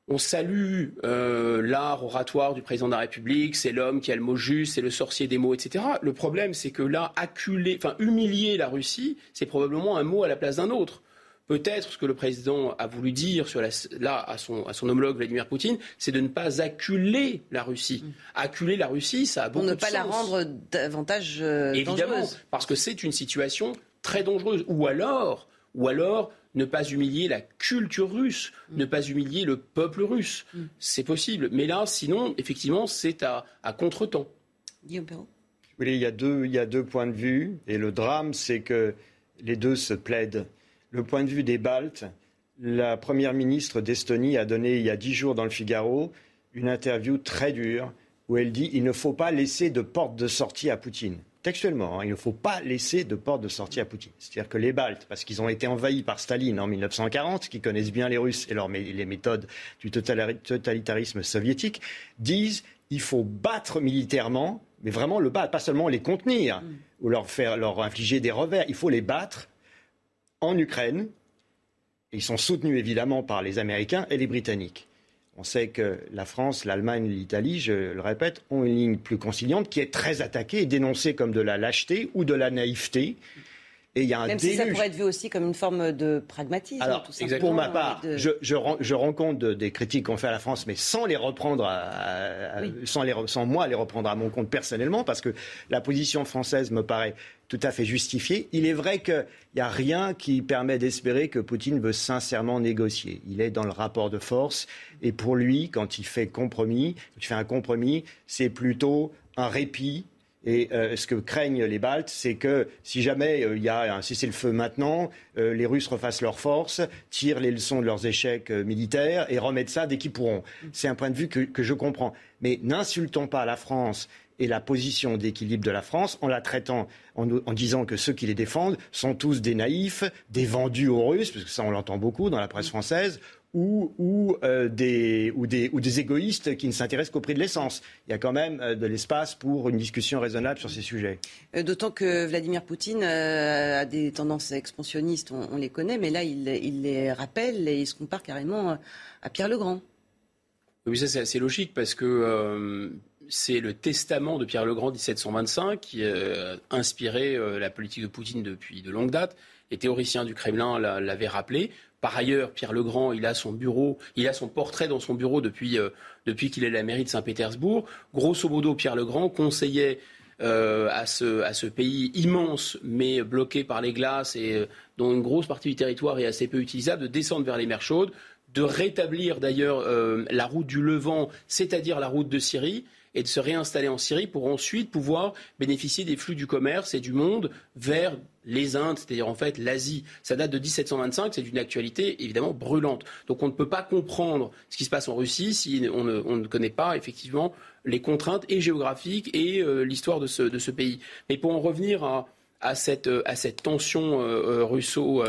on salue euh, l'art oratoire du président de la République, c'est l'homme qui a le mot juste, c'est le sorcier des mots, etc. Le problème, c'est que là, acculer, enfin humilier la Russie, c'est probablement un mot à la place d'un autre. Peut-être ce que le président a voulu dire sur là à son, à son homologue Vladimir Poutine, c'est de ne pas acculer la Russie. Mm. Acculer la Russie, ça a beaucoup de sens. Pour ne pas la rendre davantage euh, Évidemment, parce que c'est une situation très dangereuse. Ou alors, ou alors ne pas humilier la culture russe, mm. ne pas humilier le peuple russe. Mm. C'est possible. Mais là, sinon, effectivement, c'est à, à contre-temps. Guillaume Perrault. Oui, il y, a deux, il y a deux points de vue. Et le drame, c'est que les deux se plaident. Le point de vue des Baltes, la première ministre d'Estonie a donné il y a dix jours dans le Figaro une interview très dure où elle dit il ne faut pas laisser de porte de sortie à Poutine. Textuellement, hein, il ne faut pas laisser de porte de sortie à Poutine. C'est-à-dire que les Baltes, parce qu'ils ont été envahis par Staline en 1940, qui connaissent bien les Russes et les méthodes du totalitarisme soviétique, disent il faut battre militairement, mais vraiment le battre, pas seulement les contenir mm. ou leur faire leur infliger des revers. Il faut les battre en Ukraine. ils sont soutenus évidemment par les Américains et les Britanniques. On sait que la France, l'Allemagne, l'Italie, je le répète, ont une ligne plus conciliante qui est très attaquée et dénoncée comme de la lâcheté ou de la naïveté. Et il y a un Même si ça pourrait être vu aussi comme une forme de pragmatisme. Alors, pour ma part, je, je, je, rends compte des critiques qu'on fait à la France, mais sans les reprendre, sans, les, sans moi les reprendre à mon compte personnellement, parce que la position française me paraît tout à fait justifiée. Il est vrai qu'il n'y a rien qui permet d'espérer que Poutine veut sincèrement négocier. Il est dans le rapport de force, et pour lui, quand il fait compromis, quand il fait un compromis, c'est plutôt un répit et euh, ce que craignent les Baltes, c'est que si jamais euh, il y a un cessez-le-feu maintenant, euh, les Russes refassent leurs forces, tirent les leçons de leurs échecs militaires et remettent ça dès qu'ils pourront. C'est un point de vue que, je comprends. Mais n'insultons pas la France et la position d'équilibre de la France en la traitant, en, en, disant que ceux qui les défendent sont tous des naïfs, des vendus aux Russes, parce que ça on l'entend beaucoup dans la presse française, ou, ou, euh, des, ou, des, ou des égoïstes qui ne s'intéressent qu'au prix de l'essence. Il y a quand même euh, de l'espace pour une discussion raisonnable sur ces sujets. Euh, d'autant que Vladimir Poutine a des tendances expansionnistes, on, les connaît, mais là, il, il, les rappelle et il se compare carrément à Pierre le Grand. Oui, ça c'est assez logique parce que c'est le testament de Pierre le Grand 1725 qui a inspiré la politique de Poutine depuis de longue date. Les théoriciens du Kremlin l'avaient rappelé. Par ailleurs, Pierre Legrand, il a son bureau, portrait dans son bureau depuis, euh, depuis qu'il est la mairie de Saint-Pétersbourg. Grosso modo, Pierre Legrand conseillait euh, à, ce, à, ce, pays immense, mais bloqué par les glaces et euh, dont une grosse partie du territoire est assez peu utilisable, de descendre vers les mers chaudes, de rétablir d'ailleurs la route du Levant, c'est-à-dire la route de Syrie, et de se réinstaller en Syrie pour ensuite pouvoir bénéficier des flux du commerce et du monde vers les Indes, c'est-à-dire en fait l'Asie. Ça date de 1725, c'est d'une actualité évidemment brûlante. Donc on ne peut pas comprendre ce qui se passe en Russie si on ne, connaît pas effectivement les contraintes et géographiques et euh, l'histoire de ce, pays. Mais pour en revenir à, cette, tension euh, euh, russo,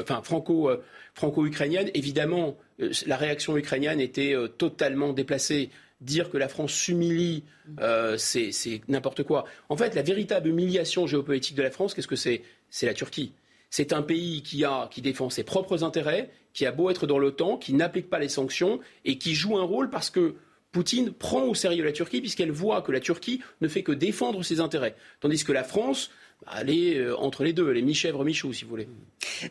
franco-ukrainienne, évidemment la réaction ukrainienne était totalement déplacée dire que la France s'humilie, euh, c'est n'importe quoi. En fait, la véritable humiliation géopolitique de la France, qu'est-ce que c'est? C'est la Turquie. C'est un pays qui, a, qui défend ses propres intérêts, qui a beau être dans l'OTAN, qui n'applique pas les sanctions et qui joue un rôle parce que Poutine prend au sérieux la Turquie puisqu'elle voit que la Turquie ne fait que défendre ses intérêts. Tandis que la France, aller euh, entre les deux, les mi-chèvres, mi-choux, si vous voulez.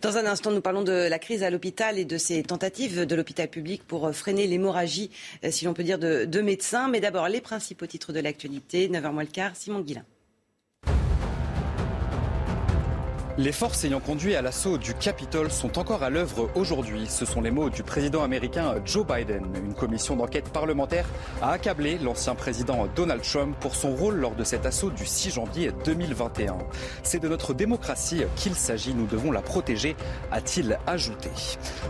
Dans un instant, nous parlons de la crise à l'hôpital et de ces tentatives de l'hôpital public pour euh, freiner l'hémorragie, euh, si l'on peut dire, de, de médecins. Mais d'abord, les principaux titres de l'actualité. 9h moins le quart, Simon Guillain. Les forces ayant conduit à l'assaut du Capitole sont encore à l'œuvre aujourd'hui. Ce sont les mots du président américain Joe Biden. Une commission d'enquête parlementaire a accablé l'ancien président Donald Trump pour son rôle lors de cet assaut du 6 janvier 2021. C'est de notre démocratie qu'il s'agit. Nous devons la protéger, a-t-il ajouté.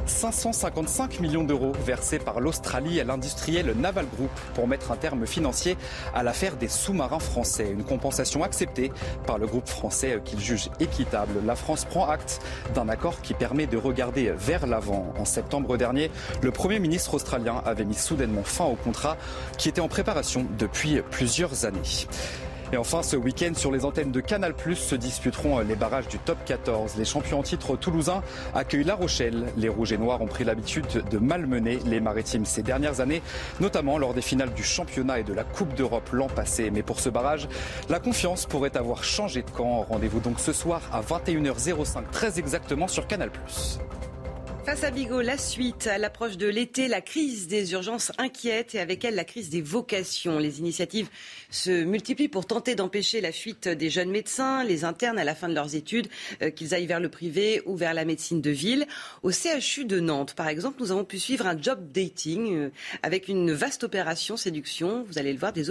555 millions d'euros versés par l'Australie à l'industriel Naval Group pour mettre un terme financier à l'affaire des sous-marins français. Une compensation acceptée par le groupe français qu'il juge équitable la France prend acte d'un accord qui permet de regarder vers l'avant. En septembre dernier, le Premier ministre australien avait mis soudainement fin au contrat qui était en préparation depuis plusieurs années. Et enfin, ce week-end, sur les antennes de Canal+, se disputeront les barrages du top 14. Les champions en titre toulousains accueillent La Rochelle. Les Rouges et Noirs ont pris l'habitude de malmener les Maritimes ces dernières années, notamment lors des finales du championnat et de la Coupe d'Europe l'an passé. Mais pour ce barrage, la confiance pourrait avoir changé de camp. Rendez-vous donc ce soir à 21h05, très exactement sur Canal+. Face à Bigot, la suite à l'approche de l'été, la crise des urgences inquiète et avec elle la crise des vocations. Les initiatives se multiplient pour tenter d'empêcher la fuite des jeunes médecins, les internes à la fin de leurs études, euh, qu'ils aillent vers le privé ou vers la médecine de ville. Au CHU de Nantes, par exemple, nous avons pu suivre un job dating euh, avec une vaste opération séduction. Vous allez le voir, des,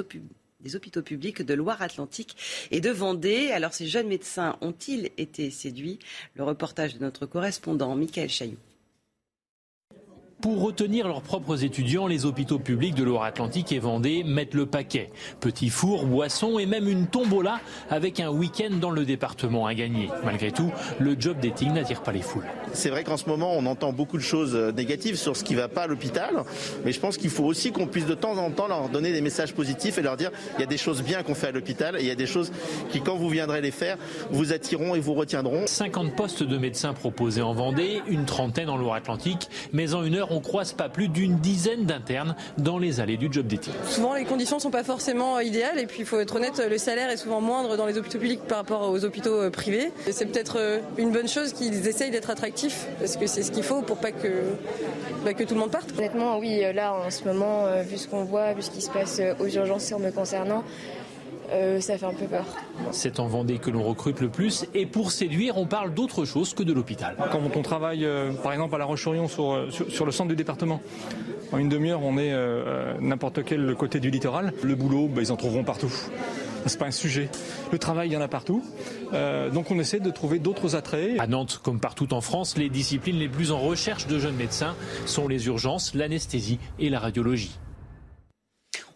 hôpitaux publics de Loire-Atlantique et de Vendée. Alors ces jeunes médecins ont-ils été séduits? Le reportage de notre correspondant Michael Chailloux. Pour retenir leurs propres étudiants, les hôpitaux publics de Loire-Atlantique et Vendée mettent le paquet. Petits fours, boissons et même une tombola avec un week-end dans le département à gagner. Malgré tout, le job dating n'attire pas les foules. C'est vrai qu'en ce moment, on entend beaucoup de choses euh, négatives sur ce qui ne va pas à l'hôpital, mais je pense qu'il faut aussi qu'on puisse de temps en temps leur donner des messages positifs et leur dire il y a des choses bien qu'on fait à l'hôpital et il y a des choses qui, quand vous viendrez les faire, vous attireront et vous retiendront. 50 postes de médecins proposés en Vendée, une trentaine en Loire-Atlantique, mais en une heure, on croise pas plus d'une dizaine d'internes dans les allées du job d'été. Souvent, les conditions sont pas forcément idéales et puis il faut être honnête, le salaire est souvent moindre dans les hôpitaux publics par rapport aux hôpitaux euh, privés. Et C'est peut-être euh, une bonne chose qu'ils essayent d'être attractifs parce que c'est ce qu'il faut pour pas que, bah, que tout le monde parte. Honnêtement, oui, là en ce moment, euh, vu ce qu'on voit, vu ce qui se passe aux urgences me concernant, euh, ça fait un peu peur. C'est en Vendée que l'on recrute le plus et pour séduire, on parle d'autre chose que de l'hôpital. Quand on travaille, euh, par exemple, à La Roche-sur-Yon sur, euh, sur, sur le centre du département, en une demi-heure, on est euh, n'importe quel côté du littoral. Le boulot, ben, ils en trouveront partout. C'est pas un sujet. Le travail, il y en a partout. Euh, donc on essaie de trouver d'autres attraits. À Nantes, comme partout en France, les disciplines les plus en recherche de jeunes médecins sont les urgences, l'anesthésie et la radiologie.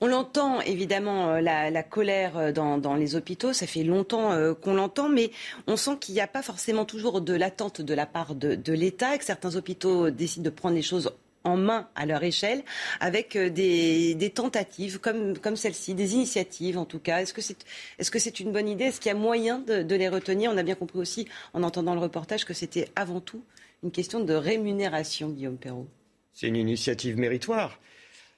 On l'entend évidemment euh, la, colère euh, dans, les hôpitaux, ça fait longtemps euh, qu'on l'entend, mais on sent qu'il n'y a pas forcément toujours de l'attente de la part de, l'État et que certains hôpitaux décident de prendre les choses en main à leur échelle, avec des, tentatives comme, celle-ci, des initiatives en tout cas. Est-ce que c'est est -ce c'est une bonne idée? Est-ce qu'il y a moyen de, de les retenir? On a bien compris aussi en entendant le reportage que c'était avant tout une question de rémunération, Guillaume Perrault. C'est une initiative méritoire.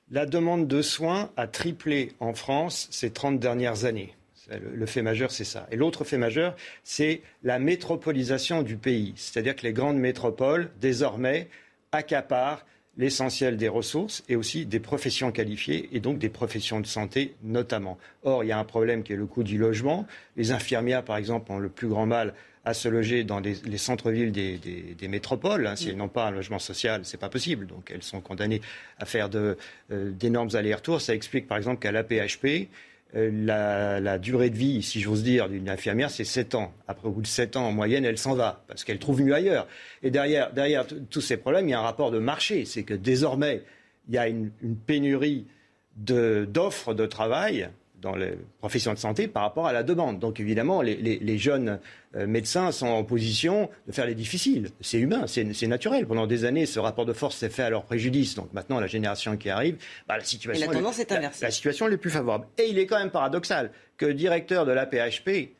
La demande de soins a triplé en France ces 30 dernières années. Le, fait majeur, c'est ça. Et l'autre fait majeur, c'est la métropolisation du pays. C'est-à-dire que les grandes métropoles, désormais, accaparent l'essentiel des ressources et aussi des professions qualifiées et donc des professions de santé notamment. Or, il y a un problème qui est le coût du logement. Les infirmières, par exemple, ont le plus grand mal à se loger dans les, les centres-villes des, métropoles. Hein. Si elles n'ont pas un logement social, c'est pas possible. Donc elles sont condamnées à faire d'énormes euh, allers-retours. Ça explique par exemple qu'à l'APHP, euh, la, durée de vie, si j'ose dire, d'une infirmière, c'est 7 ans. Après, au bout de 7 ans, en moyenne, elle s'en va, parce qu'elle trouve mieux ailleurs. Et derrière, derrière tous ces problèmes, il y a un rapport de marché. C'est que désormais, il y a une, pénurie d'offres de travail dans les professions de santé par rapport à la demande. Donc évidemment, les, les, les jeunes euh, médecins sont en position de faire les difficiles. C'est humain, c'est naturel. Pendant des années, ce rapport de force s'est fait à leur préjudice. Donc maintenant, la génération qui arrive, bah, la situation Et la tendance est, inversée. La, la, situation est plus favorable. Et il est quand même paradoxal que le directeur de l'APHP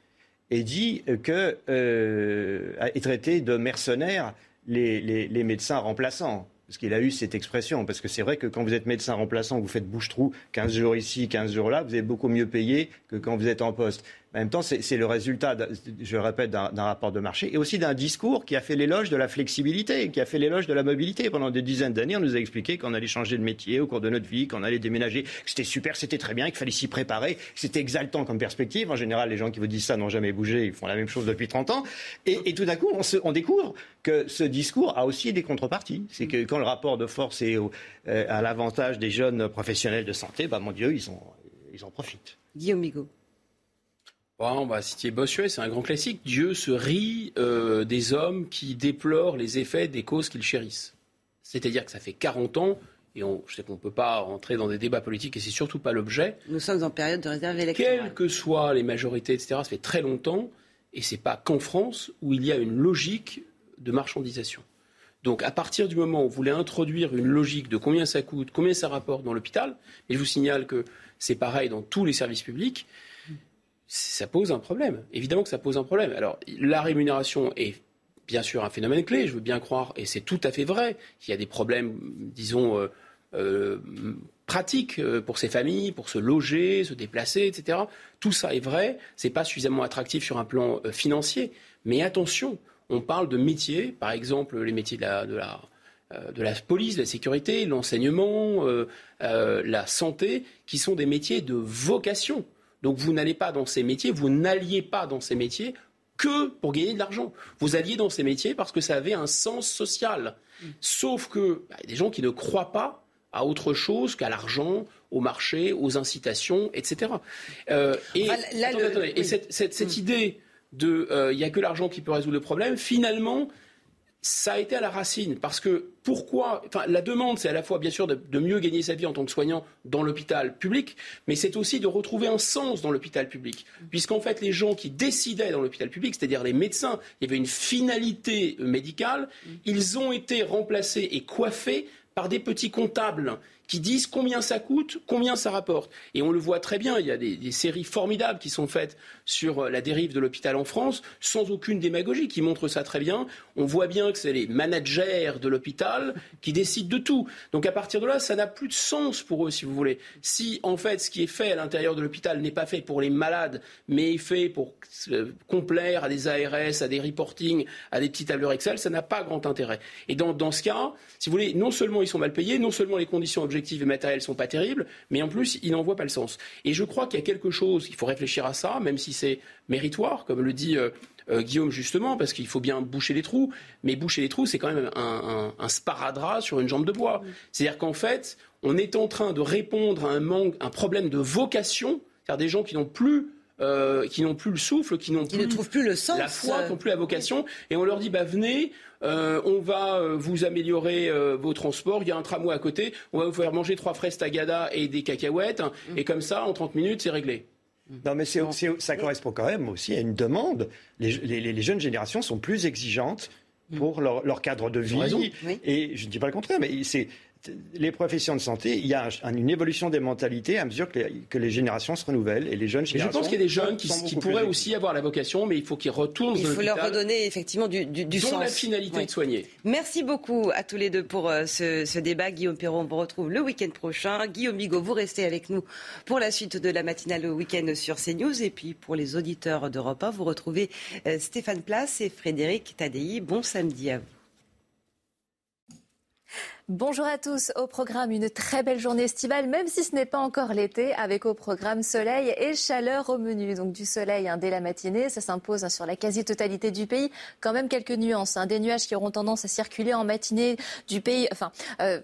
ait dit que euh, est traité de mercenaires les médecins remplaçants parce qu'il a eu cette expression. Parce que c'est vrai que quand vous êtes médecin remplaçant, vous faites bouche-trou, 15 jours ici, 15 jours là, vous êtes beaucoup mieux payé que quand vous êtes en poste. En même temps, c'est le résultat, je répète, d'un rapport de marché et aussi d'un discours qui a fait l'éloge de la flexibilité, qui a fait l'éloge de la mobilité. Pendant des dizaines d'années, on nous a expliqué qu'on allait changer de métier au cours de notre vie, qu'on allait déménager, que c'était super, c'était très bien, qu'il fallait s'y préparer, que c'était exaltant comme perspective. En général, les gens qui vous disent ça n'ont jamais bougé, ils font la même chose depuis 30 ans. Et, tout d'un coup, on, découvre que ce discours a aussi des contreparties. C'est que quand le rapport de force est euh, à l'avantage des jeunes professionnels de santé, bah mon Dieu, ils en profitent. Guillaume Migaud. Bon, on va citer Bossuet, c'est un grand classique. Dieu se rit euh, des hommes qui déplorent les effets des causes qu'ils chérissent. C'est-à-dire que ça fait 40 ans, et on, je sais qu'on ne peut pas rentrer dans des débats politiques, et c'est surtout pas l'objet. Nous sommes en période de réserve électorale. Quelles que soient les majorités, etc., ça fait très longtemps, et c'est pas qu'en France où il y a une logique de marchandisation. Donc à partir du moment où vous voulez introduire une logique de combien ça coûte, combien ça rapporte dans l'hôpital, et je vous signale que c'est pareil dans tous les services publics, ça pose un problème. Évidemment que ça pose un problème. Alors, la rémunération est bien sûr un phénomène clé, je veux bien croire, et c'est tout à fait vrai qu'il y a des problèmes, disons, euh, euh, pratiques pour ces familles, pour se loger, se déplacer, etc. Tout ça est vrai, c'est pas suffisamment attractif sur un plan euh, financier. Mais attention, on parle de métiers, par exemple les métiers de la, de la, euh, police, de la sécurité, l'enseignement, euh, la santé, qui sont des métiers de vocation. Donc vous n'allez pas dans ces métiers, vous n'alliez pas dans ces métiers que pour gagner de l'argent. Vous alliez dans ces métiers parce que ça avait un sens social. Sauf que bah, des gens qui ne croient pas à autre chose qu'à l'argent, au marché, aux incitations, etc. Euh, et, Ah, là, attendez, le- attendez. et oui. cette, cette- cette idée de il n'y a que l'argent qui peut résoudre le problème, finalement, ça a été à la racine. Parce que pourquoi enfin, La demande, c'est à la fois, bien sûr, de, mieux gagner sa vie en tant que soignant dans l'hôpital public, mais c'est aussi de retrouver un sens dans l'hôpital public. Puisqu'en fait, les gens qui décidaient dans l'hôpital public, c'est-à-dire les médecins, il y avait une finalité médicale, ils ont été remplacés et coiffés par des petits comptables qui disent combien ça coûte, combien ça rapporte. Et on le voit très bien, il y a des, séries formidables qui sont faites sur euh, la dérive de l'hôpital en France, sans aucune démagogie, qui montrent ça très bien. On voit bien que c'est les managers de l'hôpital qui décident de tout. Donc à partir de là, ça n'a plus de sens pour eux, si vous voulez. Si en fait ce qui est fait à l'intérieur de l'hôpital n'est pas fait pour les malades, mais est fait pour euh, complaire à des ARS, à des reportings, à des petits tableurs Excel, ça n'a pas grand intérêt. Et dans, dans ce cas, si vous voulez, non seulement ils sont mal payés, non seulement les conditions objectives objectifs et matériels sont pas terribles, mais en plus, il n'en voit pas le sens. Et je crois qu'il y a quelque chose, il faut réfléchir à ça, même si c'est méritoire, comme le dit euh, euh, Guillaume justement, parce qu'il faut bien boucher les trous, mais boucher les trous, c'est quand même un, sparadrap sur une jambe de bois. C'est-à-dire qu'en fait, on est en train de répondre à un manque, un problème de vocation, c'est-à-dire des gens qui n'ont plus euh, qui n'ont plus le souffle, qui n'ont ne trouvent plus le sens, la foi, qui n'ont plus la vocation, et on leur dit bah venez, euh, on va euh, vous améliorer euh, vos transports, il y a un tramway à côté, on va vous faire manger trois fraises tagada et des cacahuètes, et comme ça, en 30 minutes, c'est réglé. Non, mais ça correspond quand même aussi à une demande. Les, jeunes générations sont plus exigeantes pour leur, cadre de vie. Et je ne dis pas le contraire, mais c'est les professions de santé, il y a une évolution des mentalités à mesure que les, générations se renouvellent et les jeunes générations. je pense qu'il y a des jeunes qui, pourraient aussi avoir la vocation, mais il faut qu'ils retournent. Il faut leur redonner effectivement du, du, sens. la finalité de soigner. Merci beaucoup à tous les deux pour euh, ce, débat. Guillaume Perron, on vous retrouve le week-end prochain. Guillaume Bigot, vous restez avec nous pour la suite de la matinale au week-end sur CNews. Et puis pour les auditeurs d'Europe 1, vous retrouvez euh, Stéphane Place et Frédéric Tadei. Bon samedi à vous. Bonjour à tous. Au programme, une très belle journée estivale, même si ce n'est pas encore l'été, avec au programme soleil et chaleur au menu. Donc du soleil hein, dès la matinée, ça s'impose hein, sur la quasi-totalité du pays. Quand même quelques nuances, hein. des nuages qui auront tendance à circuler en matinée du pays, enfin. Euh,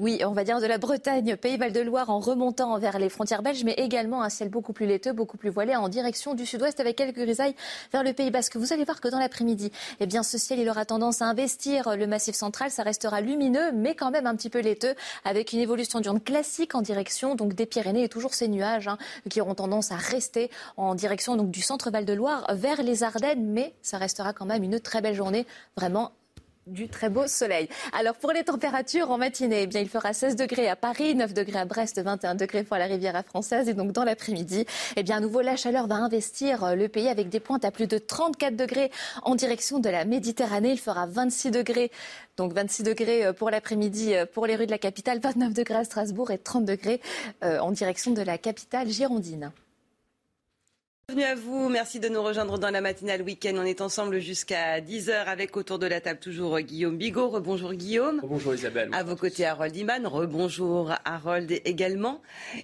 oui, on va dire de la Bretagne, Pays Val-de-Loire en remontant vers les frontières belges, mais également un ciel beaucoup plus laiteux, beaucoup plus voilé en direction du sud-ouest avec quelques grisailles vers le Pays Basque. Vous allez voir que dans l'après-midi, eh bien, ce ciel, il aura tendance à investir le massif central. Ça restera lumineux, mais quand même un petit peu laiteux avec une évolution d'urne classique en direction donc des Pyrénées et toujours ces nuages hein, qui auront tendance à rester en direction donc du centre Val-de-Loire vers les Ardennes, mais ça restera quand même une très belle journée, vraiment du très beau soleil. Alors pour les températures en matinée, eh bien il fera 16 degrés à Paris, 9 degrés à Brest, 21 degrés pour la Riviera française et donc dans l'après-midi, eh bien à nouveau la chaleur va investir euh, le pays avec des pointes à plus de 34 degrés en direction de la Méditerranée. Il fera 26 degrés donc 26 degrés euh, pour l'après-midi euh, pour les rues de la capitale, 29 degrés à Strasbourg et 30 degrés en direction de la capitale girondine. Bienvenue à vous, merci de nous rejoindre dans la matinale week-end. On est ensemble jusqu'à 10h avec autour de la table toujours Guillaume Bigot. Rebonjour Guillaume. Bonjour Isabelle. À vos côtés Harold Iman. Rebonjour Harold également.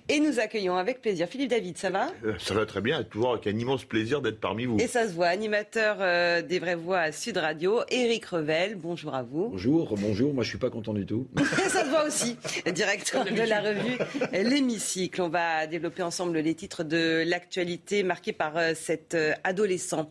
Et nous accueillons avec plaisir Philippe David, ça va? Euh, Ça va très bien, toujours avec un immense plaisir d'être parmi vous. Et ça se voit, animateur euh, des Vraies Voix à Sud Radio, Éric Revel, bonjour à vous. Bonjour, bonjour, moi je suis pas content du tout. ça se voit aussi, directeur de la revue L'Hémicycle. On va développer ensemble les titres de l'actualité par euh, cet euh, adolescent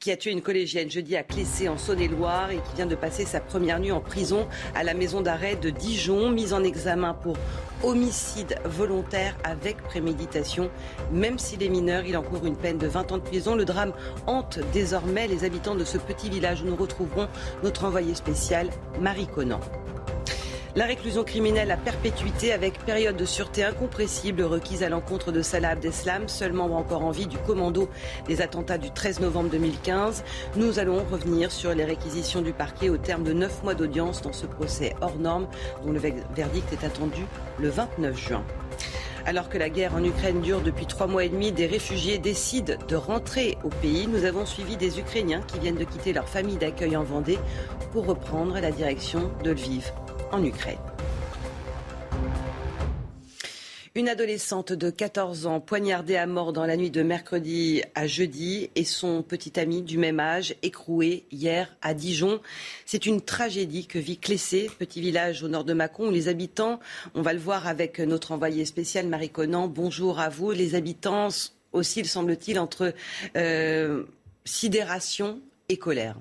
qui a tué une collégienne jeudi à Clessé en Saône-et-Loire et qui vient de passer sa première nuit en prison à la maison d'arrêt de Dijon, mise en examen pour homicide volontaire avec préméditation. Même s'il est mineur, il encourt une peine de 20 ans de prison. Le drame hante désormais les habitants de ce petit village où nous retrouverons notre envoyé spécial, Marie Conan. La réclusion criminelle à perpétuité avec période de sûreté incompressible requise à l'encontre de Salah Abdeslam, seulement encore en vie du commando des attentats du 13 novembre 2015. Nous allons revenir sur les réquisitions du parquet au terme de neuf mois d'audience dans ce procès hors norme dont le verdict est attendu le 29 juin. Alors que la guerre en Ukraine dure depuis trois mois et demi, des réfugiés décident de rentrer au pays. Nous avons suivi des Ukrainiens qui viennent de quitter leur famille d'accueil en Vendée pour reprendre la direction de Lviv en Ukraine. Une adolescente de 14 ans poignardée à mort dans la nuit de mercredi à jeudi et son petit ami du même âge écroué hier à Dijon. C'est une tragédie que vit Clessé, petit village au nord de Mâcon où les habitants, on va le voir avec notre envoyé spécial Marie Conan, bonjour à vous. Les habitants aussi, semble-t-il, entre euh, sidération et colère.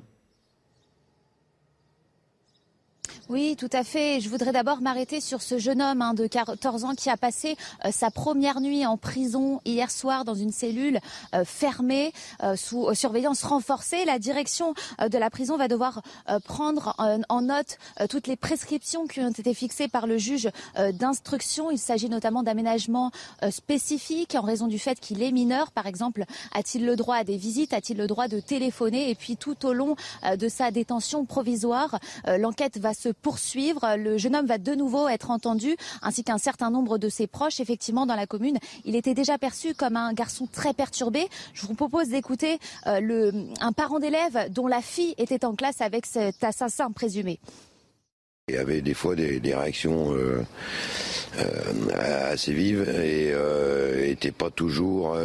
Oui, tout à fait. Je voudrais d'abord m'arrêter sur ce jeune homme hein, de 14 ans qui a passé euh, sa première nuit en prison hier soir dans une cellule euh, fermée euh, sous surveillance renforcée. La direction de la prison va devoir prendre en, note toutes les prescriptions qui ont été fixées par le juge d'instruction. Il s'agit notamment d'aménagements spécifiques en raison du fait qu'il est mineur. Par exemple, a-t-il le droit à des visites? A-t-il le droit de téléphoner? Et puis tout au long de sa détention provisoire, l'enquête va se poursuivre. Le jeune homme va de nouveau être entendu, ainsi qu'un certain nombre de ses proches. Effectivement, dans la commune, il était déjà perçu comme un garçon très perturbé. Je vous propose d'écouter euh, un parent d'élève dont la fille était en classe avec cet assassin présumé. Il y avait des fois des, réactions euh, euh, assez vives et n'étaient pas toujours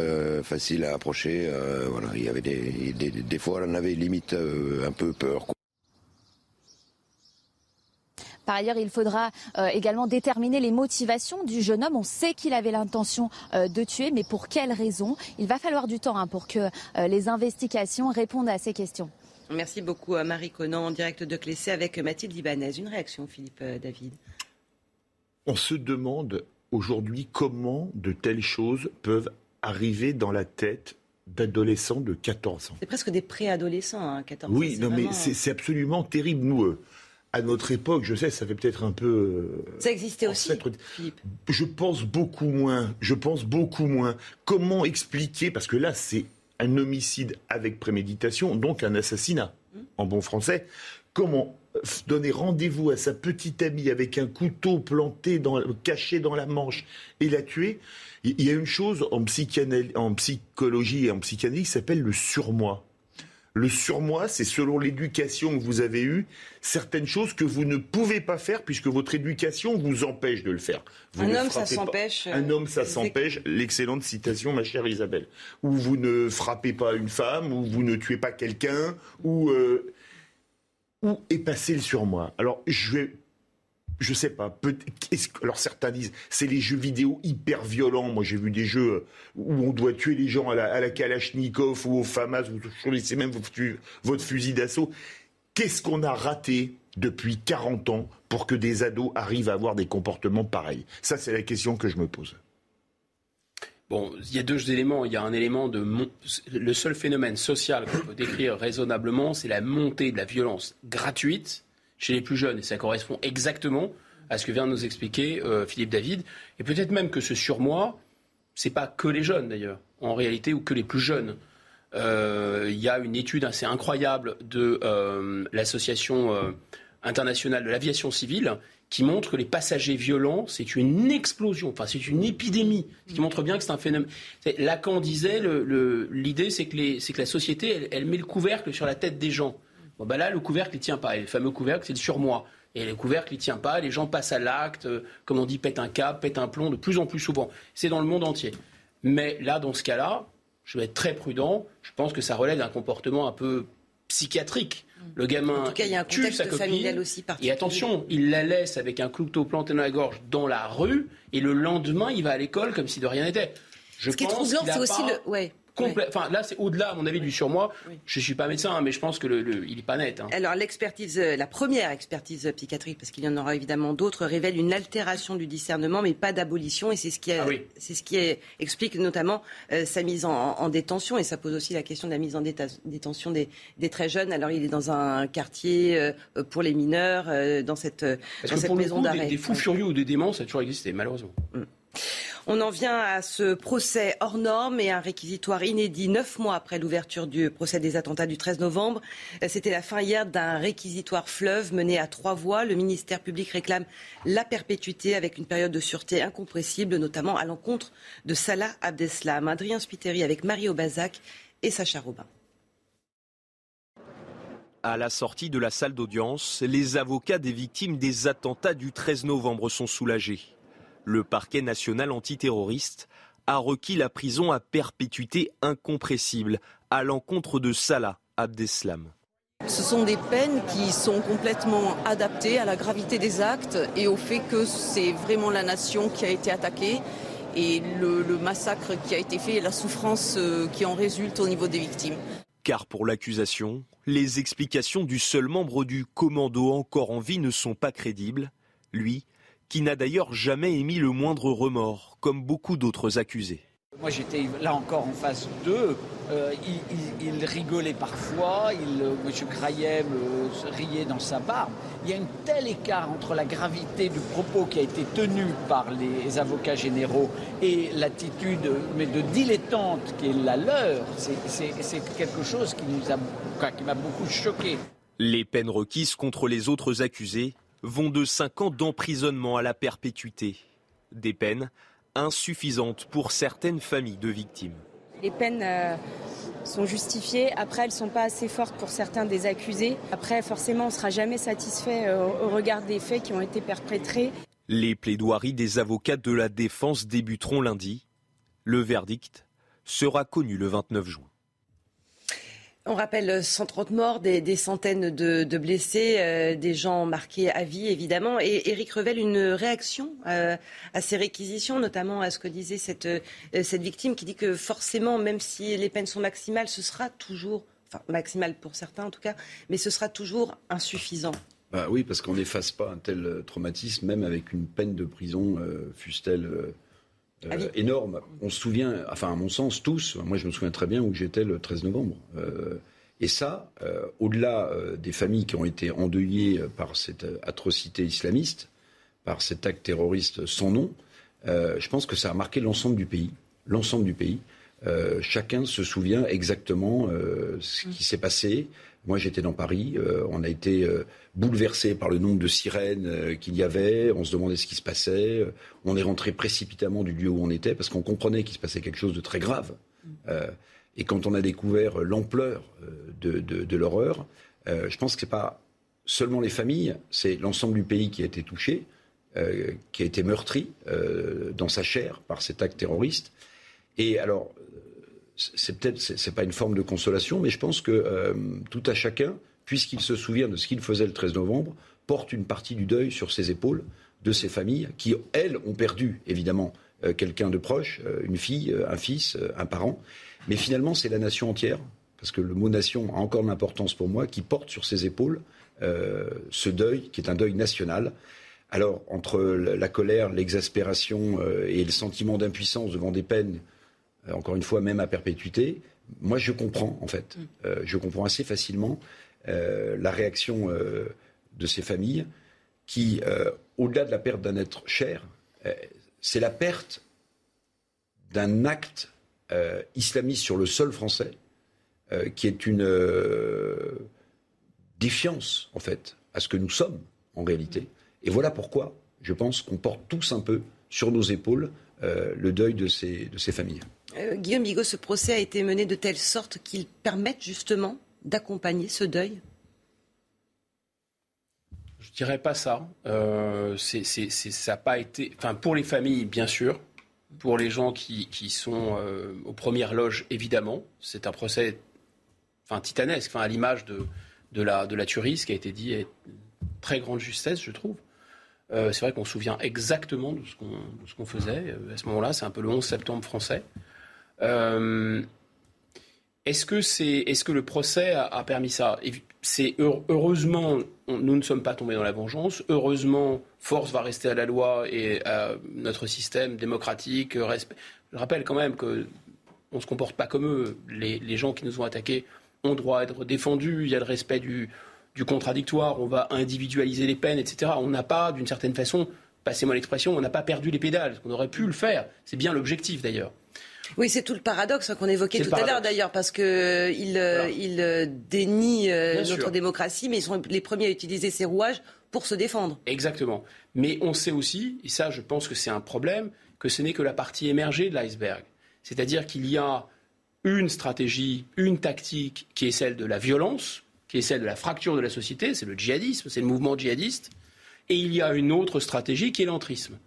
faciles à approcher. voilà, il y avait des, des, fois, on avait limite un peu peur. Par ailleurs, il faudra euh, également déterminer les motivations du jeune homme. On sait qu'il avait l'intention euh, de tuer, mais pour quelles raisons Il va falloir du temps hein, pour que euh, les investigations répondent à ces questions. Merci beaucoup à Marie Conan en direct de Clessé avec Mathilde Ibanez. Une réaction, Philippe David On se demande aujourd'hui comment de telles choses peuvent arriver dans la tête d'adolescents de 14 ans. C'est presque des préadolescents, hein, 14 ans. Oui, non, mais c'est absolument terrible. Nous, à notre époque, je sais, ça fait peut-être un peu. Euh, ça existait aussi. Philippe. Je pense beaucoup moins. Je pense beaucoup moins. Comment expliquer Parce que là, c'est un homicide avec préméditation, donc un assassinat, hmm. en bon français. Comment donner rendez-vous à sa petite amie avec un couteau planté, dans, caché dans la manche et la tuer? Il y a une chose en, en psychologie et en psychanalyse qui s'appelle le surmoi. Le surmoi, c'est selon l'éducation que vous avez eue, certaines choses que vous ne pouvez pas faire puisque votre éducation vous empêche de le faire. un homme, ça s'empêche. Un homme, ça s'empêche. L'excellente citation, ma chère Isabelle. Ou vous ne frappez pas une femme, ou vous ne tuez pas quelqu'un, ou, euh, ou est passé le surmoi. Alors, je vais je sais pas. Alors certains disent c'est les jeux vidéo hyper violents. Moi j'ai vu des jeux euh, où on doit tuer les gens à la, Kalachnikov ou au FAMAS, vous choisissez même votre fusil d'assaut. Qu'est-ce qu'on a raté depuis 40 ans pour que des ados arrivent à avoir des comportements pareils? Ça c'est la question que je me pose. Bon, il y a deux éléments. Il y a un élément de le seul phénomène social qu'on peut décrire raisonnablement, c'est la montée de la violence gratuite chez les plus jeunes. Et ça correspond exactement à ce que vient de nous expliquer euh, Philippe David. Et peut-être même que ce surmoi, c'est pas que les jeunes d'ailleurs, en réalité, ou que les plus jeunes. Euh, il y a une étude assez incroyable de euh, l'association internationale de l'aviation civile qui montre que les passagers violents, c'est une explosion, enfin c'est une épidémie, ce qui montre bien que c'est un phénomène. Lacan disait, l'idée c'est que, la société, elle, met le couvercle sur la tête des gens. Bon, ben là, le couvercle, il tient pas. Et le fameux couvercle, c'est le surmoi. Et le couvercle, il tient pas. Les gens passent à l'acte, euh, comme on dit, pète un câble, pète un plomb de plus en plus souvent. C'est dans le monde entier. Mais là, dans ce cas-là, je vais être très prudent. Je pense que ça relève d'un comportement un peu psychiatrique. Le gamin en tout cas, il y a un tue sa copine. Aussi et attention, il la laisse avec un couteau planté dans la gorge dans la rue, et le lendemain, il va à l'école comme si de rien n'était. Ce qui est troublant, c'est aussi le. Ouais. Enfin, là, c'est au-delà, à mon avis, du surmoi. Je ne suis pas médecin, hein, mais je pense que le, il n'est pas net. Hein. Alors, l'expertise, euh, la première expertise psychiatrique, parce qu'il y en aura évidemment d'autres, révèle une altération du discernement, mais pas d'abolition. Et c'est ce qui, ah c'est ce qui explique notamment euh, sa mise en, détention. Et ça pose aussi la question de la mise en détention des, très jeunes. Alors, il est dans un quartier euh, pour les mineurs, dans cette, dans cette maison d'arrêt. Des, des, fous furieux ou des démons, ça a toujours existé, malheureusement. Mm. On en vient à ce procès hors norme et un réquisitoire inédit neuf mois après l'ouverture du procès des attentats du 13 novembre. C'était la fin hier d'un réquisitoire fleuve mené à trois voies. Le ministère public réclame la perpétuité avec une période de sûreté incompressible, notamment à l'encontre de Salah Abdeslam. Adrien Spiteri avec Marie Aubazac et Sacha Robin. À la sortie de la salle d'audience, les avocats des victimes des attentats du 13 novembre sont soulagés le parquet national antiterroriste a requis la prison à perpétuité incompressible à l'encontre de Salah Abdeslam. Ce sont des peines qui sont complètement adaptées à la gravité des actes et au fait que c'est vraiment la nation qui a été attaquée et le, massacre qui a été fait et la souffrance euh, qui en résulte au niveau des victimes. car pour l'accusation, les explications du seul membre du commando encore en vie ne sont pas crédibles, lui, qui n'a d'ailleurs jamais émis le moindre remords, comme beaucoup d'autres accusés. Moi j'étais là encore en face d'eux. Euh, il, rigolait parfois, il, euh, M. Euh, riait dans sa barbe. Il y a un tel écart entre la gravité du propos qui a été tenu par les avocats généraux et l'attitude mais de dilettante qui est la leur. C'est quelque chose qui nous a, qui m'a beaucoup choqué. Les peines requises contre les autres accusés vont de 5 ans d'emprisonnement à la perpétuité. Des peines insuffisante pour certaines familles de victimes. Les peines euh, sont justifiées. Après, elles ne sont pas assez fortes pour certains des accusés. Après, forcément, on ne sera jamais satisfait euh, au regard des faits qui ont été perpétrés. Les plaidoiries des avocats de la défense débuteront lundi. Le verdict sera connu le 29 juin. On rappelle 130 morts, des, centaines de, blessés, euh, des gens marqués à vie évidemment. Et Éric Revel, une réaction euh, à ces réquisitions, notamment à ce que disait cette, euh, cette victime qui dit que forcément, même si les peines sont maximales, ce sera toujours, enfin maximales pour certains en tout cas, mais ce sera toujours insuffisant. Bah oui, parce qu'on n'efface pas un tel traumatisme, même avec une peine de prison, fût-elle euh, énorme. On se souvient, enfin à mon sens tous, moi je me souviens très bien où j'étais le 13 novembre. Euh, et ça, euh, au-delà des familles qui ont été endeuillées par cette atrocité islamiste, par cet acte terroriste sans nom, je pense que ça a marqué l'ensemble du pays. L'ensemble du pays. chacun se souvient exactement ce qui s'est passé, moi, j'étais dans Paris. Euh, on a été euh, bouleversé par le nombre de sirènes euh, qu'il y avait. On se demandait ce qui se passait. on est rentré précipitamment du lieu où on était parce qu'on comprenait qu'il se passait quelque chose de très grave. et quand on a découvert l'ampleur de, l'horreur, je pense que ce n'est pas seulement les familles, c'est l'ensemble du pays qui a été touché, qui a été meurtri dans sa chair par cet acte terroriste. Et alors, c'est peut-être c'est pas une forme de consolation, mais je pense que euh, tout à chacun, puisqu'il se souvient de ce qu'il faisait le 13 novembre, porte une partie du deuil sur ses épaules de ses familles qui, elles, ont perdu évidemment euh, quelqu'un de proche, euh, une fille, un fils, un parent. Mais finalement, c'est la nation entière, parce que le mot nation a encore l'importance pour moi, qui porte sur ses épaules ce deuil, qui est un deuil national. Alors, entre la colère, l'exaspération et le sentiment d'impuissance devant des peines encore une fois, même à perpétuité, moi je comprends en fait. Mm. Euh, je comprends assez facilement euh, la réaction de ces familles qui, au-delà de la perte d'un être cher, c'est la perte d'un acte islamiste sur le sol français qui est une défiance en fait à ce que nous sommes en réalité. Et voilà pourquoi je pense qu'on porte tous un peu sur nos épaules le deuil de ces, de ces familles. Euh, Guillaume Bigot, ce procès a été mené de telle sorte qu'il permette justement d'accompagner ce deuil Je dirais pas ça. Euh, ça n'a pas été. Enfin, pour les familles, bien sûr. Pour les gens qui, sont euh, aux premières loges, évidemment. C'est un procès enfin, titanesque, enfin, à l'image de, la, de tuerie, ce qui a été dit est très grande justesse, je trouve. c'est vrai qu'on se souvient exactement de ce qu'on faisait à ce moment-là. C'est un peu le 11 septembre français. Euh, est-ce que, c'est, est-ce que le procès a, permis ça? C'est heureusement, nous ne sommes pas tombés dans la vengeance. Heureusement, force va rester à la loi et à notre système démocratique. Je rappelle quand même que on se comporte pas comme eux. Les, gens qui nous ont attaqués ont droit à être défendus. Il y a le respect du, du contradictoire. On va individualiser les peines, etc. On n'a pas, d'une certaine façon, passez-moi l'expression, on n'a pas perdu les pédales. On aurait pu le faire. C'est bien l'objectif d'ailleurs. Oui, c'est tout le paradoxe qu'on évoquait tout à l'heure d'ailleurs, parce qu'ils euh, il, euh, dénient euh, notre démocratie, mais ils sont les premiers à utiliser ces rouages pour se défendre. Exactement. Mais on sait aussi, et ça je pense que c'est un problème, que ce n'est que la partie émergée de l'iceberg. C'est-à-dire qu'il y a une stratégie, une tactique qui est celle de la violence, qui est celle de la fracture de la société, c'est le djihadisme, c'est le mouvement djihadiste, et il y a une autre stratégie qui est l'entrisme.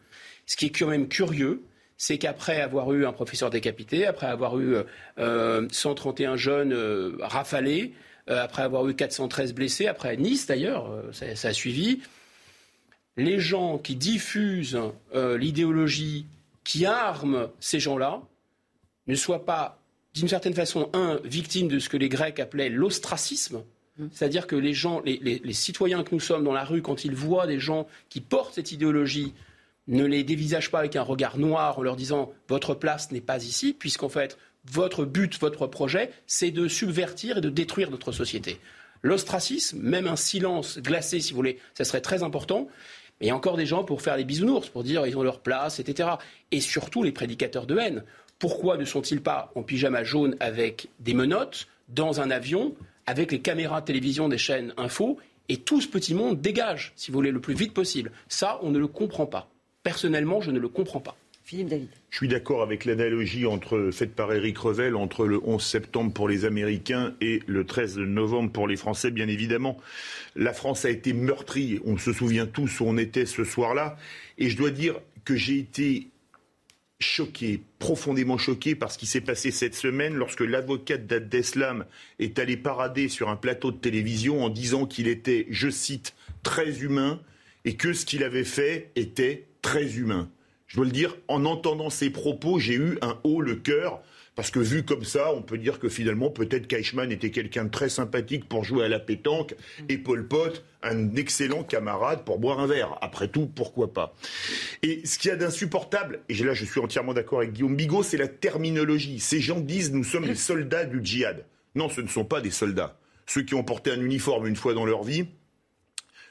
Ce qui est quand même curieux, c'est qu'après avoir eu un professeur décapité, après avoir eu 131 euh, jeunes euh, rafalés, euh, après avoir eu 413 blessés, après Nice d'ailleurs, ça, a suivi, les gens qui diffusent l'idéologie, qui arment ces gens-là, ne soient pas d'une certaine façon, un, victime de ce que les Grecs appelaient l'ostracisme, mm. c'est-à-dire que les gens, les, citoyens que nous sommes dans la rue, quand ils voient des gens qui portent cette idéologie, ne les dévisagent pas avec un regard noir en leur disant votre place n'est pas ici, puisqu'en fait, votre but, votre projet, c'est de subvertir et de détruire notre société. L'ostracisme, même un silence glacé, si vous voulez, ça serait très important. Mais il y a encore des gens pour faire des bisounours, pour dire ils ont leur place, etc. Et surtout les prédicateurs de haine. Pourquoi ne sont-ils pas en pyjama jaune avec des menottes dans un avion avec les caméras de télévision des chaînes info et tout ce petit monde dégage, si vous voulez, le plus vite possible? Ça, on ne le comprend pas. Personnellement, je ne le comprends pas. Philippe David. Je suis d'accord avec l'analogie entre, faite par Eric Revel entre le 11 septembre pour les Américains et le 13 novembre pour les Français, bien évidemment. La France a été meurtrie. On se souvient tous où on était ce soir-là. Et je dois dire que j'ai été choqué, profondément choqué par ce qui s'est passé cette semaine lorsque l'avocate d'Abdeslam est allé parader sur un plateau de télévision en disant qu'il était, je cite, très humain et que ce qu'il avait fait était très humain. Je dois le dire, en entendant ces propos, j'ai eu un haut le cœur parce que vu comme ça, on peut dire que finalement, peut-être qu'Eichmann était quelqu'un de très sympathique pour jouer à la pétanque et Paul Pot, un excellent camarade pour boire un verre. Après tout, pourquoi pas? Et ce qu'il y a d'insupportable, et là je suis entièrement d'accord avec Guillaume Bigot, c'est la terminologie. Ces gens disent nous sommes les soldats du djihad. Non, ce ne sont pas des soldats. Ceux qui ont porté un uniforme une fois dans leur vie,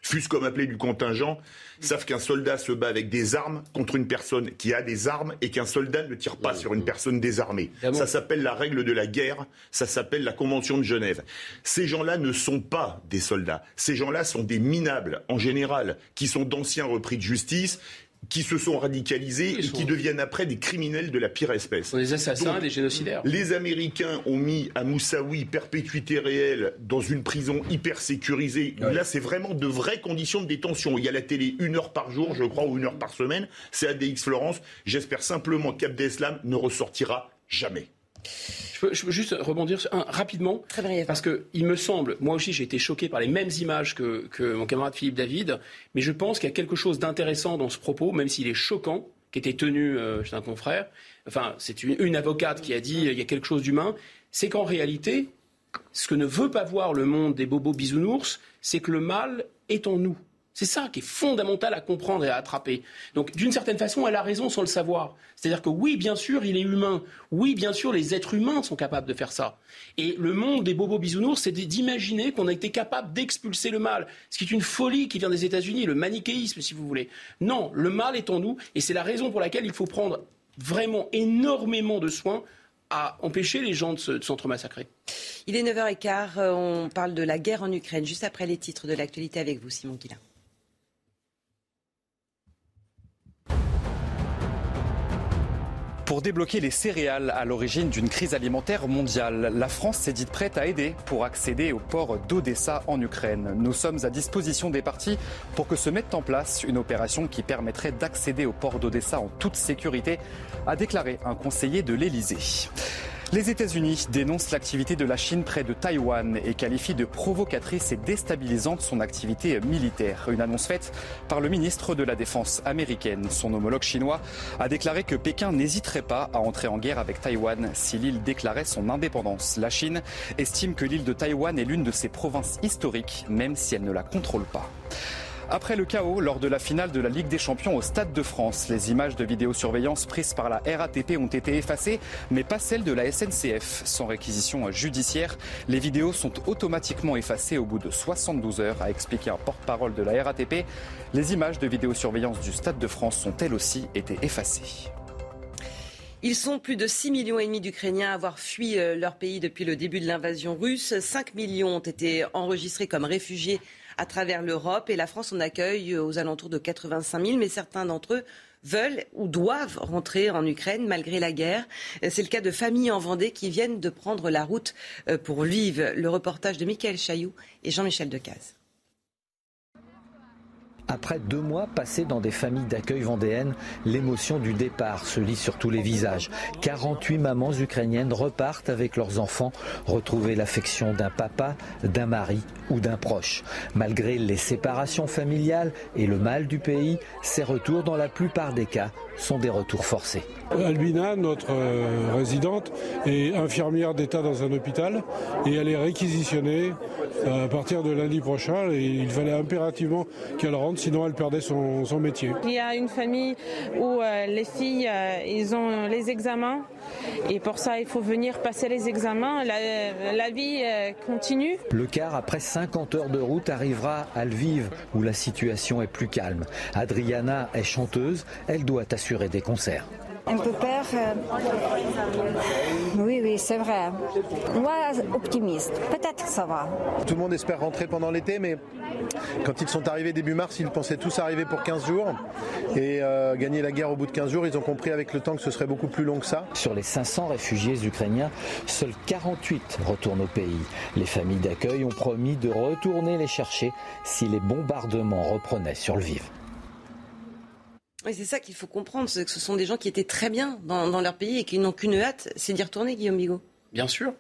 fût-ce comme appelé du contingent, savent qu'un soldat se bat avec des armes contre une personne qui a des armes et qu'un soldat ne tire pas sur une personne désarmée. Ça s'appelle la règle de la guerre, ça s'appelle la Convention de Genève. Ces gens-là ne sont pas des soldats. Ces gens-là sont des minables, en général, qui sont d'anciens repris de justice qui se sont radicalisés et qui deviennent après des criminels de la pire espèce. Des assassins, des génocidaires. Les Américains ont mis à Moussaoui perpétuité réelle dans une prison hyper sécurisée. Là, c'est vraiment de vraies conditions de détention. Il y a la télé une heure par jour, je crois, ou une heure par semaine. C'est ADX Florence. J'espère simplement qu'Abdeslam ne ressortira jamais. Je peux, juste rebondir rapidement. Parce qu'il me semble, moi aussi j'ai été choqué par les mêmes images que, mon camarade Philippe David, mais je pense qu'il y a quelque chose d'intéressant dans ce propos, même s'il est choquant, qui était tenu euh, chez un confrère. Enfin, c'est une, une, avocate qui a dit il y a quelque chose d'humain. C'est qu'en réalité, ce que ne veut pas voir le monde des bobos bisounours, c'est que le mal est en nous. C'est ça qui est fondamental à comprendre et à attraper. Donc, d'une certaine façon, elle a raison sans le savoir. C'est-à-dire que oui, bien sûr, il est humain. Oui, bien sûr, les êtres humains sont capables de faire ça. Et le monde des bobos bisounours, c'est d'imaginer qu'on a été capable d'expulser le mal. Ce qui est une folie qui vient des États-Unis, le manichéisme, si vous voulez. Non, le mal est en nous. Et c'est la raison pour laquelle il faut prendre vraiment énormément de soins à empêcher les gens de s'entremassacrer. Il est 9h15, euh, on parle de la guerre en Ukraine, juste après les titres de l'actualité avec vous, Simon Guillain. Pour débloquer les céréales à l'origine d'une crise alimentaire mondiale, la France s'est dite prête à aider pour accéder au port d'Odessa en Ukraine. Nous sommes à disposition des partis pour que se mette en place une opération qui permettrait d'accéder au port d'Odessa en toute sécurité, a déclaré un conseiller de l'Elysée. Les États-Unis dénoncent l'activité de la Chine près de Taïwan et qualifient de provocatrice et déstabilisante son activité militaire. Une annonce faite par le ministre de la Défense américaine. Son homologue chinois a déclaré que Pékin n'hésiterait pas à entrer en guerre avec Taïwan si l'île déclarait son indépendance. La Chine estime que l'île de Taïwan est l'une de ses provinces historiques, même si elle ne la contrôle pas. Après le chaos lors de la finale de la Ligue des Champions au Stade de France, les images de vidéosurveillance prises par la RATP ont été effacées, mais pas celles de la SNCF. Sans réquisition judiciaire, les vidéos sont automatiquement effacées au bout de 72 heures, a expliqué un porte-parole de la RATP. Les images de vidéosurveillance du Stade de France ont elles aussi été effacées. Ils sont plus de 6 millions d'Ukrainiens à avoir fui euh, leur pays depuis le début de l'invasion russe. 5 millions ont été enregistrés comme réfugiés à travers l'Europe et la France en accueille aux alentours de 85 000, mais certains d'entre eux veulent ou doivent rentrer en Ukraine malgré la guerre. C'est le cas de familles en Vendée qui viennent de prendre la route euh, pour vivre. Le reportage de Michael Chailloux et Jean-Michel Decaze. Après deux mois passés dans des familles d'accueil vendéennes, l'émotion du départ se lit sur tous les visages. 48 mamans ukrainiennes repartent avec leurs enfants, retrouver l'affection d'un papa, d'un mari ou d'un proche. Malgré les séparations familiales et le mal du pays, ces retours dans la plupart des cas sont des retours forcés. Albina, notre euh, résidente, est infirmière d'État dans un hôpital et elle est réquisitionnée euh, à partir de lundi prochain et il fallait impérativement qu'elle rentre, sinon elle perdait son, métier. Il y a une famille où euh, les filles, ils ont les examens et pour ça il faut venir passer les examens. La, la vie continue. Le car, après 50 heures de route, arrivera à Lviv où la situation est plus calme. Adriana est chanteuse, elle doit assurer des concerts un peu peur. Euh, oui, oui, c'est vrai. Moi, optimiste. Peut-être que ça va. Tout le monde espère rentrer pendant l'été, mais quand ils sont arrivés début mars, ils pensaient tous arriver pour 15 jours. Et euh, gagner la guerre au bout de 15 jours, ils ont compris avec le temps que ce serait beaucoup plus long que ça. Sur les 500 réfugiés ukrainiens, seuls 48 retournent au pays. Les familles d'accueil ont promis de retourner les chercher si les bombardements reprenaient sur le vif c'est ça qu'il faut comprendre, c'est que ce sont des gens qui étaient très bien dans, leur pays et qui n'ont qu'une hâte, c'est d'y retourner, Guillaume Bigot. Bien sûr.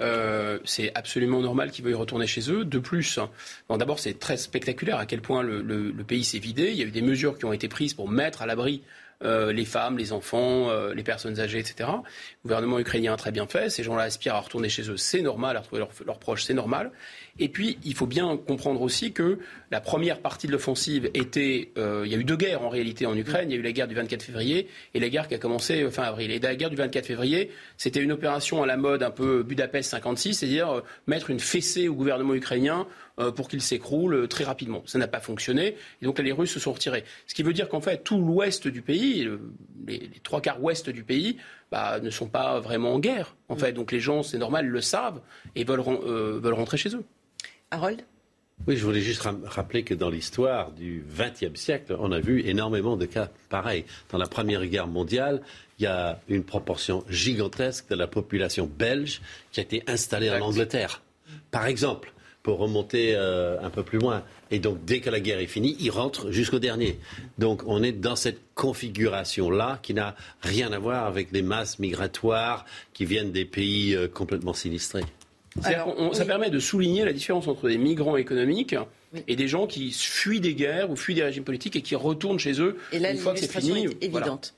Euh, c'est absolument normal qu'ils veuillent retourner chez eux. De plus, d'abord, c'est très spectaculaire à quel point le, pays s'est vidé. Il y a eu des mesures qui ont été prises pour mettre à l'abri euh, les femmes, les enfants, euh, les personnes âgées, etc. Le gouvernement ukrainien a très bien fait. Ces gens-là aspirent à retourner chez eux, c'est normal, à retrouver leurs proches, c'est normal. Et puis, il faut bien comprendre aussi que la première partie de l'offensive était. Euh, il y a eu deux guerres en réalité en Ukraine. Il y a eu la guerre du 24 février et la guerre qui a commencé fin avril. Et la guerre du 24 février, c'était une opération à la mode un peu Budapest 56, c'est-à-dire euh, mettre une fessée au gouvernement ukrainien pour qu'il s'écroule très rapidement. Ça n'a pas fonctionné. Et donc là, les Russes se sont retirés. Ce qui veut dire qu'en fait, tout l'ouest du pays, les, trois quarts ouest du pays, bah, ne sont pas vraiment en guerre. En fait, donc les gens, c'est normal, le savent et veulent, veulent rentrer chez eux. Harold? Oui, je voulais juste rappeler que dans l'histoire du XXe siècle, on a vu énormément de cas pareils. Dans la Première Guerre mondiale, il y a une proportion gigantesque de la population belge qui a été installée en Angleterre. Par exemple, pour remonter euh, un peu plus loin. Et donc, dès que la guerre est finie, ils rentrent jusqu'au dernier. Donc, on est dans cette configuration-là qui n'a rien à voir avec les masses migratoires qui viennent des pays euh, complètement sinistrés ça permet de souligner la différence entre des migrants économiques et des gens qui fuient des guerres ou fuient des régimes politiques et qui retournent chez eux et là, une fois que c'est fini. Est évidente.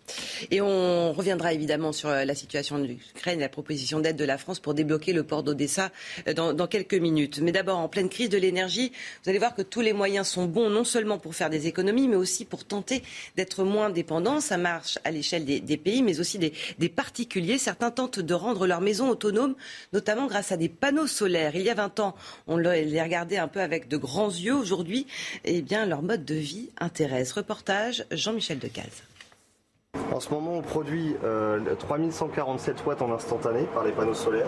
Et on reviendra évidemment sur euh, la situation de l'Ukraine et la proposition d'aide de la France pour débloquer le port d'Odessa euh, dans, dans, quelques minutes. Mais d'abord, en pleine crise de l'énergie, vous allez voir que tous les moyens sont bons, non seulement pour faire des économies, mais aussi pour tenter d'être moins dépendants. Ça marche à l'échelle des, des, pays, mais aussi des, des particuliers. Certains tentent de rendre leur maison autonome, notamment grâce à des panneaux solaires. Il y a 20 ans, on les regardait un peu avec de grands yeux aujourd'hui, eh bien, leur mode de vie intéresse. Reportage Jean-Michel Decaze. En ce moment, on produit 3147 euh, watts en instantané par les panneaux solaires.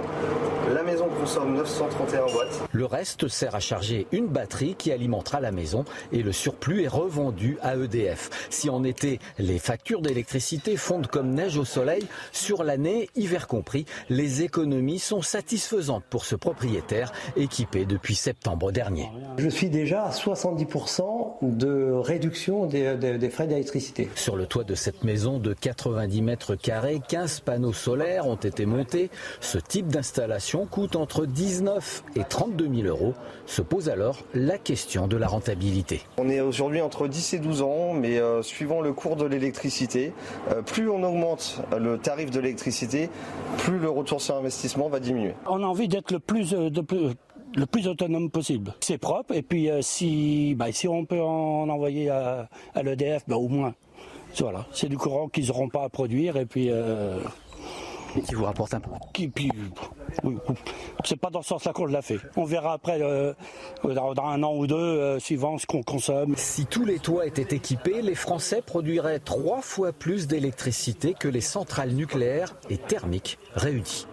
La maison consomme 931 watts. Le reste sert à charger une batterie qui alimentera la maison et le surplus est revendu à EDF. Si en été, les factures d'électricité fondent comme neige au soleil, sur l'année, hiver compris, les économies sont satisfaisantes pour ce propriétaire équipé depuis septembre dernier. Je suis déjà à 70% de réduction des, des frais d'électricité. Sur le toit de cette maison, de 90 mètres carrés, 15 panneaux solaires ont été montés. Ce type d'installation coûte entre 19 et 32 000 euros. Se pose alors la question de la rentabilité. On est aujourd'hui entre 10 et 12 ans, mais euh, suivant le cours de l'électricité, euh, plus on augmente le tarif de l'électricité, plus le retour sur investissement va diminuer. On a envie d'être le plus, euh, le plus autonome possible. C'est propre et puis si, bah, si on peut en envoyer à, l'EDF, bah, au moins voilà, c'est du courant qu'ils n'auront pas à produire et puis. Euh, qui vous rapporte un peu. Qui, puis, c'est pas dans ce sens-là qu'on l'a fait. On verra après, euh, dans, un an ou deux, euh, suivant ce qu'on consomme. Si tous les toits étaient équipés, les Français produiraient trois fois plus d'électricité que les centrales nucléaires et thermiques réunies.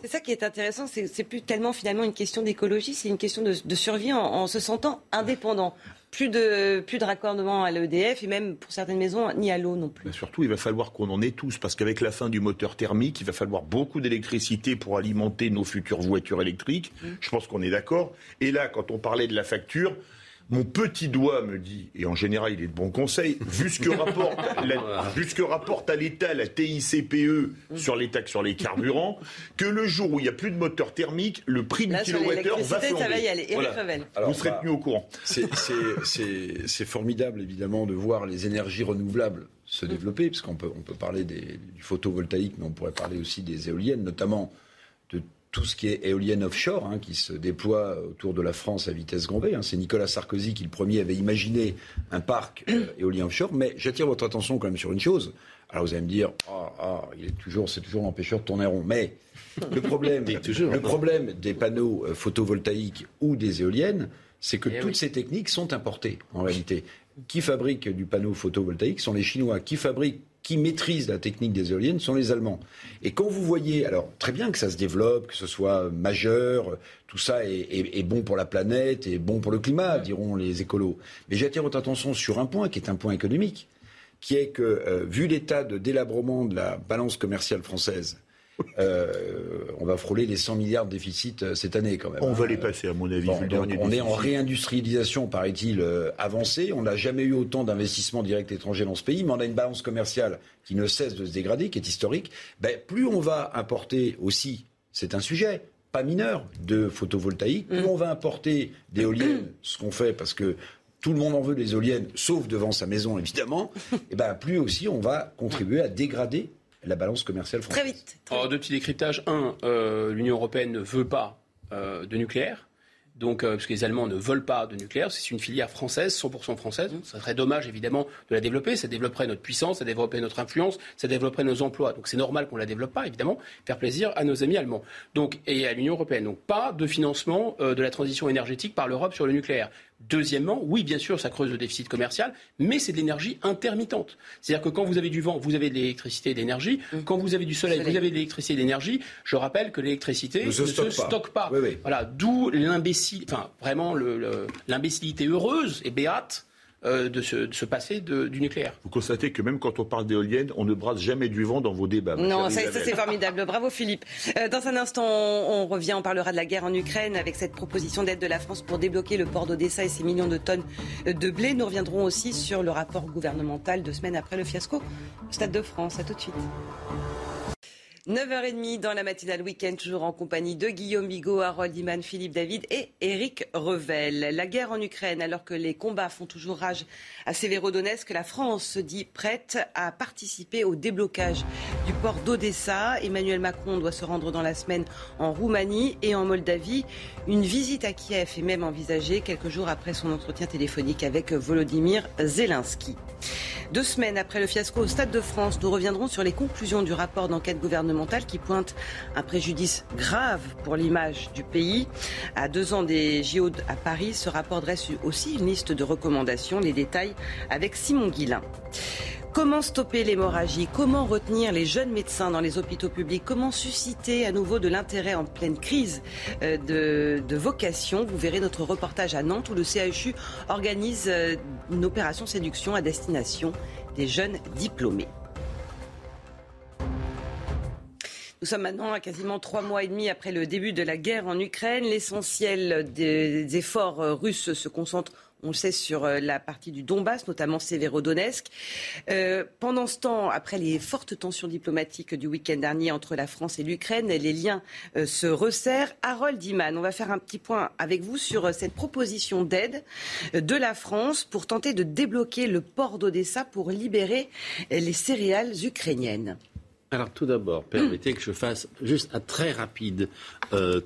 C'est ça qui est intéressant, c'est plus tellement finalement une question d'écologie, c'est une question de, survie en, se sentant indépendant plus de, plus de raccordement à l'EDF et même pour certaines maisons, ni à l'eau non plus. surtout, il va falloir qu'on en ait tous, parce qu'avec la fin du moteur thermique, il va falloir beaucoup d'électricité pour alimenter nos futures voitures électriques. Mmh. Je pense qu'on est d'accord. Et là, quand on parlait de la facture, mon petit doigt me dit, et en général il est de bon conseil, vu ce que rapporte, la, rapporte à l'État la TICPE sur les taxes sur les carburants, que le jour où il n'y a plus de moteur thermique, le prix du kilowattheure va flamber. Ça va y aller. Vous serez tenu au courant. C'est formidable évidemment de voir les énergies renouvelables se développer, parce qu'on peut, on peut parler du photovoltaïque, mais on pourrait parler aussi des éoliennes, notamment de tout ce qui est éolienne offshore, hein, qui se déploie autour de la France à vitesse grand V. Hein. C'est Nicolas Sarkozy qui, le premier, avait imaginé un parc euh, éolien offshore. Mais j'attire votre attention quand même sur une chose. Alors vous allez me dire, ah, ah il est toujours, c'est toujours l'empêcheur de tourner rond. Mais le problème, le problème des panneaux euh, photovoltaïques ou des éoliennes, c'est que eh toutes ces techniques sont importées en réalité. Qui fabrique du panneau photovoltaïque sont les Chinois. Qui fabrique qui maîtrisent la technique des éoliennes sont les Allemands. Et quand vous voyez, alors très bien que ça se développe, que ce soit majeur, tout ça est, bon pour la planète et bon pour le climat, diront les écolos. Mais j'attire votre attention sur un point qui est un point économique, qui est que, euh, vu l'état de délabrement de la balance commerciale française, euh, on va frôler les 100 milliards de déficit euh, cette année quand même. On va les passer, à mon avis. on est en réindustrialisation, paraît-il, euh, avancée. On n'a jamais eu autant d'investissements directs étrangers dans ce pays, mais on a une balance commerciale qui ne cesse de se dégrader, qui est historique. Ben, plus on va importer aussi, c'est un sujet, pas mineur, de photovoltaïque, plus mm. on va importer d'éoliennes, ce qu'on fait parce que tout le monde en veut des éoliennes, sauf devant sa maison évidemment, et ben plus aussi on va contribuer à dégrader la balance commerciale française. Très vite. Alors, deux petits décryptages. Un, euh, l'Union européenne ne veut pas euh, de nucléaire. Donc, euh, parce que les Allemands ne veulent pas de nucléaire, c'est une filière française, 100% française. Mmh. Ça serait dommage, évidemment, de la développer. Ça développerait notre puissance, ça développerait notre influence, ça développerait nos emplois. Donc, c'est normal qu'on ne la développe pas, évidemment, faire plaisir à nos amis allemands. Donc, et à l'Union européenne. Donc, pas de financement de la transition énergétique par l'Europe sur le nucléaire. Deuxièmement, oui, bien sûr, ça creuse le déficit commercial, mais c'est de l'énergie intermittente. C'est-à-dire que quand vous avez du vent, vous avez de l'électricité et de l'énergie. Mmh. Quand vous avez du soleil, vous avez de l'électricité et de l'énergie. Je rappelle que l'électricité ne, se, stocke pas. Voilà, d'où l'imbécile, enfin vraiment l'imbécilité heureuse et béate euh, de, se, passer du nucléaire. Vous constatez que même quand on parle d'éoliennes, on ne brasse jamais du vent dans vos débats. Non, ça, c'est formidable. Bravo Philippe. Euh, dans un instant, on, revient, on parlera de la guerre en Ukraine avec cette proposition d'aide de la France pour débloquer le port d'Odessa et ses millions de tonnes de blé. Nous reviendrons aussi sur le rapport gouvernemental deux semaines après le fiasco au Stade de France. À tout de suite. 9h30 dans la matinale week-end, toujours en compagnie de Guillaume Bigot, Harold Iman, Philippe David et Éric Revel. La guerre en Ukraine, alors que les combats font toujours rage à Sévérodonetsk, la France se dit prête à participer au déblocage du port d'Odessa. Emmanuel Macron doit se rendre dans la semaine en Roumanie et en Moldavie. Une visite à Kiev est même envisagée quelques jours après son entretien téléphonique avec Volodymyr Zelensky. Deux semaines après le fiasco au Stade de France, nous reviendrons sur les conclusions du rapport d'enquête gouvernementale qui pointe un préjudice grave pour l'image du pays. À deux ans des JO à Paris, ce rapport dresse aussi une liste de recommandations. Les détails avec Simon Guillain. Comment stopper l'hémorragie? Comment retenir les jeunes médecins dans les hôpitaux publics? Comment susciter à nouveau de l'intérêt en pleine crise euh, de, vocation? Vous verrez notre reportage à Nantes où le CHU organise euh, une opération séduction à destination des jeunes diplômés. Nous sommes maintenant à quasiment trois mois et demi après le début de la guerre en Ukraine. L'essentiel des efforts euh, russes se concentre on le sait, sur euh, la partie du Donbass, notamment Severodonetsk. Euh, pendant ce temps, après les fortes tensions diplomatiques du week-end dernier entre la France et l'Ukraine, les liens se resserrent. Harold Iman, on va faire un petit point avec vous sur cette proposition d'aide de la France pour tenter de débloquer le port d'Odessa pour libérer les céréales ukrainiennes. Alors tout d'abord, permettez que je fasse juste un très rapide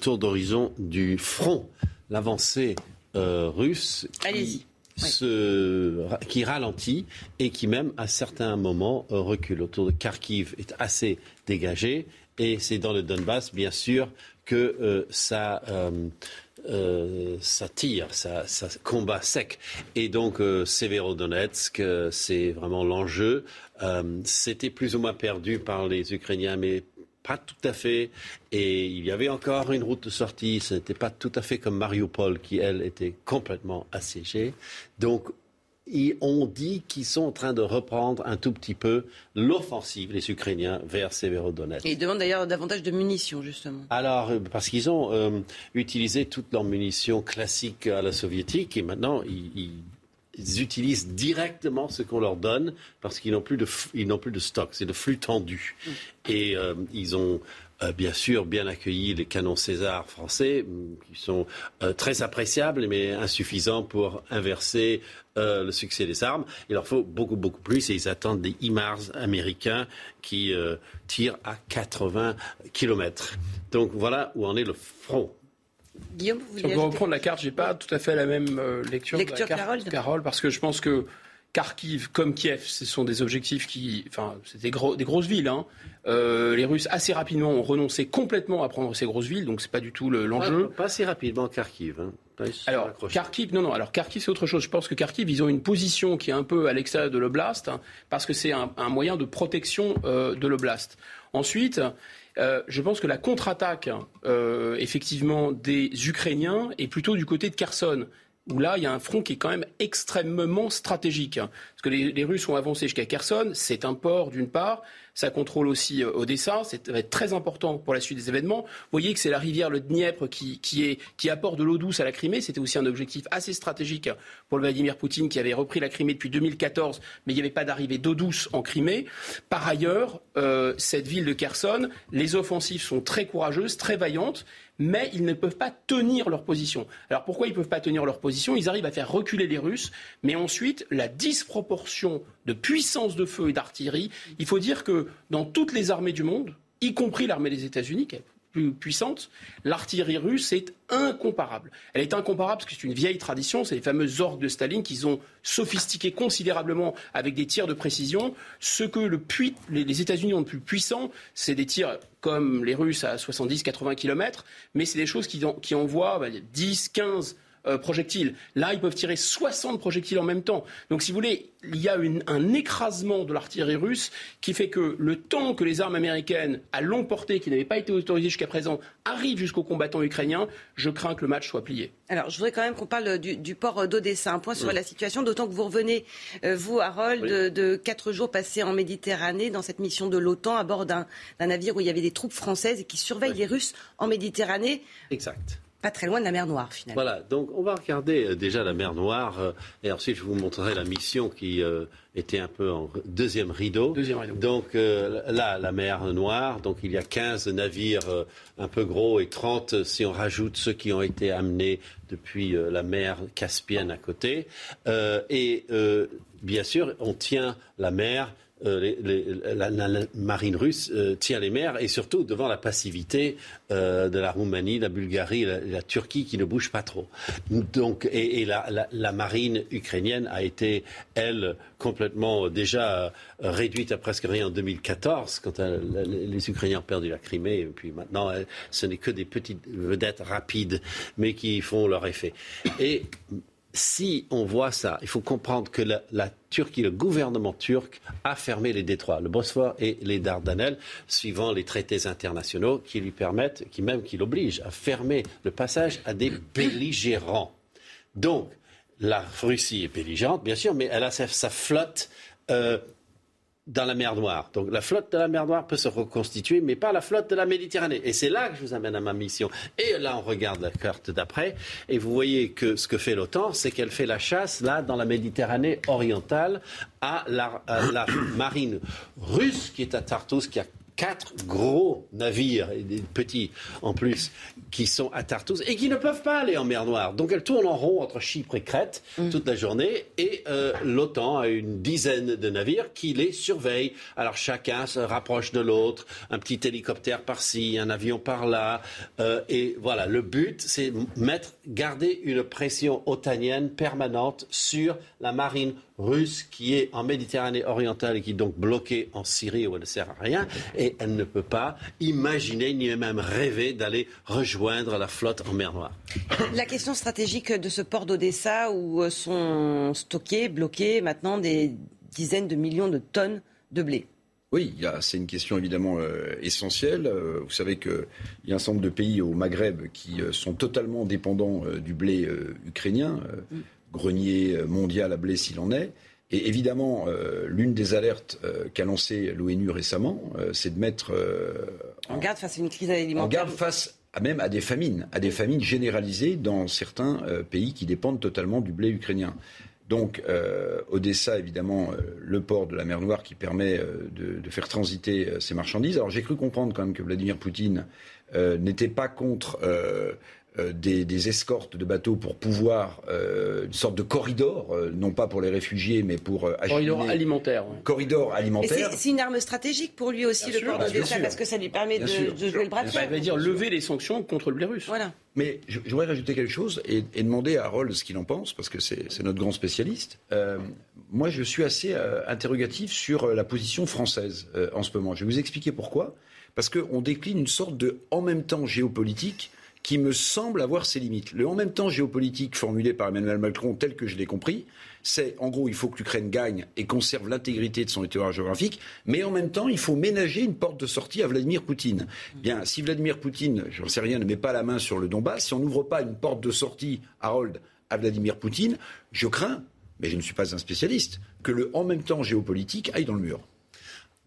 tour d'horizon du front. L'avancée euh, russe qui, qui ralentit et qui même à certains moments euh, recule. Autour de Kharkiv est assez dégagé et c'est dans le Donbass bien sûr que euh, ça ça tire, ça, combat sec. Et donc, euh, Severodonetsk, c'est vraiment l'enjeu. C'était plus ou moins perdu par les Ukrainiens, mais pas tout à fait. Et il y avait encore une route de sortie. Ce n'était pas tout à fait comme Mariupol, qui, elle, était complètement assiégée. Donc, on dit qu'ils sont en train de reprendre un tout petit peu l'offensive, les Ukrainiens, vers Severodonetsk. Et ils demandent d'ailleurs davantage de munitions, justement. Alors, euh, parce qu'ils ont euh, utilisé toutes leurs munitions classiques à la soviétique et maintenant, ils ils utilisent directement ce qu'on leur donne parce qu'ils n'ont plus de, ils n'ont plus de stock. C'est le flux tendu. Mm. Et euh, ils ont euh, bien sûr bien accueilli les canons César français, mm, qui sont euh, très appréciables, mais insuffisants pour inverser le succès des armes. Il leur faut beaucoup, beaucoup plus et ils attendent des HIMARS américains qui tirent à 80 km. Donc voilà où en est le front. Guillaume, vous si on peut reprendre la carte, j'ai pas tout à fait la même lecture, lecture de la carte, Carole, parce que je pense que Kharkiv comme Kiev, ce sont des objectifs qui, enfin, c'est des, grosses villes. Hein. Euh, les Russes assez rapidement ont renoncé complètement à prendre ces grosses villes, donc c'est pas du tout l'enjeu. pas assez rapidement Kharkiv. Hein. Alors Kharkiv, non, non. Alors Kharkiv, c'est autre chose. Je pense que Kharkiv, ils ont une position qui est un peu à l'extérieur de l'oblast, hein, parce que c'est un, moyen de protection euh, de l'oblast. Ensuite. Euh, je pense que la contre-attaque, effectivement, des Ukrainiens est plutôt du côté de Kherson où là, il y a un front qui est quand même extrêmement stratégique. Parce que les, Russes ont avancé jusqu'à Kherson, c'est un port d'une part, ça contrôle aussi euh, Odessa, ça va être très important pour la suite des événements. Vous voyez que c'est la rivière, le Dniepr, qui, est, qui apporte de l'eau douce à la Crimée, c'était aussi un objectif assez stratégique pour Vladimir Poutine qui avait repris la Crimée depuis 2014, mais il n'y avait pas d'arrivée d'eau douce en Crimée. Par ailleurs, euh, cette ville de Kherson, les offensives sont très courageuses, très vaillantes, mais ils ne peuvent pas tenir leur position. Alors pourquoi ils ne peuvent pas tenir leur position? Ils arrivent à faire reculer les Russes, mais ensuite, la disproportion de puissance de feu et d'artillerie, il faut dire que dans toutes les armées du monde, y compris l'armée des États-Unis, plus puissante, l'artillerie russe est incomparable. Elle est incomparable parce que c'est une vieille tradition, c'est les fameuses orgues de Staline qu'ils ont sophistiqué considérablement avec des tirs de précision. Ce que le les États-Unis ont de plus puissant, c'est des tirs comme les Russes à 70-80 km, mais c'est des choses qui, qui envoient 10, 15 euh, projectiles. Là, ils peuvent tirer 60 projectiles en même temps. Donc, si vous voulez, il y a un écrasement de l'artillerie russe qui fait que le temps que les armes américaines à longue portée, qui n'avaient pas été autorisées jusqu'à présent, arrivent jusqu'aux combattants ukrainiens, je crains que le match soit plié. Alors, je voudrais quand même qu'on parle du, port d'Odessa. Un point sur la situation, d'autant que vous revenez, euh, vous, Harold, de, quatre jours passés en Méditerranée dans cette mission de l'OTAN à bord d'un navire où il y avait des troupes françaises qui surveillent les Russes en Méditerranée. Exact pas très loin de la mer Noire finalement. Voilà, donc on va regarder euh, déjà la mer Noire euh, et ensuite je vous montrerai la mission qui euh, était un peu en deuxième rideau. Deuxième rideau. Donc là, la mer Noire, donc il y a 15 navires un peu gros et 30 si on rajoute ceux qui ont été amenés depuis la mer Caspienne à côté. et bien sûr, on tient la mer euh, la, marine russe euh, tient les mers et surtout devant la passivité euh, de la Roumanie, la Bulgarie, la, la, Turquie qui ne bouge pas trop. Donc, et, la, marine ukrainienne a été, elle, complètement déjà réduite à presque rien en 2014 quand les Ukrainiens ont perdu la Crimée. Et puis maintenant, ce n'est que des petites vedettes rapides, mais qui font leur effet. Et si on voit ça, il faut comprendre que la, Turquie, le gouvernement turc, a fermé les détroits, le Bosphore et les Dardanelles, suivant les traités internationaux qui lui permettent, qui même qui l'obligent à fermer le passage à des belligérants. Donc, la Russie est belligérante, bien sûr, mais elle a sa, flotte euh, dans la mer Noire. Donc la flotte de la mer Noire peut se reconstituer, mais pas la flotte de la Méditerranée. Et c'est là que je vous amène à ma mission. Et là, on regarde la carte d'après, et vous voyez que ce que fait l'OTAN, c'est qu'elle fait la chasse, là, dans la Méditerranée orientale, à la, marine russe qui est à Tartus, qui a quatre gros navires, et des petits en plus, qui sont à Tartus et qui ne peuvent pas aller en mer Noire. Donc elles tournent en rond entre Chypre et Crète mm. toute la journée et euh, l'OTAN a une dizaine de navires qui les surveillent. Alors chacun se rapproche de l'autre, un petit hélicoptère par-ci, un avion par-là. Euh, et voilà, le but, c'est mettre, garder une pression otanienne permanente sur la marine russe qui est en Méditerranée orientale et qui est donc bloquée en Syrie où elle ne sert à rien. Et elle ne peut pas imaginer ni même rêver d'aller rejoindre la flotte en mer Noire. La question stratégique de ce port d'Odessa où sont stockés, bloqués maintenant des dizaines de millions de tonnes de blé. Oui, c'est une question évidemment euh, essentielle. Euh, vous savez qu'il y a un certain nombre de pays au Maghreb qui euh, sont totalement dépendants du blé ukrainien. Grenier mondial à blé s'il en est. Et évidemment, euh, l'une des alertes euh, qu'a lancé l'ONU récemment, euh, c'est de mettre en, garde face à une crise alimentaire. En garde face à même à des famines, à des famines généralisées dans certains pays qui dépendent totalement du blé ukrainien. Donc, Odessa, évidemment, le port de la mer Noire qui permet de, de, faire transiter ces marchandises. Alors, j'ai cru comprendre quand même que Vladimir Poutine n'était pas contre euh, des, escortes de bateaux pour pouvoir euh, une sorte de corridor, euh, non pas pour les réfugiés, mais pour corridor alimentaire. Corridor alimentaire. C'est une arme stratégique pour lui aussi le port d'Odessa parce que ça lui permet de, jouer le bras de fer. Ça veut dire lever les sanctions contre le Bélarus. Voilà. Mais je, voudrais rajouter quelque chose et, demander à Harold ce qu'il en pense, parce que c'est notre grand spécialiste. moi, je suis assez interrogatif sur la position française en ce moment. Je vais vous expliquer pourquoi. Parce qu'on décline une sorte de en même temps géopolitique qui me semble avoir ses limites. Le en même temps géopolitique formulé par Emmanuel Macron, tel que je l'ai compris, c'est en gros il faut que l'Ukraine gagne et conserve l'intégrité de son territoire géographique, mais en même temps il faut ménager une porte de sortie à Vladimir Poutine. Bien, si Vladimir Poutine, je ne sais rien, ne met pas la main sur le Donbass, si on n'ouvre pas une porte de sortie, Harold, à Vladimir Poutine, je crains, mais je ne suis pas un spécialiste, que le en même temps géopolitique aille dans le mur.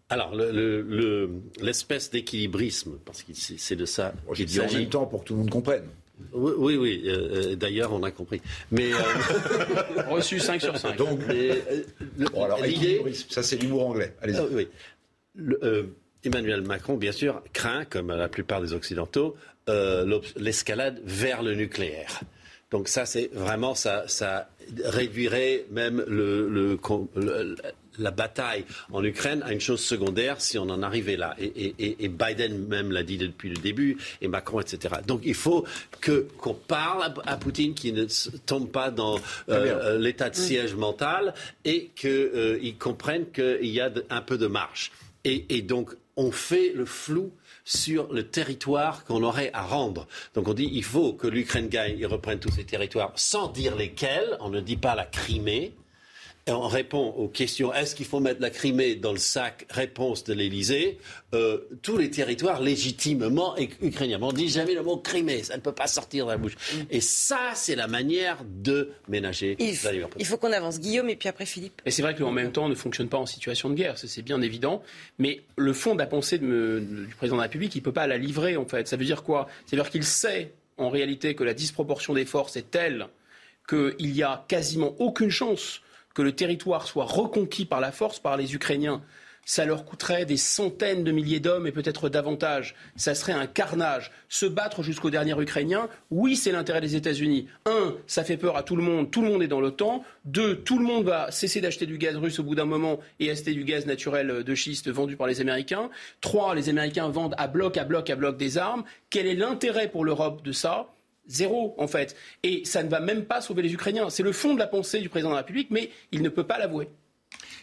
Alors, l'espèce d'équilibrisme, parce que c'est de ça qu'il s'agit. en même temps pour que tout le monde comprenne. Oui, oui, euh, euh, d'ailleurs, on a compris. Mais, euh, Reçu 5 sur 5. Donc, ça c'est l'humour anglais. Allez-y. oui. Emmanuel Macron, bien sûr, craint, comme la plupart des Occidentaux, l'escalade vers le nucléaire. Donc ça, c'est vraiment, ça, ça réduirait même le, la bataille en Ukraine à une chose secondaire si on en arrivait là. Et, Biden même l'a dit depuis le début, et Macron, etc. Donc il faut que qu'on parle à, Poutine, qui ne tombe pas dans euh, l'état de siège mental, et qu'il euh, comprenne qu'il y a un peu de marge. Et, donc on fait le flou sur le territoire qu'on aurait à rendre. Donc on dit il faut que l'Ukraine gagne et reprenne tous ses territoires sans dire lesquels. On ne dit pas la Crimée on répond aux questions est-ce qu'il faut mettre la Crimée dans le sac Réponse de l'Élysée euh, tous les territoires légitimement ukrainiens. On ne dit jamais le mot Crimée, ça ne peut pas sortir de la bouche. Mm. Et ça, c'est la manière de ménager il, Il faut qu'on avance. Guillaume et puis après Philippe. Et c'est vrai que en même temps, on ne fonctionne pas en situation de guerre, c'est bien évident. Mais le fond de la pensée du président de la République, il ne peut pas la livrer en fait. Ça veut dire quoi? Ça veut dire qu'il sait en réalité que la disproportion des forces est telle qu'il n'y a quasiment aucune chance que le territoire soit reconquis par la force par les Ukrainiens, ça leur coûterait des centaines de milliers d'hommes et peut-être davantage. Ça serait un carnage. Se battre jusqu'au dernier Ukrainien, oui, c'est l'intérêt des États-Unis. Un, ça fait peur à tout le monde. Tout le monde est dans l'OTAN. Deux, tout le monde va cesser d'acheter du gaz russe au bout d'un moment et acheter du gaz naturel de schiste vendu par les Américains. Trois, les Américains vendent à bloc, à bloc, à bloc des armes. Quel est l'intérêt pour l'Europe de ça? Zéro, en fait. Et ça ne va même pas sauver les Ukrainiens. C'est le fond de la pensée du président de la République, mais il ne peut pas l'avouer.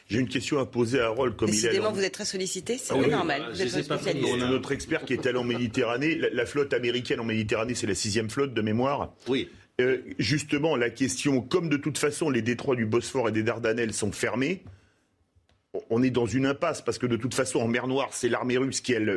J'ai une question à poser à Harold comme il est. vous êtes très sollicité, c'est ah normal. on a notre expert qui est allé en Méditerranée. La, flotte américaine en Méditerranée, c'est la sixième flotte de mémoire. Oui. Euh, justement, la question, comme de toute façon les détroits du Bosphore et des Dardanelles sont fermés, on est dans une impasse parce que de toute façon en mer Noire c'est l'armée russe qui est la,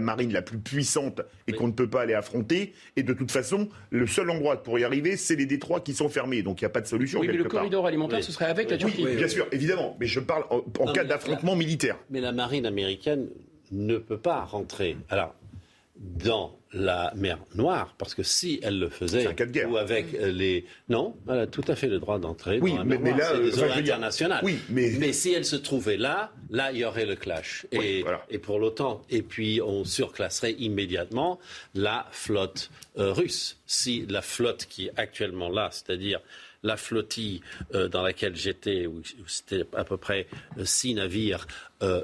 marine la plus puissante et qu'on ne peut pas aller affronter et de toute façon le seul endroit pour y arriver c'est les détroits qui sont fermés donc il n'y a pas de solution. Oui mais le corridor alimentaire ce serait avec la Turquie. Oui, bien sûr évidemment mais je parle en, cas d'affrontement militaire. Mais la marine américaine ne peut pas rentrer. Alors dans la mer Noire, parce que si elle le faisait, ou avec euh, les... Non, elle a tout à fait le droit d'entrer oui, dans la mer mais, Noire, là, c'est des internationales. Oui, mais... mais... si elle se trouvait là, là, il y aurait le clash. Et, et pour l'OTAN. Et puis, on surclasserait immédiatement la flotte euh, russe. Si la flotte qui est actuellement là, c'est-à-dire la flottille euh, dans laquelle j'étais, où, c'était à peu près six navires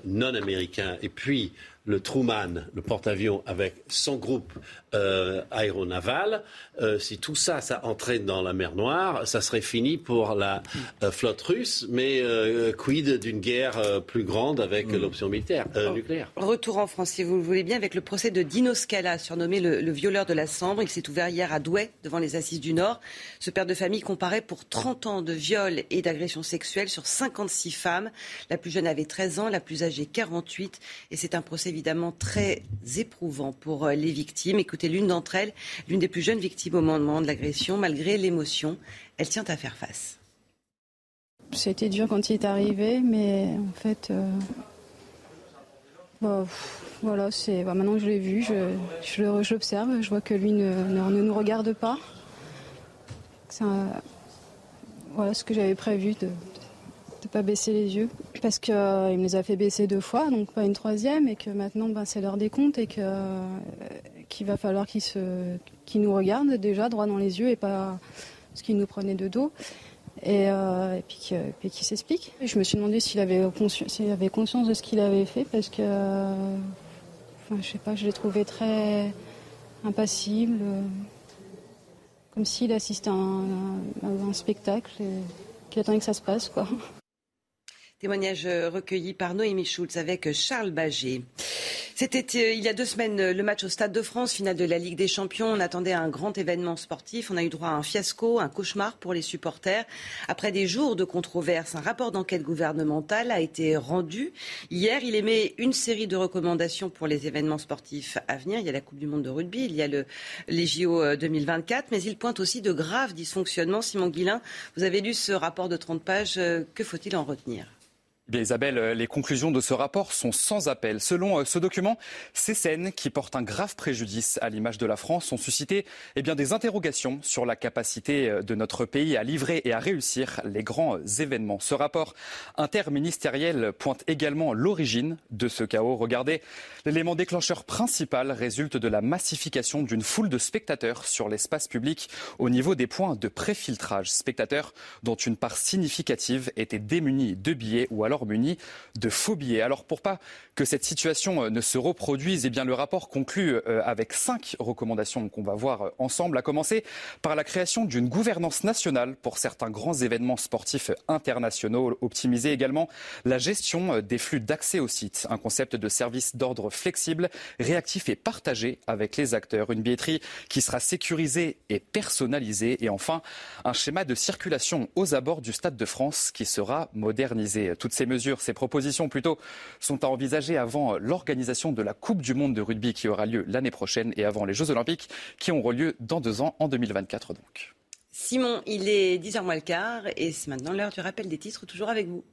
non américains, et puis le Truman, le porte-avions, avec son groupe euh, aéronaval, euh, si tout ça, ça entrait dans la mer Noire, ça serait fini pour la euh, flotte russe, mais quid d'une guerre plus grande avec mm. l'option militaire, nucléaire? Retour en France, si vous le voulez bien, avec le procès de Dino Scala, surnommé le, le violeur de la Sambre. Il s'est ouvert hier à Douai, devant les Assises du Nord. Ce père de famille comparait pour 30 ans de viol et d'agression sexuelle sur 56 femmes. La plus jeune avait 13 ans, la plus âgée 48. Et c'est un procès évidemment très éprouvant pour euh, les victimes. Écoutez l'une d'entre elles, l'une des plus jeunes victimes au moment de l'agression. Malgré l'émotion, elle tient à faire face. C'était dur quand il est arrivé, mais en fait, euh, bah, voilà, c'est bah, maintenant que je l'ai vu, je, l'observe, je vois que lui ne, nous regarde pas. voilà ce que j'avais prévu de pas baisser les yeux. Parce qu'il me les a fait baisser deux fois, donc pas une troisième, et que maintenant ben, c'est l'heure des comptes et qu'il va falloir qu'ils nous regardent déjà droit dans les yeux et pas ce qu'ils nous prenaient de dos. Et, puis, puis qu'il s'explique. Je me suis demandé s'il avait, avait conscience de ce qu'il avait fait parce que, enfin, je sais pas, je l'ai trouvé très impassible comme s'il assistait à un, spectacle et qu'il attendait que ça se passe. Quoi. Témoignage recueilli par Noémie Schulz avec Charles Baget. C'était euh, il y a deux semaines le match au Stade de France, finale de la Ligue des Champions. On attendait un grand événement sportif. On a eu droit à un fiasco, un cauchemar pour les supporters. Après des jours de controverses, un rapport d'enquête gouvernementale a été rendu. Hier, il émet une série de recommandations pour les événements sportifs à venir. Il y a la Coupe du Monde de rugby, il y a le, les JO 2024, euh, mais il pointe aussi de graves dysfonctionnements. Simon Guillain, vous avez lu ce rapport de 30 pages. Euh, que faut-il en retenir? Bien, Isabelle, euh, les conclusions de ce rapport sont sans appel. Selon euh, ce document, ces scènes qui portent un grave préjudice à l'image de la France ont suscité eh bien, des interrogations sur la capacité euh, de notre pays à livrer et à réussir les grands événements. Ce rapport interministériel pointe également l'origine de ce chaos. Regardez, l'élément déclencheur principal résulte de la massification d'une foule de spectateurs sur l'espace public au niveau des points de préfiltrage. Spectateurs dont une part significative était démunie de billets ou alors munis de faux billets. Alors pour pas que cette situation euh, ne se reproduise, eh bien le rapport conclut euh, avec cinq recommandations qu'on va voir euh, ensemble, à commencer par la création d'une gouvernance nationale pour certains grands événements sportifs internationaux, optimiser également la gestion des flux d'accès au site, un concept de service d'ordre flexible, réactif et partagé avec les acteurs, une billetterie qui sera sécurisée et personnalisée et enfin un schéma de circulation aux abords du Stade de France qui sera modernisé. Toutes ces mesures, ces propositions plutôt, sont à envisager avant l'organisation de la Coupe du Monde de rugby qui aura lieu l'année prochaine et avant les Jeux Olympiques qui auront lieu dans deux ans, en 2024 donc. Simon, il est 10h moins le quart et c'est maintenant l'heure du rappel des titres, toujours avec vous.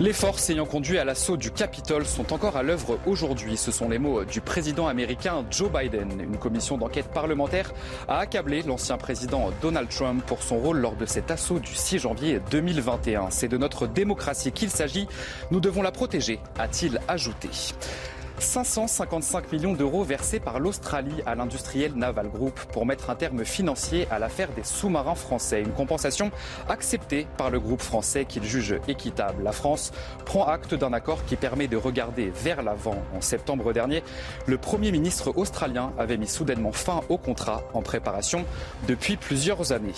Les forces ayant conduit à l'assaut du Capitole sont encore à l'œuvre aujourd'hui. Ce sont les mots du président américain Joe Biden. Une commission d'enquête parlementaire a accablé l'ancien président Donald Trump pour son rôle lors de cet assaut du 6 janvier 2021. C'est de notre démocratie qu'il s'agit. Nous devons la protéger, a-t-il ajouté. 555 millions d'euros versés par l'Australie à l'industriel Naval Group pour mettre un terme financier à l'affaire des sous-marins français. Une compensation acceptée par le groupe français qu'il juge équitable. La France prend acte d'un accord qui permet de regarder vers l'avant. En septembre dernier, le Premier ministre australien avait mis soudainement fin au contrat en préparation depuis plusieurs années.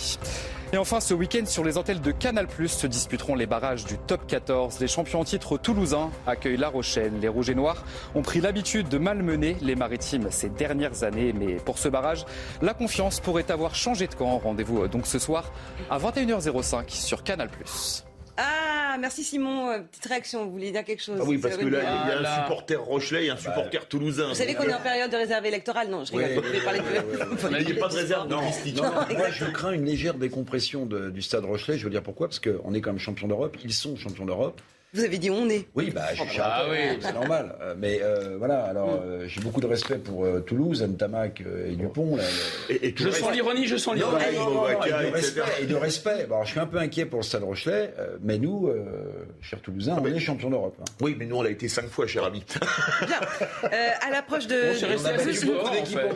Et enfin, ce week-end, sur les antennes de Canal+, se disputeront les barrages du top 14. Les champions en titre toulousains accueillent La Rochelle. Les Rouges et Noirs ont pris l'habitude de malmener les Maritimes ces dernières années. Mais pour ce barrage, la confiance pourrait avoir changé de camp. Rendez-vous euh, donc ce soir à 21h05 sur Canal+. Ah, merci Simon. Euh, petite réaction, vous voulez dire quelque chose Ah oui, parce que là, il y a un supporter Rochelais et un supporter toulousain. Vous savez qu'on est en période de réserve électorale Non, je rigole. Vous parler de... Il n'y a pas de réserve non, non, Moi, je crains une légère décompression du stade Rochelais. Je veux dire pourquoi? Parce qu'on est quand même champion d'Europe. Ils sont champions d'Europe. Vous avez dit on est. Oui, bah, ah, oui. c'est normal. Euh, mais euh, voilà, alors mm. euh, j'ai beaucoup de respect pour Toulouse, Ntamak et Dupont. et, je sens l'ironie, je sens l'ironie. Et, de respect. Et de respect. Bon, je suis un peu inquiet pour le Stade Rochelet, mais nous, chers Toulousains, ah, on est champions d'Europe. Hein. Oui, mais nous, on l'a été cinq fois, cher ami. Bien. à l'approche de.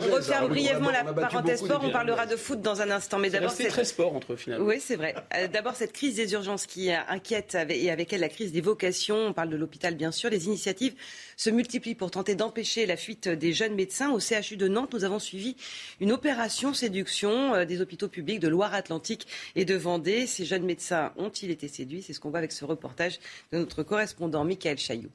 On referme brièvement la parenthèse sport. On parlera de foot dans un instant. Mais d'abord, c'est très sport entre finalement. Oui, c'est vrai. D'abord, cette crise des urgences qui inquiète et avec elle la crise des on parle de l'hôpital bien sûr, les initiatives se multiplient pour tenter d'empêcher la fuite des jeunes médecins. Au CHU de Nantes, nous avons suivi une opération séduction euh, des hôpitaux publics de Loire-Atlantique et de Vendée. Ces jeunes médecins ont-ils été séduits? C'est ce qu'on voit avec ce reportage de notre correspondant Michael Chailloux.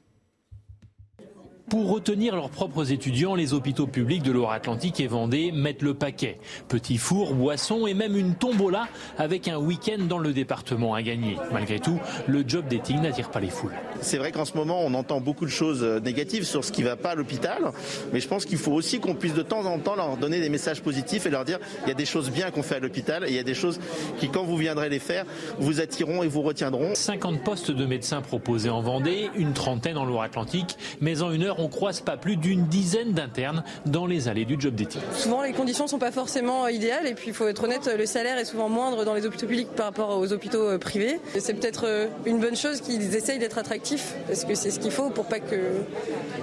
Pour retenir leurs propres étudiants, les hôpitaux publics de Loire-Atlantique et Vendée mettent le paquet. Petits fours, boissons et même une tombola avec un week-end dans le département à gagner. Malgré tout, le job dating n'attire pas les foules. C'est vrai qu'en ce moment, on entend beaucoup de choses euh, négatives sur ce qui ne va pas à l'hôpital, mais je pense qu'il faut aussi qu'on puisse de temps en temps leur donner des messages positifs et leur dire il y a des choses bien qu'on fait à l'hôpital et il y a des choses qui, quand vous viendrez les faire, vous attireront et vous retiendront. 50 postes de médecins proposés en Vendée, une trentaine en Loire-Atlantique, mais en une heure, on croise pas plus d'une dizaine d'internes dans les allées du job dating. Souvent, les conditions ne sont pas forcément idéales et puis il faut être honnête, le salaire est souvent moindre dans les hôpitaux publics par rapport aux hôpitaux euh, privés. C'est peut-être euh, une bonne chose qu'ils essayent d'être attractifs parce que c'est ce qu'il faut pour pas que,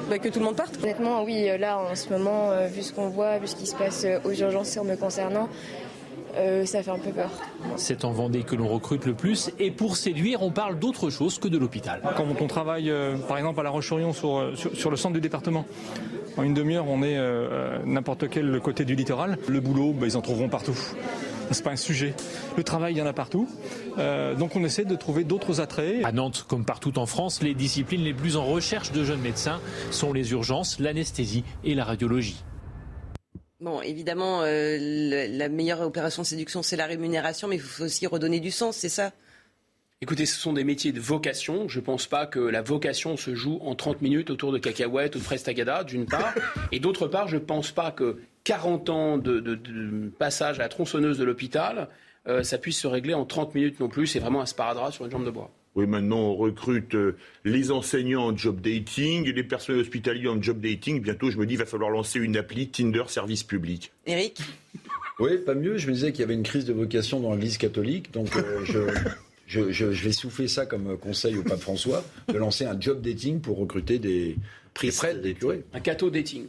bah, que tout le monde parte. Honnêtement, oui, là en ce moment, vu ce qu'on voit, vu ce qui se passe aux urgences me concernant, euh, ça fait un peu peur. C'est en Vendée que l'on recrute le plus et pour séduire, on parle d'autre chose que de l'hôpital. Quand on travaille euh, par exemple à La Roche-sur-Yon sur, sur, le centre du département, en une demi-heure, on est euh, n'importe quel côté du littoral. Le boulot, bah, ils en trouveront partout. C'est pas un sujet. Le travail, il y en a partout. donc on essaie de trouver d'autres attraits. À Nantes, comme partout en France, les disciplines les plus en recherche de jeunes médecins sont les urgences, l'anesthésie et la radiologie. Bon, évidemment, euh, la meilleure opération de séduction, c'est la rémunération, mais il faut aussi redonner du sens, c'est ça? Écoutez, ce sont des métiers de vocation. Je ne pense pas que la vocation se joue en 30 minutes autour de cacahuètes ou de fraises tagada, d'une part. Et d'autre part, je ne pense pas que 40 ans de, passage à la tronçonneuse de l'hôpital, euh, ça puisse se régler en 30 minutes non plus. C'est vraiment un sparadrap sur une jambe de bois. Oui, maintenant on recrute euh, les enseignants en job dating, les personnels hospitaliers en job dating. Bientôt, je me dis, il va falloir lancer une appli Tinder service public. Eric Oui, pas mieux. Je me disais qu'il y avait une crise de vocation dans l'Église catholique, donc euh, je, je, vais souffler ça comme conseil au pape François, de lancer un job dating pour recruter des, un cateau dating.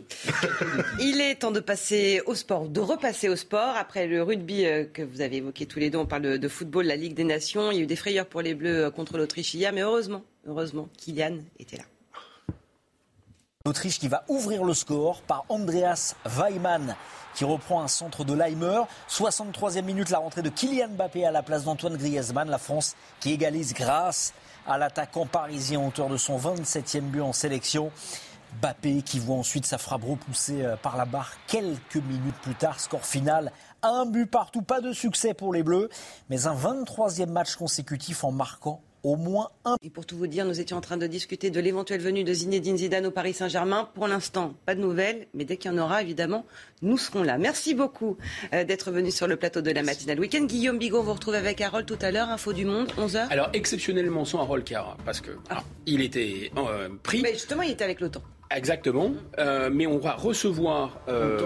Il est temps de passer au sport, de repasser au sport. Après le rugby euh, que vous avez évoqué tous les deux, on parle de football, la Ligue des Nations. Il y a eu des frayeurs pour les Bleus euh, contre l'Autriche hier, mais heureusement, heureusement, Kylian était là. L'Autriche qui va ouvrir le score par Andreas Weimann qui reprend un centre de Leimer. 63e minute, la rentrée de Kylian Mbappé à la place d'Antoine Griezmann. La France qui égalise grâce à l'attaquant parisien, auteur de son 27e but en sélection. Bappé qui voit ensuite sa frappe repoussée euh, par la barre quelques minutes plus tard. Score final, un but partout, pas de succès pour les Bleus, mais un 23e match consécutif en marquant au moins un. Et pour tout vous dire, nous étions en train de discuter de l'éventuelle venue de Zinedine Zidane au Paris Saint-Germain. Pour l'instant, pas de nouvelles, mais dès qu'il y en aura, évidemment, nous serons là. Merci beaucoup euh, d'être venu sur le plateau de la matinale week-end. Guillaume Bigot, on vous retrouve avec Harold tout à l'heure, Info du Monde, 11h. Alors, exceptionnellement sans Harold Cara, parce que ah. il était euh, pris. Mais justement, il était avec l'OTAN. Exactement, euh, mais on va recevoir. Euh,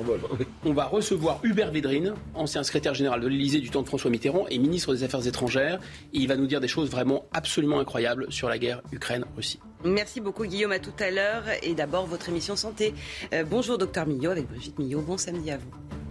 on va recevoir Hubert Védrine, ancien secrétaire général de l'Élysée du temps de François Mitterrand et ministre des Affaires étrangères. Et il va nous dire des choses vraiment absolument incroyables sur la guerre Ukraine-Russie. Merci beaucoup Guillaume, à tout à l'heure. Et d'abord votre émission santé. Euh, bonjour docteur Millot avec Brigitte Millot, bon samedi à vous.